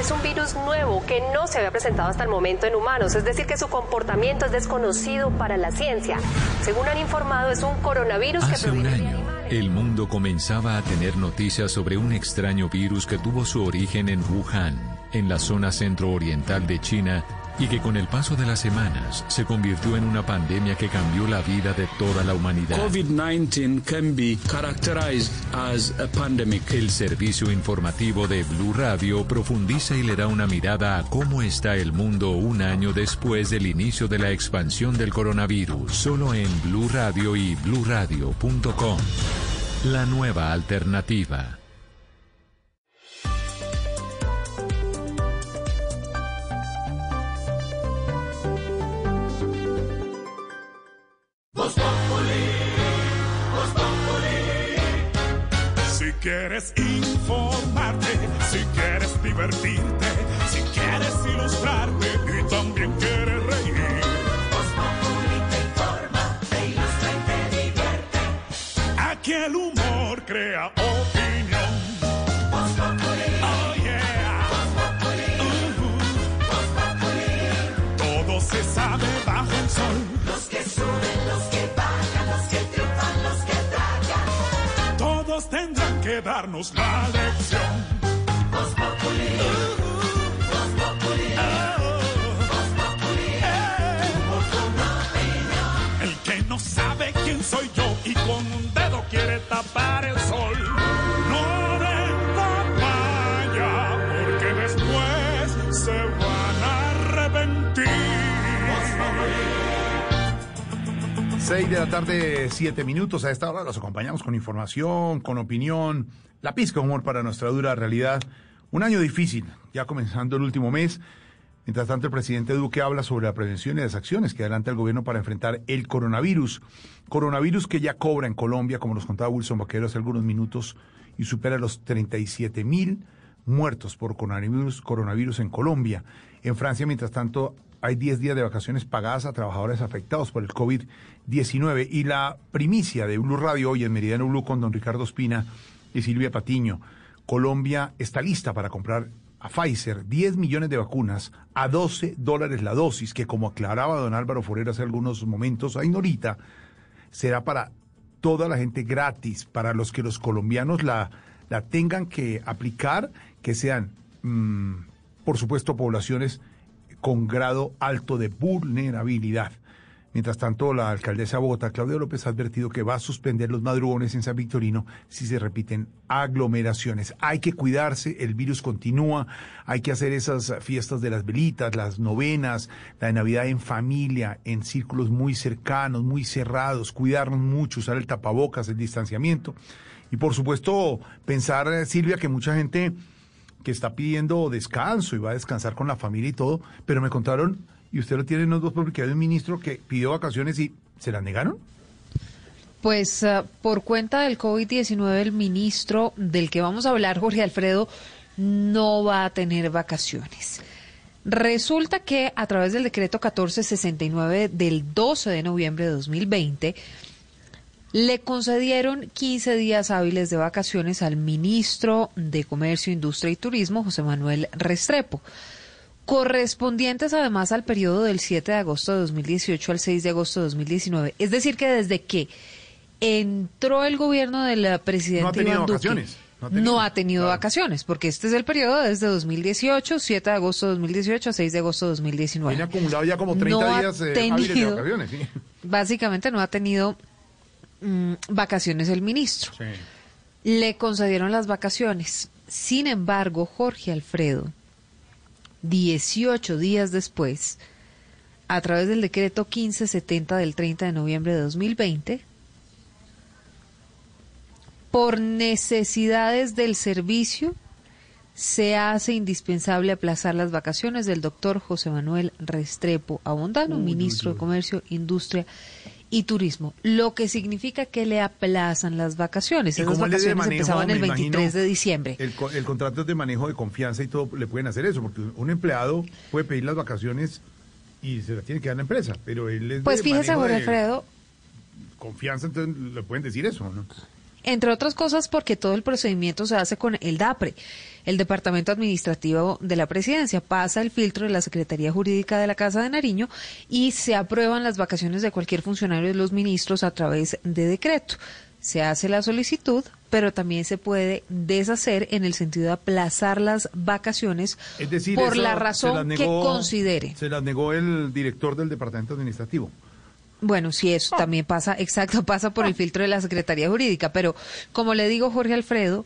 Es un virus nuevo que no se había presentado hasta el momento en humanos, es decir, que su comportamiento es desconocido para la ciencia. Según han informado, es un coronavirus que Hace un proviene de año, animales. el mundo comenzaba a tener noticias sobre un extraño virus que tuvo su origen en Wuhan, en la zona centro-oriental de China, y que con el paso de las semanas se convirtió en una pandemia que cambió la vida de toda la humanidad. COVID-19 can be characterized as a pandemic. El servicio informativo de Blue Radio profundiza y le da una mirada a cómo está el mundo un año después del inicio de la expansión del coronavirus, solo en Blue Radio y bluradio.com. La nueva alternativa. Quieres informarte, si quieres divertirte, si quieres ilustrarte y también quieres reír. Voz Populi te informa, te ilustra y te divierte. Aquí el humor crea darnos la lección. 6 de la tarde, 7 minutos. A esta hora los acompañamos con información, con opinión, la pizca de humor para nuestra dura realidad. Un año difícil, ya comenzando el último mes. Mientras tanto, el presidente Duque habla sobre la prevención y las acciones que adelanta el gobierno para enfrentar el coronavirus. Coronavirus que ya cobra en Colombia, como nos contaba Wilson Vaquero hace algunos minutos, y supera los 37 mil muertos por coronavirus, coronavirus en Colombia. En Francia, mientras tanto, hay 10 días de vacaciones pagadas a trabajadores afectados por el COVID-19. Y la primicia de Blue Radio hoy en Meridiano Blue con don Ricardo Espina y Silvia Patiño. Colombia está lista para comprar a Pfizer 10 millones de vacunas a 12 dólares la dosis, que como aclaraba don Álvaro Forero hace algunos momentos, ahí ahorita, será para toda la gente gratis, para los que los colombianos la, la tengan que aplicar, que sean, mm, por supuesto, poblaciones con grado alto de vulnerabilidad. Mientras tanto, la alcaldesa de Bogotá, Claudia López, ha advertido que va a suspender los madrugones en San Victorino si se repiten aglomeraciones. Hay que cuidarse, el virus continúa, hay que hacer esas fiestas de las velitas, las novenas, la de Navidad en familia, en círculos muy cercanos, muy cerrados, cuidarnos mucho, usar el tapabocas, el distanciamiento. Y por supuesto, pensar, Silvia, que mucha gente que está pidiendo descanso y va a descansar con la familia y todo, pero me contaron y usted lo tiene en los dos porque hay un ministro que pidió vacaciones y se las negaron. Pues ah, por cuenta del COVID-19, el ministro del que vamos a hablar, Jorge Alfredo, no va a tener vacaciones. Resulta que a través del decreto 1469 del 12 de noviembre de 2020, le concedieron 15 días hábiles de vacaciones al ministro de Comercio, Industria y Turismo, José Manuel Restrepo, correspondientes además al periodo del 7 de agosto de 2018 al 6 de agosto de 2019. Es decir, que desde que entró el gobierno del presidente No ha tenido Iván Duque, vacaciones. No ha no tenido, ha tenido vacaciones, porque este es el periodo desde 2018, 7 de agosto de 2018 a 6 de agosto de 2019. Tiene acumulado ya como 30 No ha días eh, hábiles de tenido- vacaciones. Sí. Básicamente no ha tenido mm, vacaciones el ministro. Le concedieron las vacaciones. Sin embargo, Jorge Alfredo, 18 días después, a través del decreto 1570 del 30 de noviembre de 2020, por necesidades del servicio, se hace indispensable aplazar las vacaciones del doctor José Manuel Restrepo Abondano, ministro de Comercio, Industria y Turismo, lo que significa que le aplazan las vacaciones. Esas vacaciones manejo, empezaban el me 23 imagino, de diciembre. El, el contrato es de manejo de confianza y todo, le pueden hacer eso, porque un empleado puede pedir las vacaciones y se las tiene que dar la empresa, pero él es Pues fíjese, Jorge Alfredo, confianza, entonces le pueden decir eso, ¿no? Entre otras cosas porque todo el procedimiento se hace con el DAPRE, el Departamento Administrativo de la Presidencia. Pasa el filtro de la Secretaría Jurídica de la Casa de Nariño y se aprueban las vacaciones de cualquier funcionario de los ministros a través de decreto. Se hace la solicitud, pero también se puede deshacer en el sentido de aplazar las vacaciones Es decir, por la razón que considere. Se las negó el director del departamento administrativo. Bueno, sí, eso también pasa, exacto, pasa por el filtro de la Secretaría Jurídica, pero como le digo Jorge Alfredo,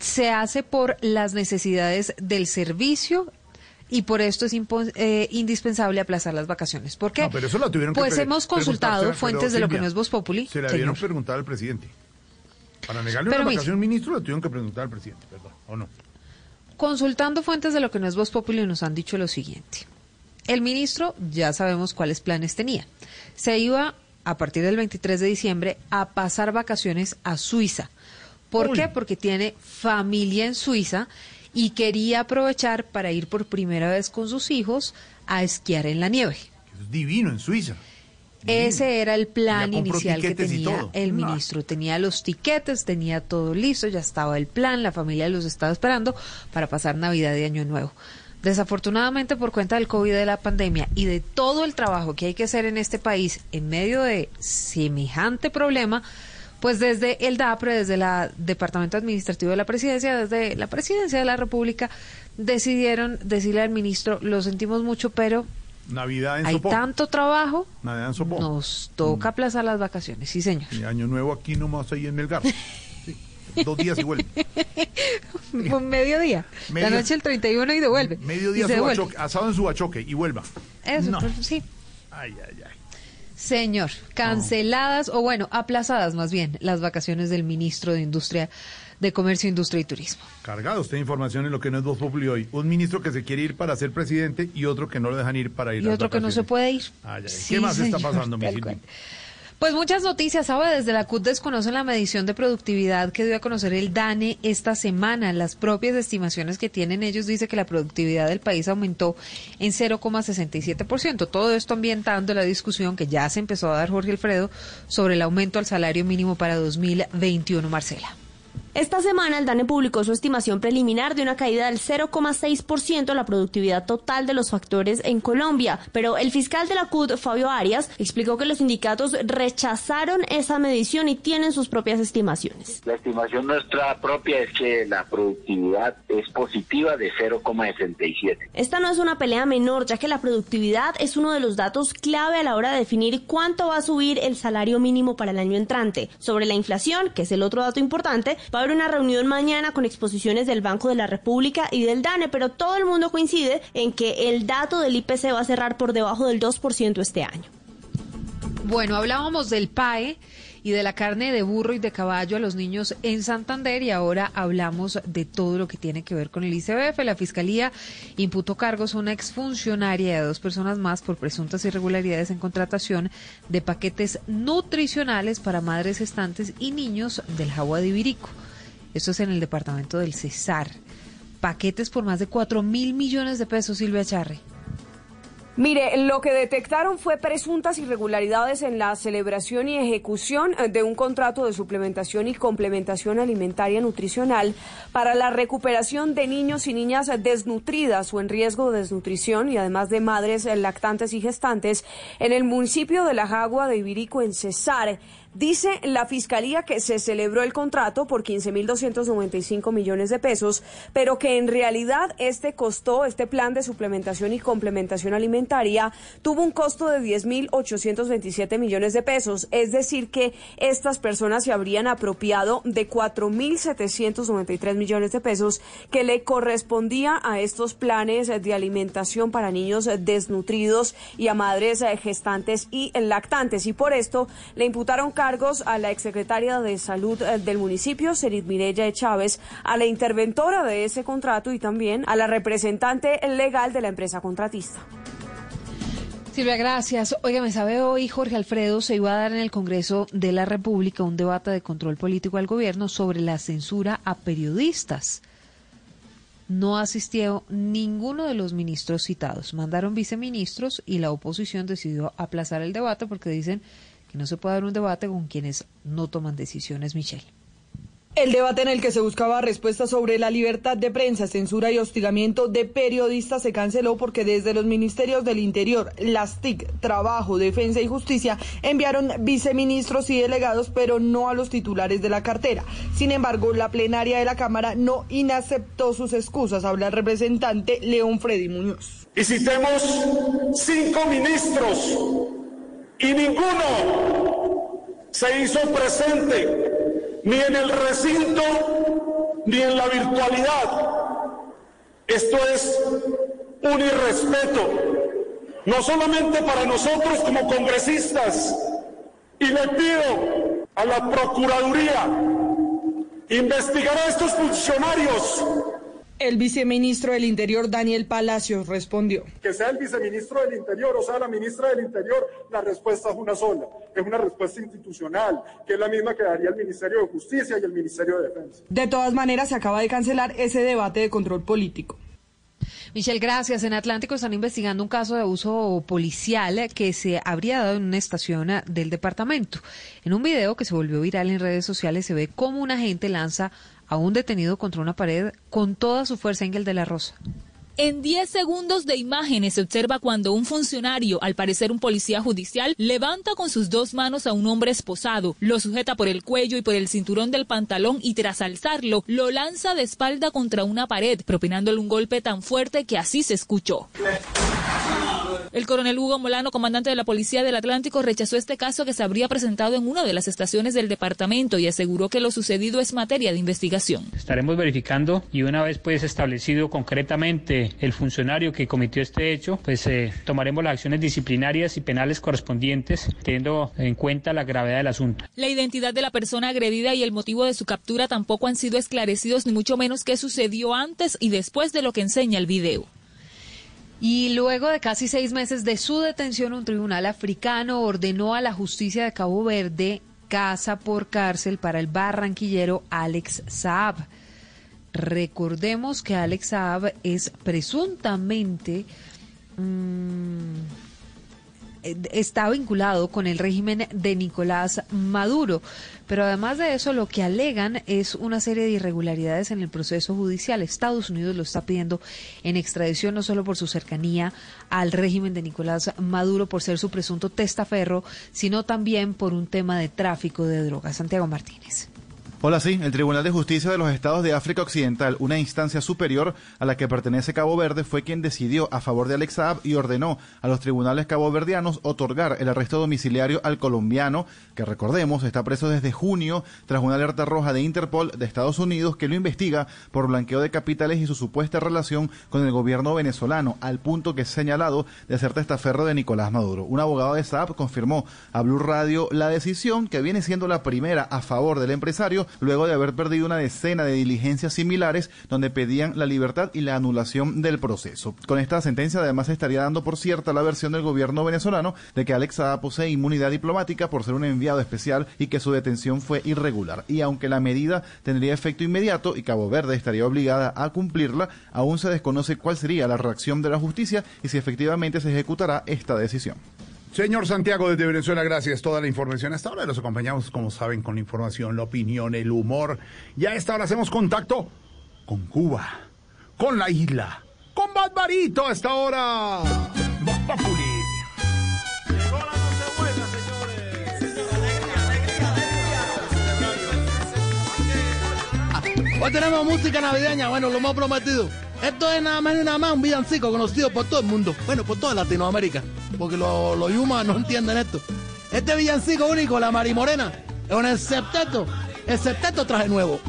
se hace por las necesidades del servicio y por esto es eh, indispensable aplazar las vacaciones. ¿Por qué? No, pero eso lo tuvieron que pues hemos consultado fuentes de lo que no es Voz Populi. Se le debieron preguntar al presidente. Para negarle Pero una vacación al ministro, le tuvieron que preguntar al presidente, perdón, ¿o no? Consultando fuentes de lo que no es Voz Populi nos han dicho lo siguiente. El ministro ya sabemos cuáles planes tenía. Se iba a partir del 23 de diciembre a pasar vacaciones a Suiza. ¿Por Uy. qué? Porque tiene familia en Suiza y quería aprovechar para ir por primera vez con sus hijos a esquiar en la nieve. Es divino en Suiza. Ese era el plan inicial que tenía el No. ministro. Tenía los tiquetes, tenía todo listo, ya estaba el plan, la familia los estaba esperando para pasar Navidad y Año Nuevo. Desafortunadamente, por cuenta del COVID de la pandemia y de todo el trabajo que hay que hacer en este país en medio de semejante problema, pues desde el DAPRE, desde el Departamento Administrativo de la Presidencia, desde la Presidencia de la República, decidieron decirle al ministro, lo sentimos mucho, pero Navidad en hay Sopó. tanto trabajo, Navidad en Sopó. nos toca aplazar las vacaciones, sí señor. Y año nuevo aquí nomás ahí en Melgar. Sí, Dos días y vuelve. Un mediodía. Medio- la noche el 31 y devuelve. Mediodía Y se asado en Subachoque y vuelva. Eso, No. pues, sí. Ay, ay, ay. Señor, canceladas o bueno, aplazadas más bien las vacaciones del ministro de Industria, de Comercio, Industria y Turismo. Cargado usted de información en lo que no es Voz Populi hoy. Un ministro que se quiere ir para ser presidente y otro que no lo dejan ir para ir Y a otro que no se puede ir. Sí, ¿Qué más está señor, pasando, mi. Pues muchas noticias, ¿sabe? Desde la CUT desconocen la medición de productividad que dio a conocer el DANE esta semana. Las propias estimaciones que tienen ellos dice que la productividad del país aumentó en 0,67%. Todo esto ambientando la discusión que ya se empezó a dar Jorge Alfredo sobre el aumento al salario mínimo para 2021, Marcela. Esta semana el DANE publicó su estimación preliminar de una caída del 0,6% de la productividad total de los factores en Colombia, pero el fiscal de la CUT, Fabio Arias, explicó que los sindicatos rechazaron esa medición y tienen sus propias estimaciones. La estimación nuestra propia es que la productividad es positiva de 0,67. Esta no es una pelea menor, ya que la productividad es uno de los datos clave a la hora de definir cuánto va a subir el salario mínimo para el año entrante. Sobre la inflación, que es el otro dato importante, va a haber una reunión mañana con exposiciones del Banco de la República y del DANE, pero todo el mundo coincide en que el dato del IPC va a cerrar por debajo del 2% este año. Bueno, hablábamos del PAE y de la carne de burro y de caballo a los niños en Santander y ahora hablamos de todo lo que tiene que ver con el ICBF. La Fiscalía imputó cargos a una exfuncionaria y a dos personas más por presuntas irregularidades en contratación de paquetes nutricionales para madres gestantes y niños del Jagua de Ibirico. Esto es en el departamento del Cesar. Paquetes por más de 4 mil millones de pesos, Silvia Charre. Mire, lo que detectaron fue presuntas irregularidades en la celebración y ejecución eh, de un contrato de suplementación y complementación alimentaria nutricional para la recuperación de niños y niñas desnutridas o en riesgo de desnutrición y además de madres lactantes y gestantes en el municipio de La Jagua de Ibirico en Cesar. Dice la Fiscalía que se celebró el contrato por 15.295 millones de pesos, pero que en realidad este costó, este plan de suplementación y complementación alimentaria, tuvo un costo de 10.827 millones de pesos. Es decir, que estas personas se habrían apropiado de 4.793 millones de pesos que le correspondía a estos planes de alimentación para niños desnutridos y a madres gestantes y lactantes. Y por esto le imputaron cargos a la exsecretaria de Salud eh, del municipio, Serid Mireya Chávez, a la interventora de ese contrato y también a la representante legal de la empresa contratista. Silvia, gracias. Oiga, me sabe hoy Jorge Alfredo se iba a dar en el Congreso de la República un debate de control político al gobierno sobre la censura a periodistas. No asistió ninguno de los ministros citados. Mandaron viceministros y la oposición decidió aplazar el debate porque dicen que no se puede dar un debate con quienes no toman decisiones, Michelle. El debate en el que se buscaba respuestas sobre la libertad de prensa, censura y hostigamiento de periodistas se canceló porque desde los ministerios del Interior, las TIC, Trabajo, Defensa y Justicia enviaron viceministros y delegados, pero no a los titulares de la cartera. Sin embargo, la plenaria de la Cámara no inaceptó sus excusas, habla el representante León Freddy Muñoz. Y citemos cinco ministros y ninguno se hizo presente ni en el recinto ni en la virtualidad. Esto es un irrespeto, no solamente para nosotros como congresistas, y le pido a la Procuraduría investigar a estos funcionarios el viceministro del Interior, Daniel Palacios, respondió. Que sea el viceministro del Interior o sea la ministra del Interior, la respuesta es una sola. Es una respuesta institucional, que es la misma que daría el Ministerio de Justicia y el Ministerio de Defensa. De todas maneras, se acaba de cancelar ese debate de control político. Michelle, gracias. En Atlántico están investigando un caso de abuso policial que se habría dado en una estación del departamento. En un video que se volvió viral en redes sociales se ve cómo un agente lanza a un detenido contra una pared con toda su fuerza Engel de la Rosa. En 10 segundos de imágenes se observa cuando un funcionario, al parecer un policía judicial, levanta con sus dos manos a un hombre esposado, lo sujeta por el cuello y por el cinturón del pantalón y tras alzarlo, lo lanza de espalda contra una pared, propinándole un golpe tan fuerte que así se escuchó. El coronel Hugo Molano, comandante de la Policía del Atlántico, rechazó este caso que se habría presentado en una de las estaciones del departamento y aseguró que lo sucedido es materia de investigación. Estaremos verificando y una vez pues establecido concretamente el funcionario que cometió este hecho, pues eh, tomaremos las acciones disciplinarias y penales correspondientes, teniendo en cuenta la gravedad del asunto. La identidad de la persona agredida y el motivo de su captura tampoco han sido esclarecidos, ni mucho menos qué sucedió antes y después de lo que enseña el video. Y luego de casi seis meses de su detención, un tribunal africano ordenó a la justicia de Cabo Verde casa por cárcel para el barranquillero Alex Saab. Recordemos que Alex Saab es presuntamente... Mmm, está vinculado con el régimen de Nicolás Maduro. Pero además de eso, lo que alegan es una serie de irregularidades en el proceso judicial. Estados Unidos lo está pidiendo en extradición no solo por su cercanía al régimen de Nicolás Maduro, por ser su presunto testaferro, sino también por un tema de tráfico de drogas. Santiago Martínez. Hola, sí. El Tribunal de Justicia de los Estados de África Occidental, una instancia superior a la que pertenece Cabo Verde, fue quien decidió a favor de Alex Saab y ordenó a los tribunales caboverdianos otorgar el arresto domiciliario al colombiano, que recordemos está preso desde junio tras una alerta roja de Interpol de Estados Unidos que lo investiga por blanqueo de capitales y su supuesta relación con el gobierno venezolano, al punto que es señalado de ser testaferro de Nicolás Maduro. Un abogado de Saab confirmó a Blue Radio la decisión que viene siendo la primera a favor del empresario luego de haber perdido una decena de diligencias similares donde pedían la libertad y la anulación del proceso. Con esta sentencia además estaría dando por cierta la versión del gobierno venezolano de que Alex Saab posee inmunidad diplomática por ser un enviado especial y que su detención fue irregular. Y aunque la medida tendría efecto inmediato y Cabo Verde estaría obligada a cumplirla, aún se desconoce cuál sería la reacción de la justicia y si efectivamente se ejecutará esta decisión. Señor Santiago desde Venezuela, gracias. Toda la información hasta ahora los acompañamos, como saben, con la información, la opinión, el humor. Y a esta hora hacemos contacto con Cuba, con la isla, con Barbarito a esta hora. Voz Hoy tenemos música navideña, bueno, lo hemos prometido. Esto es nada más ni nada más un villancico conocido por todo el mundo, bueno, por toda Latinoamérica, porque los lo yumas no entienden esto. Este villancico único, la Marimorena, es un septeto, el septeto traje nuevo.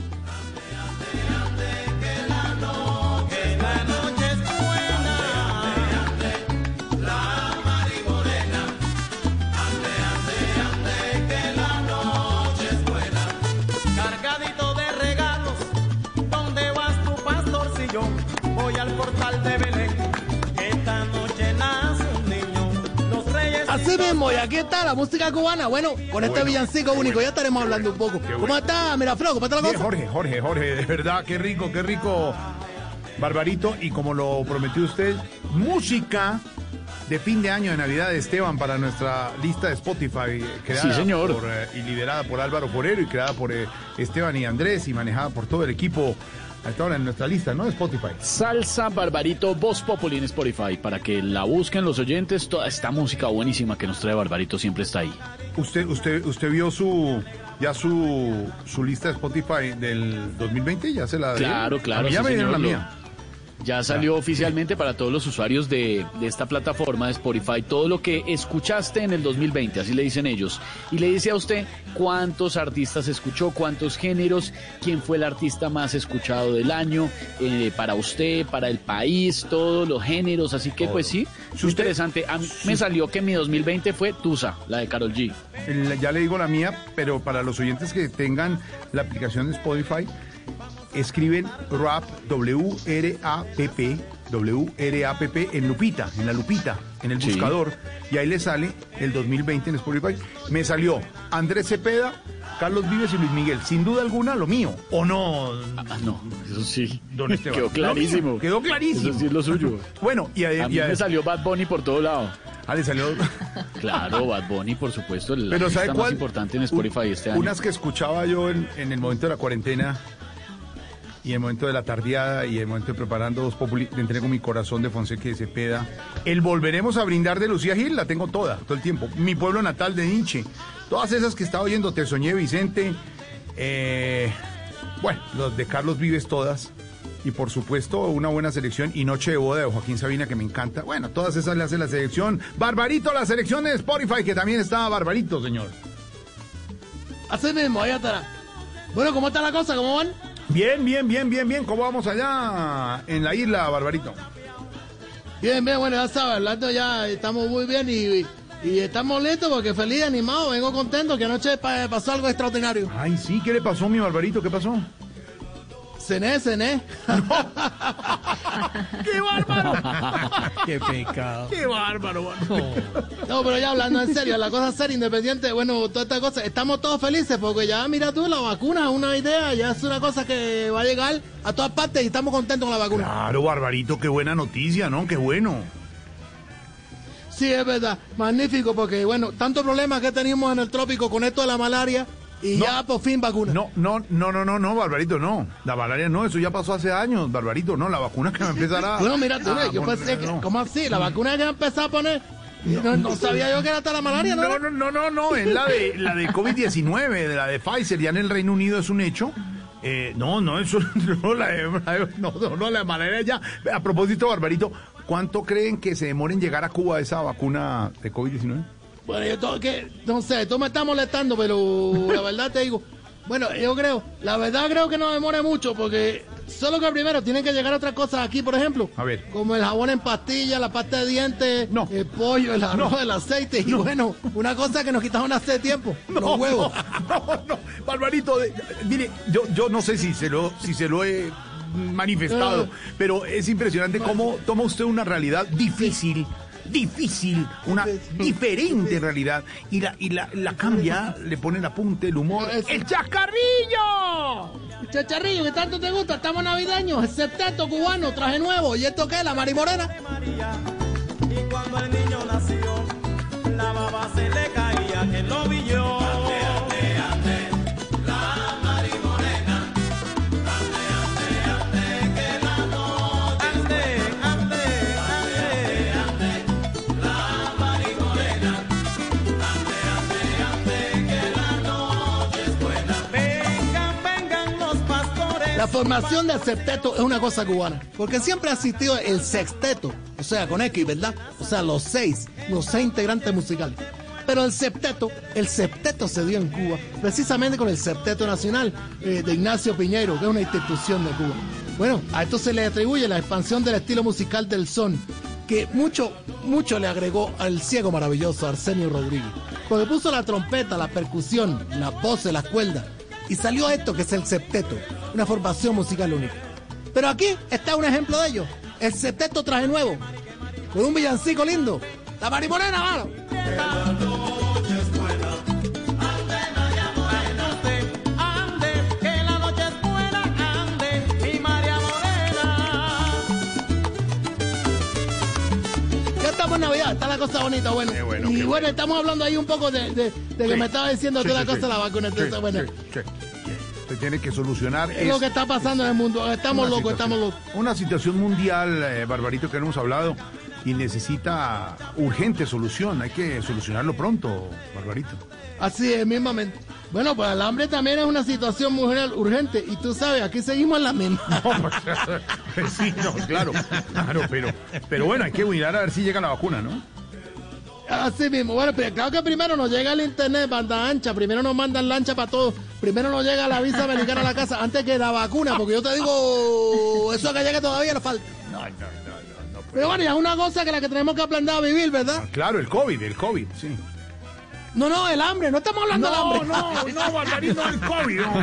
Así mismo, y aquí está la música cubana. Bueno, con este villancico único ya estaremos hablando un poco. ¿Cómo está, Miraflor? ¿Cómo está la Bien, cosa? Jorge, Jorge, Jorge, de verdad, qué rico, qué rico. Barbarito, y como lo prometió usted, música de fin de año de Navidad de Esteban para nuestra lista de Spotify, eh, creada Sí, señor. por, eh, y liderada por Álvaro Porero y creada por eh, Esteban y Andrés y manejada por todo el equipo hasta ahora en nuestra lista, ¿no? Spotify. Salsa Barbarito Voz Populi en Spotify para que la busquen los oyentes. Toda esta música buenísima que nos trae Barbarito siempre está ahí. ¿Usted, usted, usted vio su ya su, su lista de Spotify del 2020? ¿Ya se la? Claro, claro. A mí ya sí, me dieron la mía. Ya salió oficialmente para todos los usuarios de, de esta plataforma de Spotify todo lo que escuchaste en el 2020, así le dicen ellos. Y le dice a usted cuántos artistas escuchó, cuántos géneros, quién fue el artista más escuchado del año, eh, para usted, para el país, todos los géneros. Así que, pues sí, es interesante. A mí me salió que mi 2020 fue Tusa, la de Carol G. Ya le digo la mía, pero para los oyentes que tengan la aplicación de Spotify, escriben rap, W-R-A-P-P, W-R-A-P-P en lupita, en la lupita, en el Sí. buscador, y ahí le sale el 2020 en Spotify. Me salió Andrés Cepeda, Carlos Vives y Luis Miguel. Sin duda alguna, lo mío. ¿O no? Ah, no, eso sí. Don Esteban. Quedó clarísimo. Quedó clarísimo. Eso sí es lo suyo. Bueno, y a, A mí y a- me salió Bad Bunny por todo lado. Ah, le salió. Claro, Bad Bunny, por supuesto, el Pero ¿sabe cuál? más importante en Spotify este año. Unas que escuchaba yo en, en el momento de la cuarentena y el momento de la tardeada y el momento de preparando dos populi, le entrego mi corazón de Fonseca de Cepeda. El Volveremos a brindar de Lucía Gil, la tengo toda, todo el tiempo. Mi pueblo natal de Ninche. Todas esas que estaba oyendo, Te Soñé Vicente. eh, bueno, los de Carlos Vives todas. Y por supuesto, una buena selección y Noche de Boda de Joaquín Sabina, que me encanta. Bueno, todas esas le hace la selección. Barbarito, la selección de Spotify, que también está Barbarito, señor. Así mismo, ahí estará. Bueno, ¿cómo está la cosa? ¿Cómo van? Bien, bien, bien, bien, bien. ¿Cómo vamos allá en la isla, Barbarito? Bien, bien, bueno, ya sabes, hablando ya estamos muy bien y, y estamos listos porque feliz, animado, vengo contento que anoche pa- pasó algo extraordinario. Ay, sí, ¿qué le pasó, mi Barbarito? ¿Qué pasó? Cené, cené. ¡Qué bárbaro! ¡Qué pecado! ¡Qué bárbaro! No, pero ya hablando en serio, la cosa seria, independiente, bueno, toda esta cosa, estamos todos felices porque ya, mira tú, la vacuna es una idea, ya es una cosa que va a llegar a todas partes y estamos contentos con la vacuna. Claro, Barbarito, qué buena noticia, ¿no? Qué bueno. Sí, es verdad, magnífico porque, bueno, tantos problemas que tenemos en el trópico con esto de la malaria y ya por fin vacuna. No, no, no, no, no, no, Barbarito, no. La malaria no, eso ya pasó hace años, Barbarito, no. La vacuna que va a empezar a... Bueno, mira tú, yo pensé que, no. ¿cómo así? La vacuna que empezar a poner No, no sabía yo que era hasta la malaria, ¿no? No, no, no, no, no, es la de, la de COVID-19, de la de Pfizer, ya en el Reino Unido es un hecho. Eh, no, no, eso no, la de, no, no, la malaria ya. A propósito, Barbarito, ¿cuánto creen que se demora en llegar a Cuba esa vacuna de COVID-19? Bueno, yo tengo que, no sé, esto me está molestando, pero la verdad te digo, bueno, yo creo, la verdad creo que no demore mucho, porque solo que primero tienen que llegar otras cosas aquí, por ejemplo, A ver. como el jabón en pastilla, la pasta de dientes, el pollo, el arroz, el aceite, y bueno, una cosa que nos quitaron hace tiempo, los huevos. No, no, Barbarito, mire, yo, yo no sé si se lo, si se lo he manifestado, Eh. pero es impresionante cómo toma usted una realidad difícil, difícil, una diferente realidad, y la, y la, la cambia, le pone el apunte, el humor. ¡El chascarrillo! El chacharrillo que tanto te gusta, estamos navideños, el septeto cubano, traje nuevo, ¿y esto qué es? ¿La marimorena? Y cuando el niño nació, la baba se le caía, que lo vi La formación del septeto es una cosa cubana, porque siempre ha existido el sexteto, o sea, con X, ¿verdad? O sea, los seis, los seis integrantes musicales. Pero el septeto, el septeto se dio en Cuba, precisamente con el septeto nacional eh, de Ignacio Piñero, que es una institución de Cuba. Bueno, a esto se le atribuye la expansión del estilo musical del son, que mucho, mucho le agregó al ciego maravilloso Arsenio Rodríguez, porque puso la trompeta, la percusión, las voces, las cuerdas, y salió esto que es el septeto, una formación musical única. Pero aquí está un ejemplo de ello, el septeto traje nuevo, con un villancico lindo, la marimorena, mano. Está la cosa bonita, bueno. y bueno, estamos hablando ahí un poco de, de- de que me estaba diciendo toda sí, la cosa de la vacuna. Entonces, bueno. Usted tiene que solucionar es lo que está pasando en el mundo. Estamos locos, estamos locos. Una situación mundial, eh, Barbarito, que no hemos hablado y necesita urgente solución. Hay que solucionarlo pronto, Barbarito. Así es, mismamente. Bueno, pues el hambre también es una situación muy urgente. Y tú sabes, aquí seguimos en la misma. sí, no, claro, claro, pero, pero bueno, hay que mirar a ver si llega la vacuna, ¿no? Así mismo. Bueno, pero claro que primero nos llega el internet, banda ancha. Primero nos mandan lancha para todos. Primero nos llega la visa americana a la casa antes que la vacuna. Porque yo te digo, eso que llegue todavía nos falta. No, no, no, no. Pero bueno, ya es una cosa que la que tenemos que aprender a vivir, ¿verdad? Claro, el COVID, el COVID, sí. No, no, el hambre. No estamos hablando del hambre. No, no, Barbarito, el COVID. no.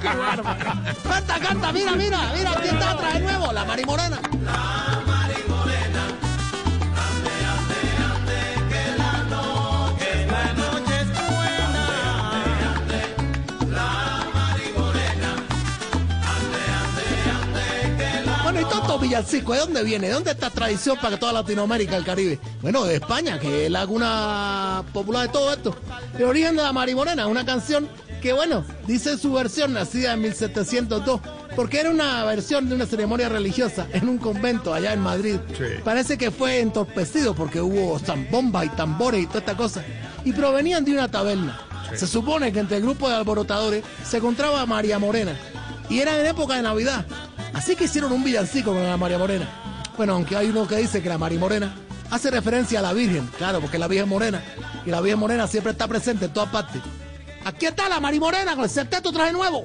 Qué bárbaro. Canta, canta, mira, mira, mira, aquí está atrás de nuevo, la marimorena. Bueno, villancico, ¿de dónde viene? ¿De dónde esta tradición para toda Latinoamérica, el Caribe? Bueno, de España, que es la cuna popular de todo esto. El origen de la marimorena, una canción que, bueno, dice su versión nacida en 1702, porque era una versión de una ceremonia religiosa en un convento allá en Madrid. Parece que fue entorpecido porque hubo zambomba y tambores y toda esta cosa. Y provenían de una taberna. Se supone que entre el grupo de alborotadores se encontraba María Morena. Y era en época de Navidad. Así que hicieron un villancico con la María Morena. Bueno, aunque hay uno que dice que la María Morena hace referencia a la Virgen, claro, porque la Virgen Morena. Y la Virgen Morena siempre está presente en todas partes. Aquí está la María Morena con el septeto traje nuevo.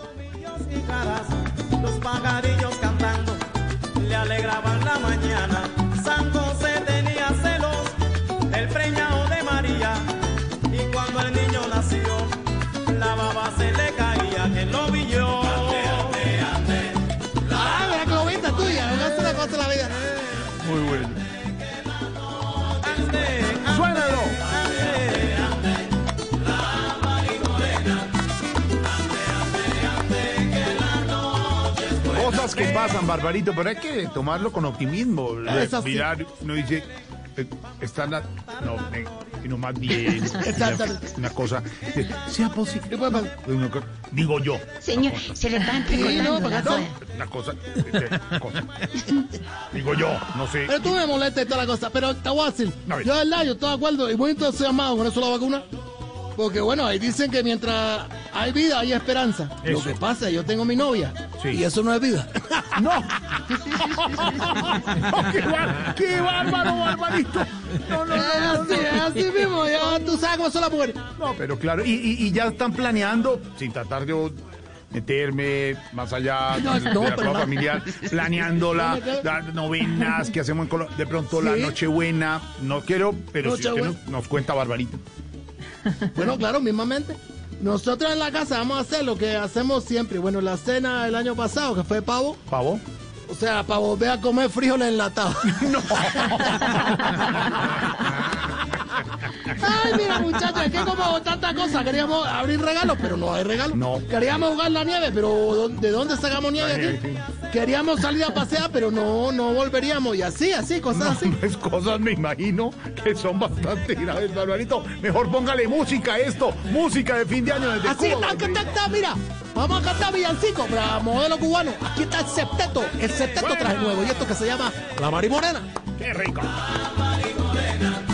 Pasan, Barbarito, pero hay que tomarlo con optimismo. Es así. Mirar, uno dice, eh, está la... No, eh, sino más bien... Exactamente. Una cosa... eh, sea posible... Una Digo yo. Señor, se le están recordando la No, boda. una cosa... eh, cosa. Digo yo, no sé. Pero tú me molestas y toda la cosa. Pero te voy a decir, yo de verdad, yo estoy de acuerdo y muy entusiasmado con eso la vacuna. Porque bueno, ahí dicen que mientras hay vida hay esperanza. Lo que pasa es que yo tengo mi novia y eso no es vida. No. qué, bar- qué bárbaro, barbarito. No, no, no, no, así, no. así mismo, ya tú sabes cómo son las mujeres. No, pero claro, y, y- y ya están planeando, sin tratar de meterme más allá No, de, de no, la no. familiar, me- las novenas que hacemos en Colombia, de pronto la Sí. Nochebuena, no quiero, pero si usted nos, nos cuenta Barbarito. Bueno, claro, mismamente. Nosotros en la casa vamos a hacer lo que hacemos siempre. Bueno, la cena el año pasado, que fue pavo. ¿Pavo? O sea, para volver a comer frijoles enlatados. No. Ay, mira, muchachos, es que como tanta cosa, queríamos abrir regalos, pero no hay regalos. No. Queríamos jugar la nieve, pero ¿dó- ¿de dónde sacamos nieve La aquí? Queríamos salir a pasear, pero no, no volveríamos. Y así, así, cosas No, así. pues cosas me imagino que son bastante graves, Barbarito. Mejor póngale música a esto, música de fin de año desde Así Cuba, está, está, está, mira. Vamos a cantar villancico para modelo cubano. Aquí está el septeto, el septeto traje nuevo. Y esto que se llama La Mari Morena. ¡Qué rico! Vengan,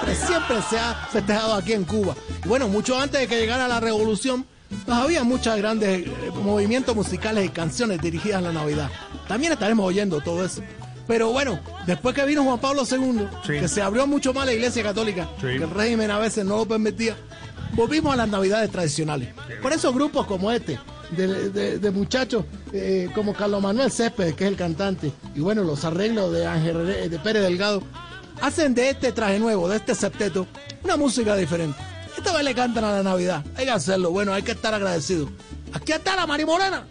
siempre, siempre se ha festejado aquí en Cuba. Y bueno, mucho antes de que llegara la revolución, pues había muchos grandes eh, movimientos musicales y canciones dirigidas a la Navidad. También estaremos oyendo todo eso. Pero bueno, después que vino Juan Pablo II, Sí. que se abrió mucho más la iglesia católica, Sí. que el régimen a veces no lo permitía, volvimos a las navidades tradicionales. Por eso grupos como este, de, de- de muchachos eh, como Carlos Manuel Céspedes, que es el cantante, y bueno, los arreglos de Ángel de Pérez Delgado, hacen de este traje nuevo, de este septeto, una música diferente. Esta vez le cantan a la Navidad. Hay que hacerlo, bueno, hay que estar agradecido. Aquí está la Mari Morena.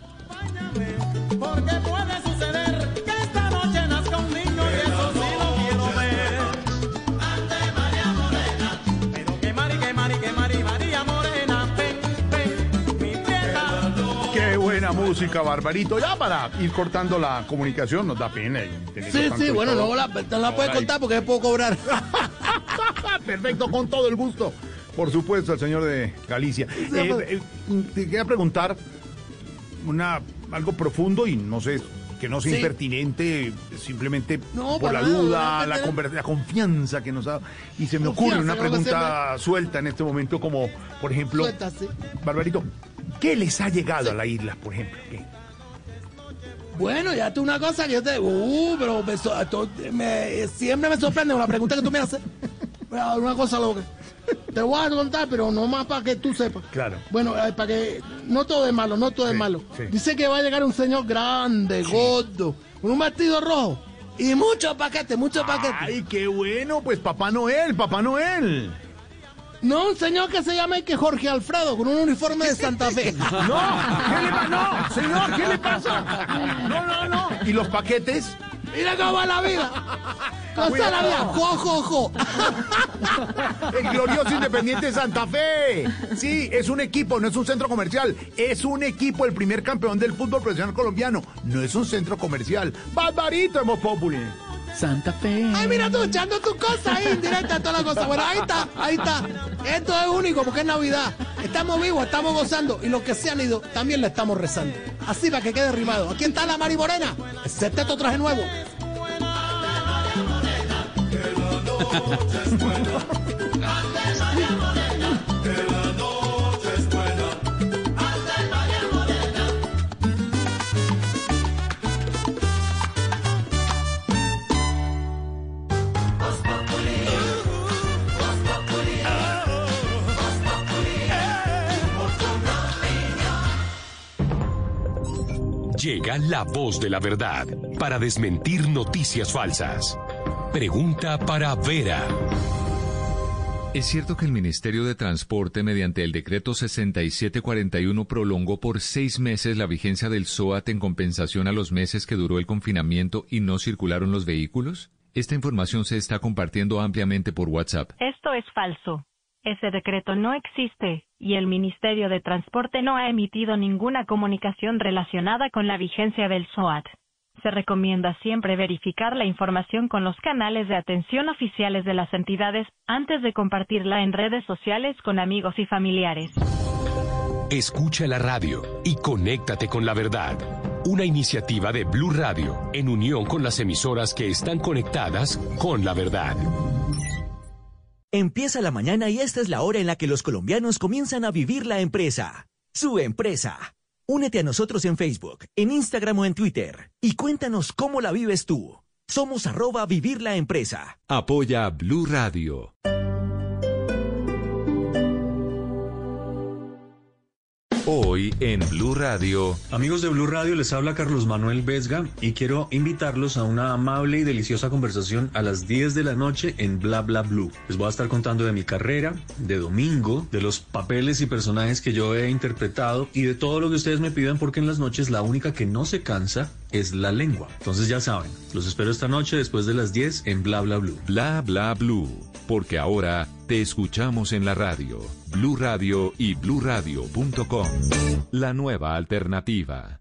Buena música, Barbarito. Ya para ir cortando la comunicación, nos da pena. Sí, sí, bueno, no la, no la puede contar porque es puedo cobrar. Perfecto, con todo el gusto. Por supuesto, al señor de Galicia. Eh, pues. eh, te quería preguntar una, algo profundo y no sé, que no sea Sí. impertinente, simplemente No, por la nada, duda, la, conver- la confianza que nos da. Y se me Confianza, ocurre una pregunta suelta en este momento, como, por ejemplo. Barbarito, ¿qué les ha llegado a la isla, por ejemplo? ¿Qué? Bueno, ya tú una cosa que yo te. Uh, pero me so- to- me- siempre me sorprende la pregunta que tú me haces. Una cosa loca. Te voy a contar, pero no más para que tú sepas. Claro. Bueno, eh, para que. No todo es malo, no todo es malo. sí. Dice que va a llegar un señor grande, gordo, con un vestido rojo. Y muchos paquetes, muchos paquetes. ¡Ay, qué bueno! Pues Papá Noel, Papá Noel. No, un señor que se llama que Jorge Alfredo, con un uniforme de Santa Fe. No, ¿qué le pasa? No, señor, ¿qué le pasa? No, no, no. ¿Y los paquetes? Mira cómo va la vida. ¿Cómo está la vida? Jo, jo, jo. El glorioso Independiente de Santa Fe. Sí, es un equipo, no es un centro comercial. Es un equipo, el primer campeón del fútbol profesional colombiano. No es un centro comercial. Barbarito, hemos populi. Santa Fe. Ay, mira tú echando tu cosa ahí, indirecta, toda la cosa. Bueno, ahí está, ahí está. Esto es único porque es Navidad. Estamos vivos, estamos gozando. Y los que se han ido, también le estamos rezando. Así para que quede rimado. Aquí está la Mari Morena. El septeto traje nuevo. Llega la voz de la verdad para desmentir noticias falsas. Pregunta para Vera. ¿Es cierto que el Ministerio de Transporte, mediante el decreto 6741, prolongó por seis meses la vigencia del SOAT en compensación a los meses que duró el confinamiento y no circularon los vehículos? Esta información se está compartiendo ampliamente por WhatsApp. Esto es falso. Ese decreto no existe y el Ministerio de Transporte no ha emitido ninguna comunicación relacionada con la vigencia del SOAT. Se recomienda siempre verificar la información con los canales de atención oficiales de las entidades antes de compartirla en redes sociales con amigos y familiares. Escucha la radio y conéctate con la verdad. Una iniciativa de Blue Radio en unión con las emisoras que están conectadas con la verdad. Empieza la mañana y esta es la hora en la que los colombianos comienzan a vivir la empresa. Su empresa. Únete a nosotros en Facebook, en Instagram o en Twitter y cuéntanos cómo la vives tú. Somos arroba vivir la empresa. Apoya Blue Radio. Hoy en Blue Radio. Amigos de Blue Radio, les habla Carlos Manuel Vesga y quiero invitarlos a una amable y deliciosa conversación a las 10 de la noche en Bla Bla Blue. Les voy a estar contando de mi carrera, de Domingo, de los papeles y personajes que yo he interpretado y de todo lo que ustedes me pidan porque en las noches la única que no se cansa es la lengua. Entonces ya saben, los espero esta noche después de las 10 en Bla Bla Blue. Bla Bla Blue, porque ahora te escuchamos en la radio. Blue Radio y bluradio.com. La nueva alternativa.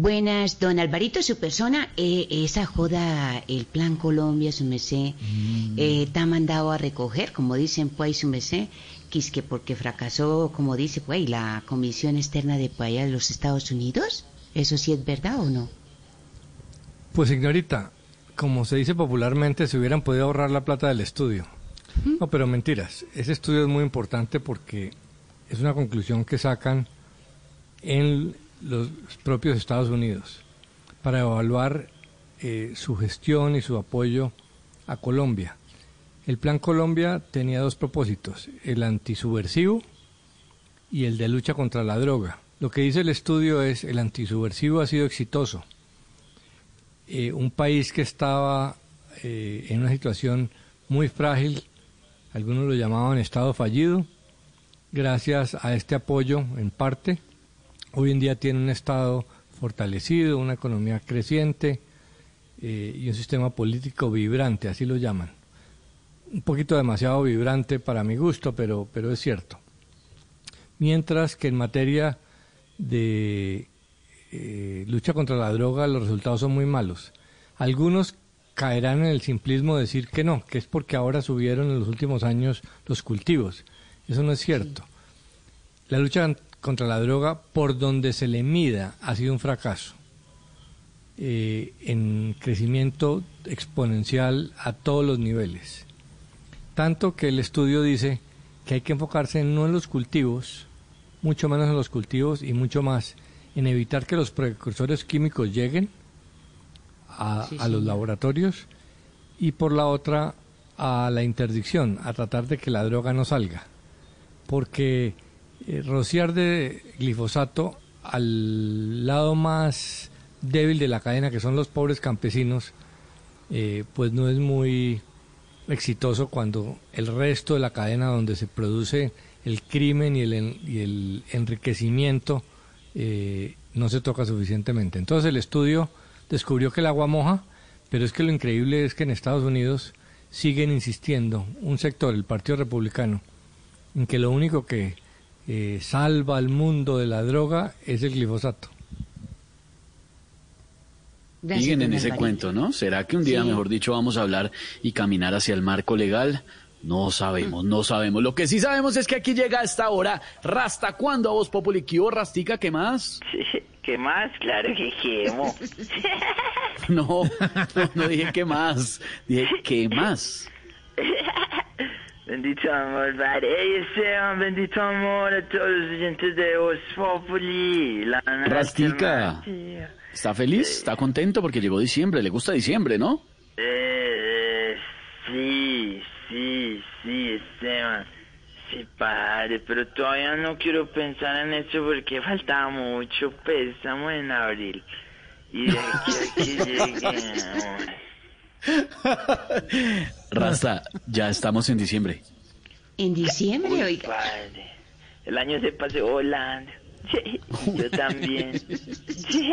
Buenas, don Alvarito, su persona, eh, esa joda, el Plan Colombia, su mesé, eh, está mandado a recoger, como dicen, pues, su mesé, que es que porque fracasó, como dice, pues, la Comisión Externa de allá de los Estados Unidos. ¿Eso sí es verdad o no? Pues señorita, como se dice popularmente, se hubieran podido ahorrar la plata del estudio. No, pero mentiras. Ese estudio es muy importante porque es una conclusión que sacan en los propios Estados Unidos para evaluar eh, su gestión y su apoyo a Colombia. El Plan Colombia tenía dos propósitos, el antisubversivo y el de lucha contra la droga. Lo que dice el estudio es el antisubversivo ha sido exitoso. Eh, un país que estaba eh, en una situación muy frágil, algunos lo llamaban estado fallido, gracias a este apoyo en parte, hoy en día tiene un estado fortalecido, una economía creciente eh, y un sistema político vibrante, así lo llaman. Un poquito demasiado vibrante para mi gusto, pero, pero es cierto. Mientras que en materia de eh, lucha contra la droga los resultados son muy malos. Algunos caerán en el simplismo de decir que no, que es porque ahora subieron en los últimos años los cultivos. Eso no es cierto. La lucha contra la droga, por donde se le mida, ha sido un fracaso. Eh, en crecimiento exponencial a todos los niveles. Tanto que el estudio dice que hay que enfocarse no en los cultivos, mucho menos en los cultivos y mucho más en evitar que los precursores químicos lleguen a, Sí, a los laboratorios y por la otra a la interdicción, a tratar de que la droga no salga. Porque eh, rociar de glifosato al lado más débil de la cadena, que son los pobres campesinos, eh, pues no es muy exitoso cuando el resto de la cadena donde se produce el crimen y el, enriquecimiento eh, no se toca suficientemente. Entonces el estudio descubrió que el agua moja, pero es que lo increíble es que en Estados Unidos siguen insistiendo un sector, el Partido Republicano, en que lo único que eh, salva al mundo de la droga es el glifosato. Siguen en ese cuento, ¿no? ¿Será que un día, Sí. mejor dicho, vamos a hablar y caminar hacia el marco legal? No sabemos, no sabemos. Lo que sí sabemos es que aquí llega a esta hora Rasta cuando a vos Populi, ¿qué hubo, Rastica? ¿Qué más? ¿Qué más? Claro que quemo. No, no, no dije qué más. Dije qué más. Bendito amor, padre. Ey, Esteban, bendito amor a todos los oyentes de. La Rastica. ¿Está feliz? ¿Está contento? Porque llegó diciembre. Le gusta diciembre, ¿no? Eh, eh, sí, sí, sí, Esteban. Sí, padre, pero todavía no quiero pensar en eso porque falta mucho. Estamos en abril. Y de aquí a que llegue. Rasta, ya estamos en diciembre. En diciembre, Uy, oiga. padre. El año se pasó volando. Sí, yo también. Sí.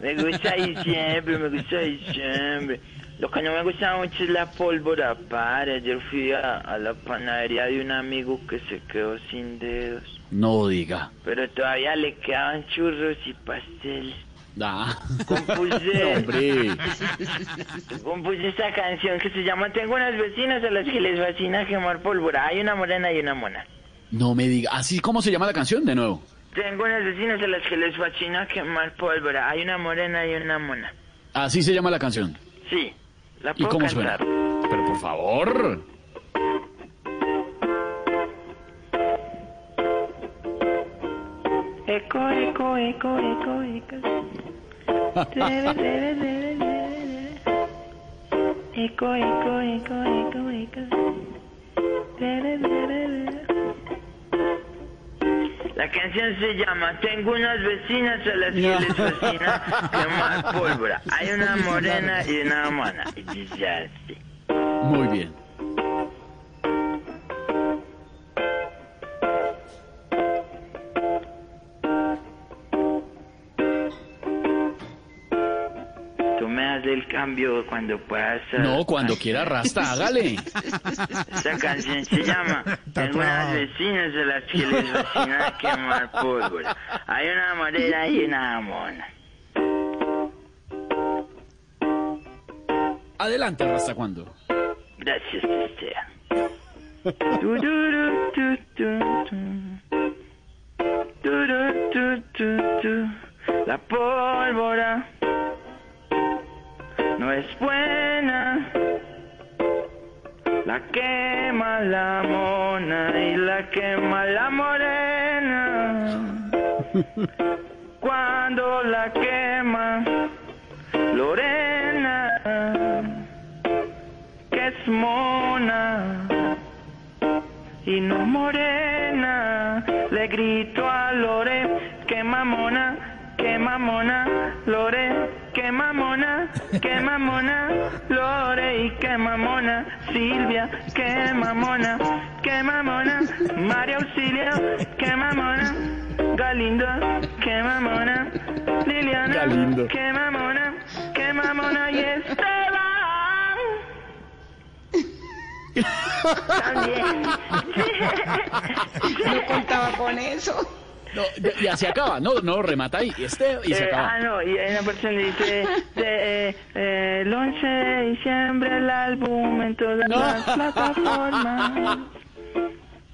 Me gusta diciembre, me gusta diciembre. Lo que no me gusta mucho es la pólvora, padre. Ayer fui a, a la panadería de un amigo que se quedó sin dedos. No diga. Pero todavía le quedaban churros y pasteles. Ah. Compuse. Hombre. Compuse esta canción que se llama Tengo unas vecinas a las que les fascina quemar pólvora. Hay una morena y una mona. No me diga. ¿Así cómo se llama la canción? De nuevo. Tengo unas vecinas a las que les fascina quemar pólvora. Hay una morena y una mona. Así se llama la canción. Sí, la ¿Y puedo cómo cantar. suena? Pero por favor. Eco, eco, eco, eco, eco. Debe, debe, debe, debe. Eco, eco, eco, eco, eco. Debe, debe, debe. La canción se llama Tengo unas vecinas a las que les fascina quemar pólvora. Hay una morena y una mona. Y dice así. Muy bien. Das el cambio cuando puedas. eh, No, cuando quiera, Rasta, hágale. Esta canción se llama Tengo unas vecinas a las que les fascina quemar pólvora. Hay una morena y una mona. Adelante, Rasta, cuando. Gracias, Esteban. alam También. No contaba con eso. No, ya- se acaba. No, no, remata ahí. Este, y se Eh, acaba. ah, no, y hay una persona que dice, de, eh, eh, el 11 de diciembre el álbum en todas las plataformas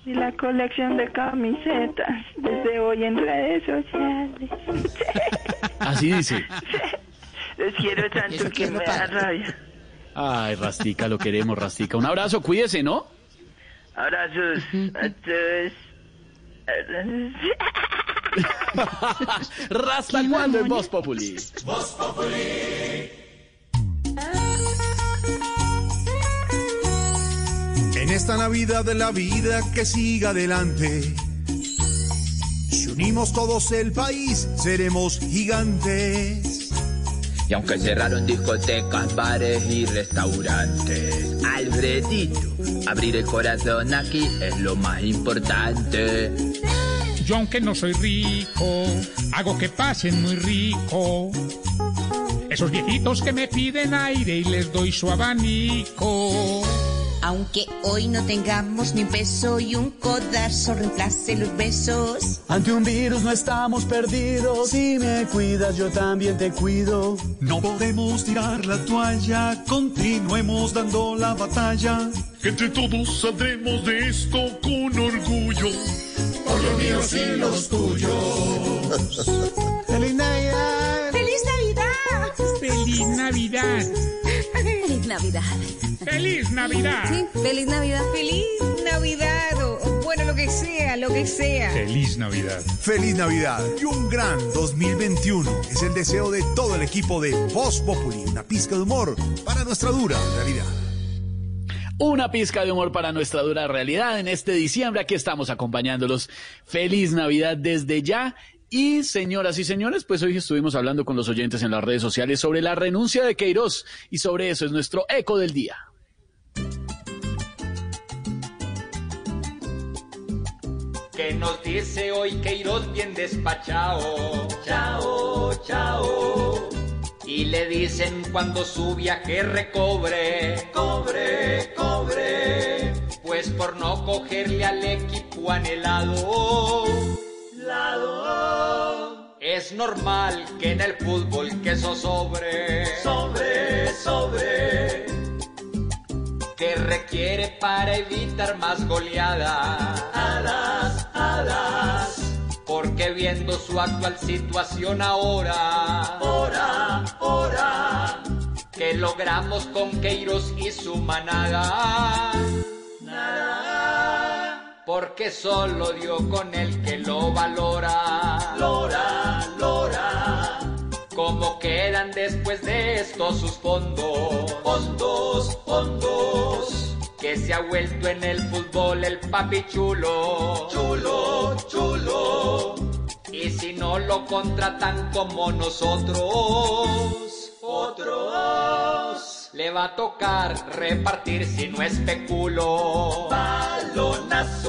y la colección de camisetas desde hoy en redes sociales. Así dice. Les quiero tanto que me da rabia. Ay, Rastica, lo queremos, Rastica. Un abrazo, cuídese, ¿no? Abrazos a todos. Rasta cuando en Voz Populi. En esta Navidad de la vida que siga adelante. Si unimos todos el país, seremos gigantes. Y aunque cerraron discotecas, bares y restaurantes, Alfredito, abrir el corazón aquí es lo más importante. Yo aunque no soy rico, hago que pasen muy rico. Esos viejitos que me piden aire y les doy su abanico. Aunque hoy no tengamos ni un peso y un codazo reemplace los besos. Ante un virus no estamos perdidos. Si me cuidas, yo también te cuido. No podemos tirar la toalla, continuemos dando la batalla. Entre todos saldremos de esto con orgullo. Por los míos y los tuyos. ¡Feliz Navidad! ¡Feliz Navidad! ¡Feliz Navidad! ¡Feliz Navidad! ¡Feliz Navidad! Sí, feliz Navidad. Feliz Navidad o, o bueno, lo que sea, lo que sea. ¡Feliz Navidad! Feliz Navidad y un gran 2021 es el deseo de todo el equipo de Voz Populi. Una pizca de humor para nuestra dura realidad. Una pizca de humor para nuestra dura realidad en este diciembre. Aquí estamos acompañándolos. Feliz Navidad desde ya. Y señoras y señores, pues hoy estuvimos hablando con los oyentes en las redes sociales sobre la renuncia de Queiroz y sobre eso es nuestro eco del día. que nos dice hoy Queiroz bien despachado. Chao, chao. Y le dicen cuando su viaje recobre. Cobre, cobre. Pues por no cogerle al equipo anhelado. Lado. Es normal que en el fútbol que eso sobre. Sobre, sobre que requiere para evitar más goleadas. Alas, alas. Porque viendo su actual situación ahora, hora, hora, que logramos con Queiros y su manada. Nada. Porque solo dio con el que lo valora. Lora, lora. ¿Cómo quedan después de esto sus fondos? Fondos, fondos. Que se ha vuelto en el fútbol el papi chulo. Chulo, chulo. Y si no lo contratan como nosotros, otros. Le va a tocar repartir si no especulo. Balonazo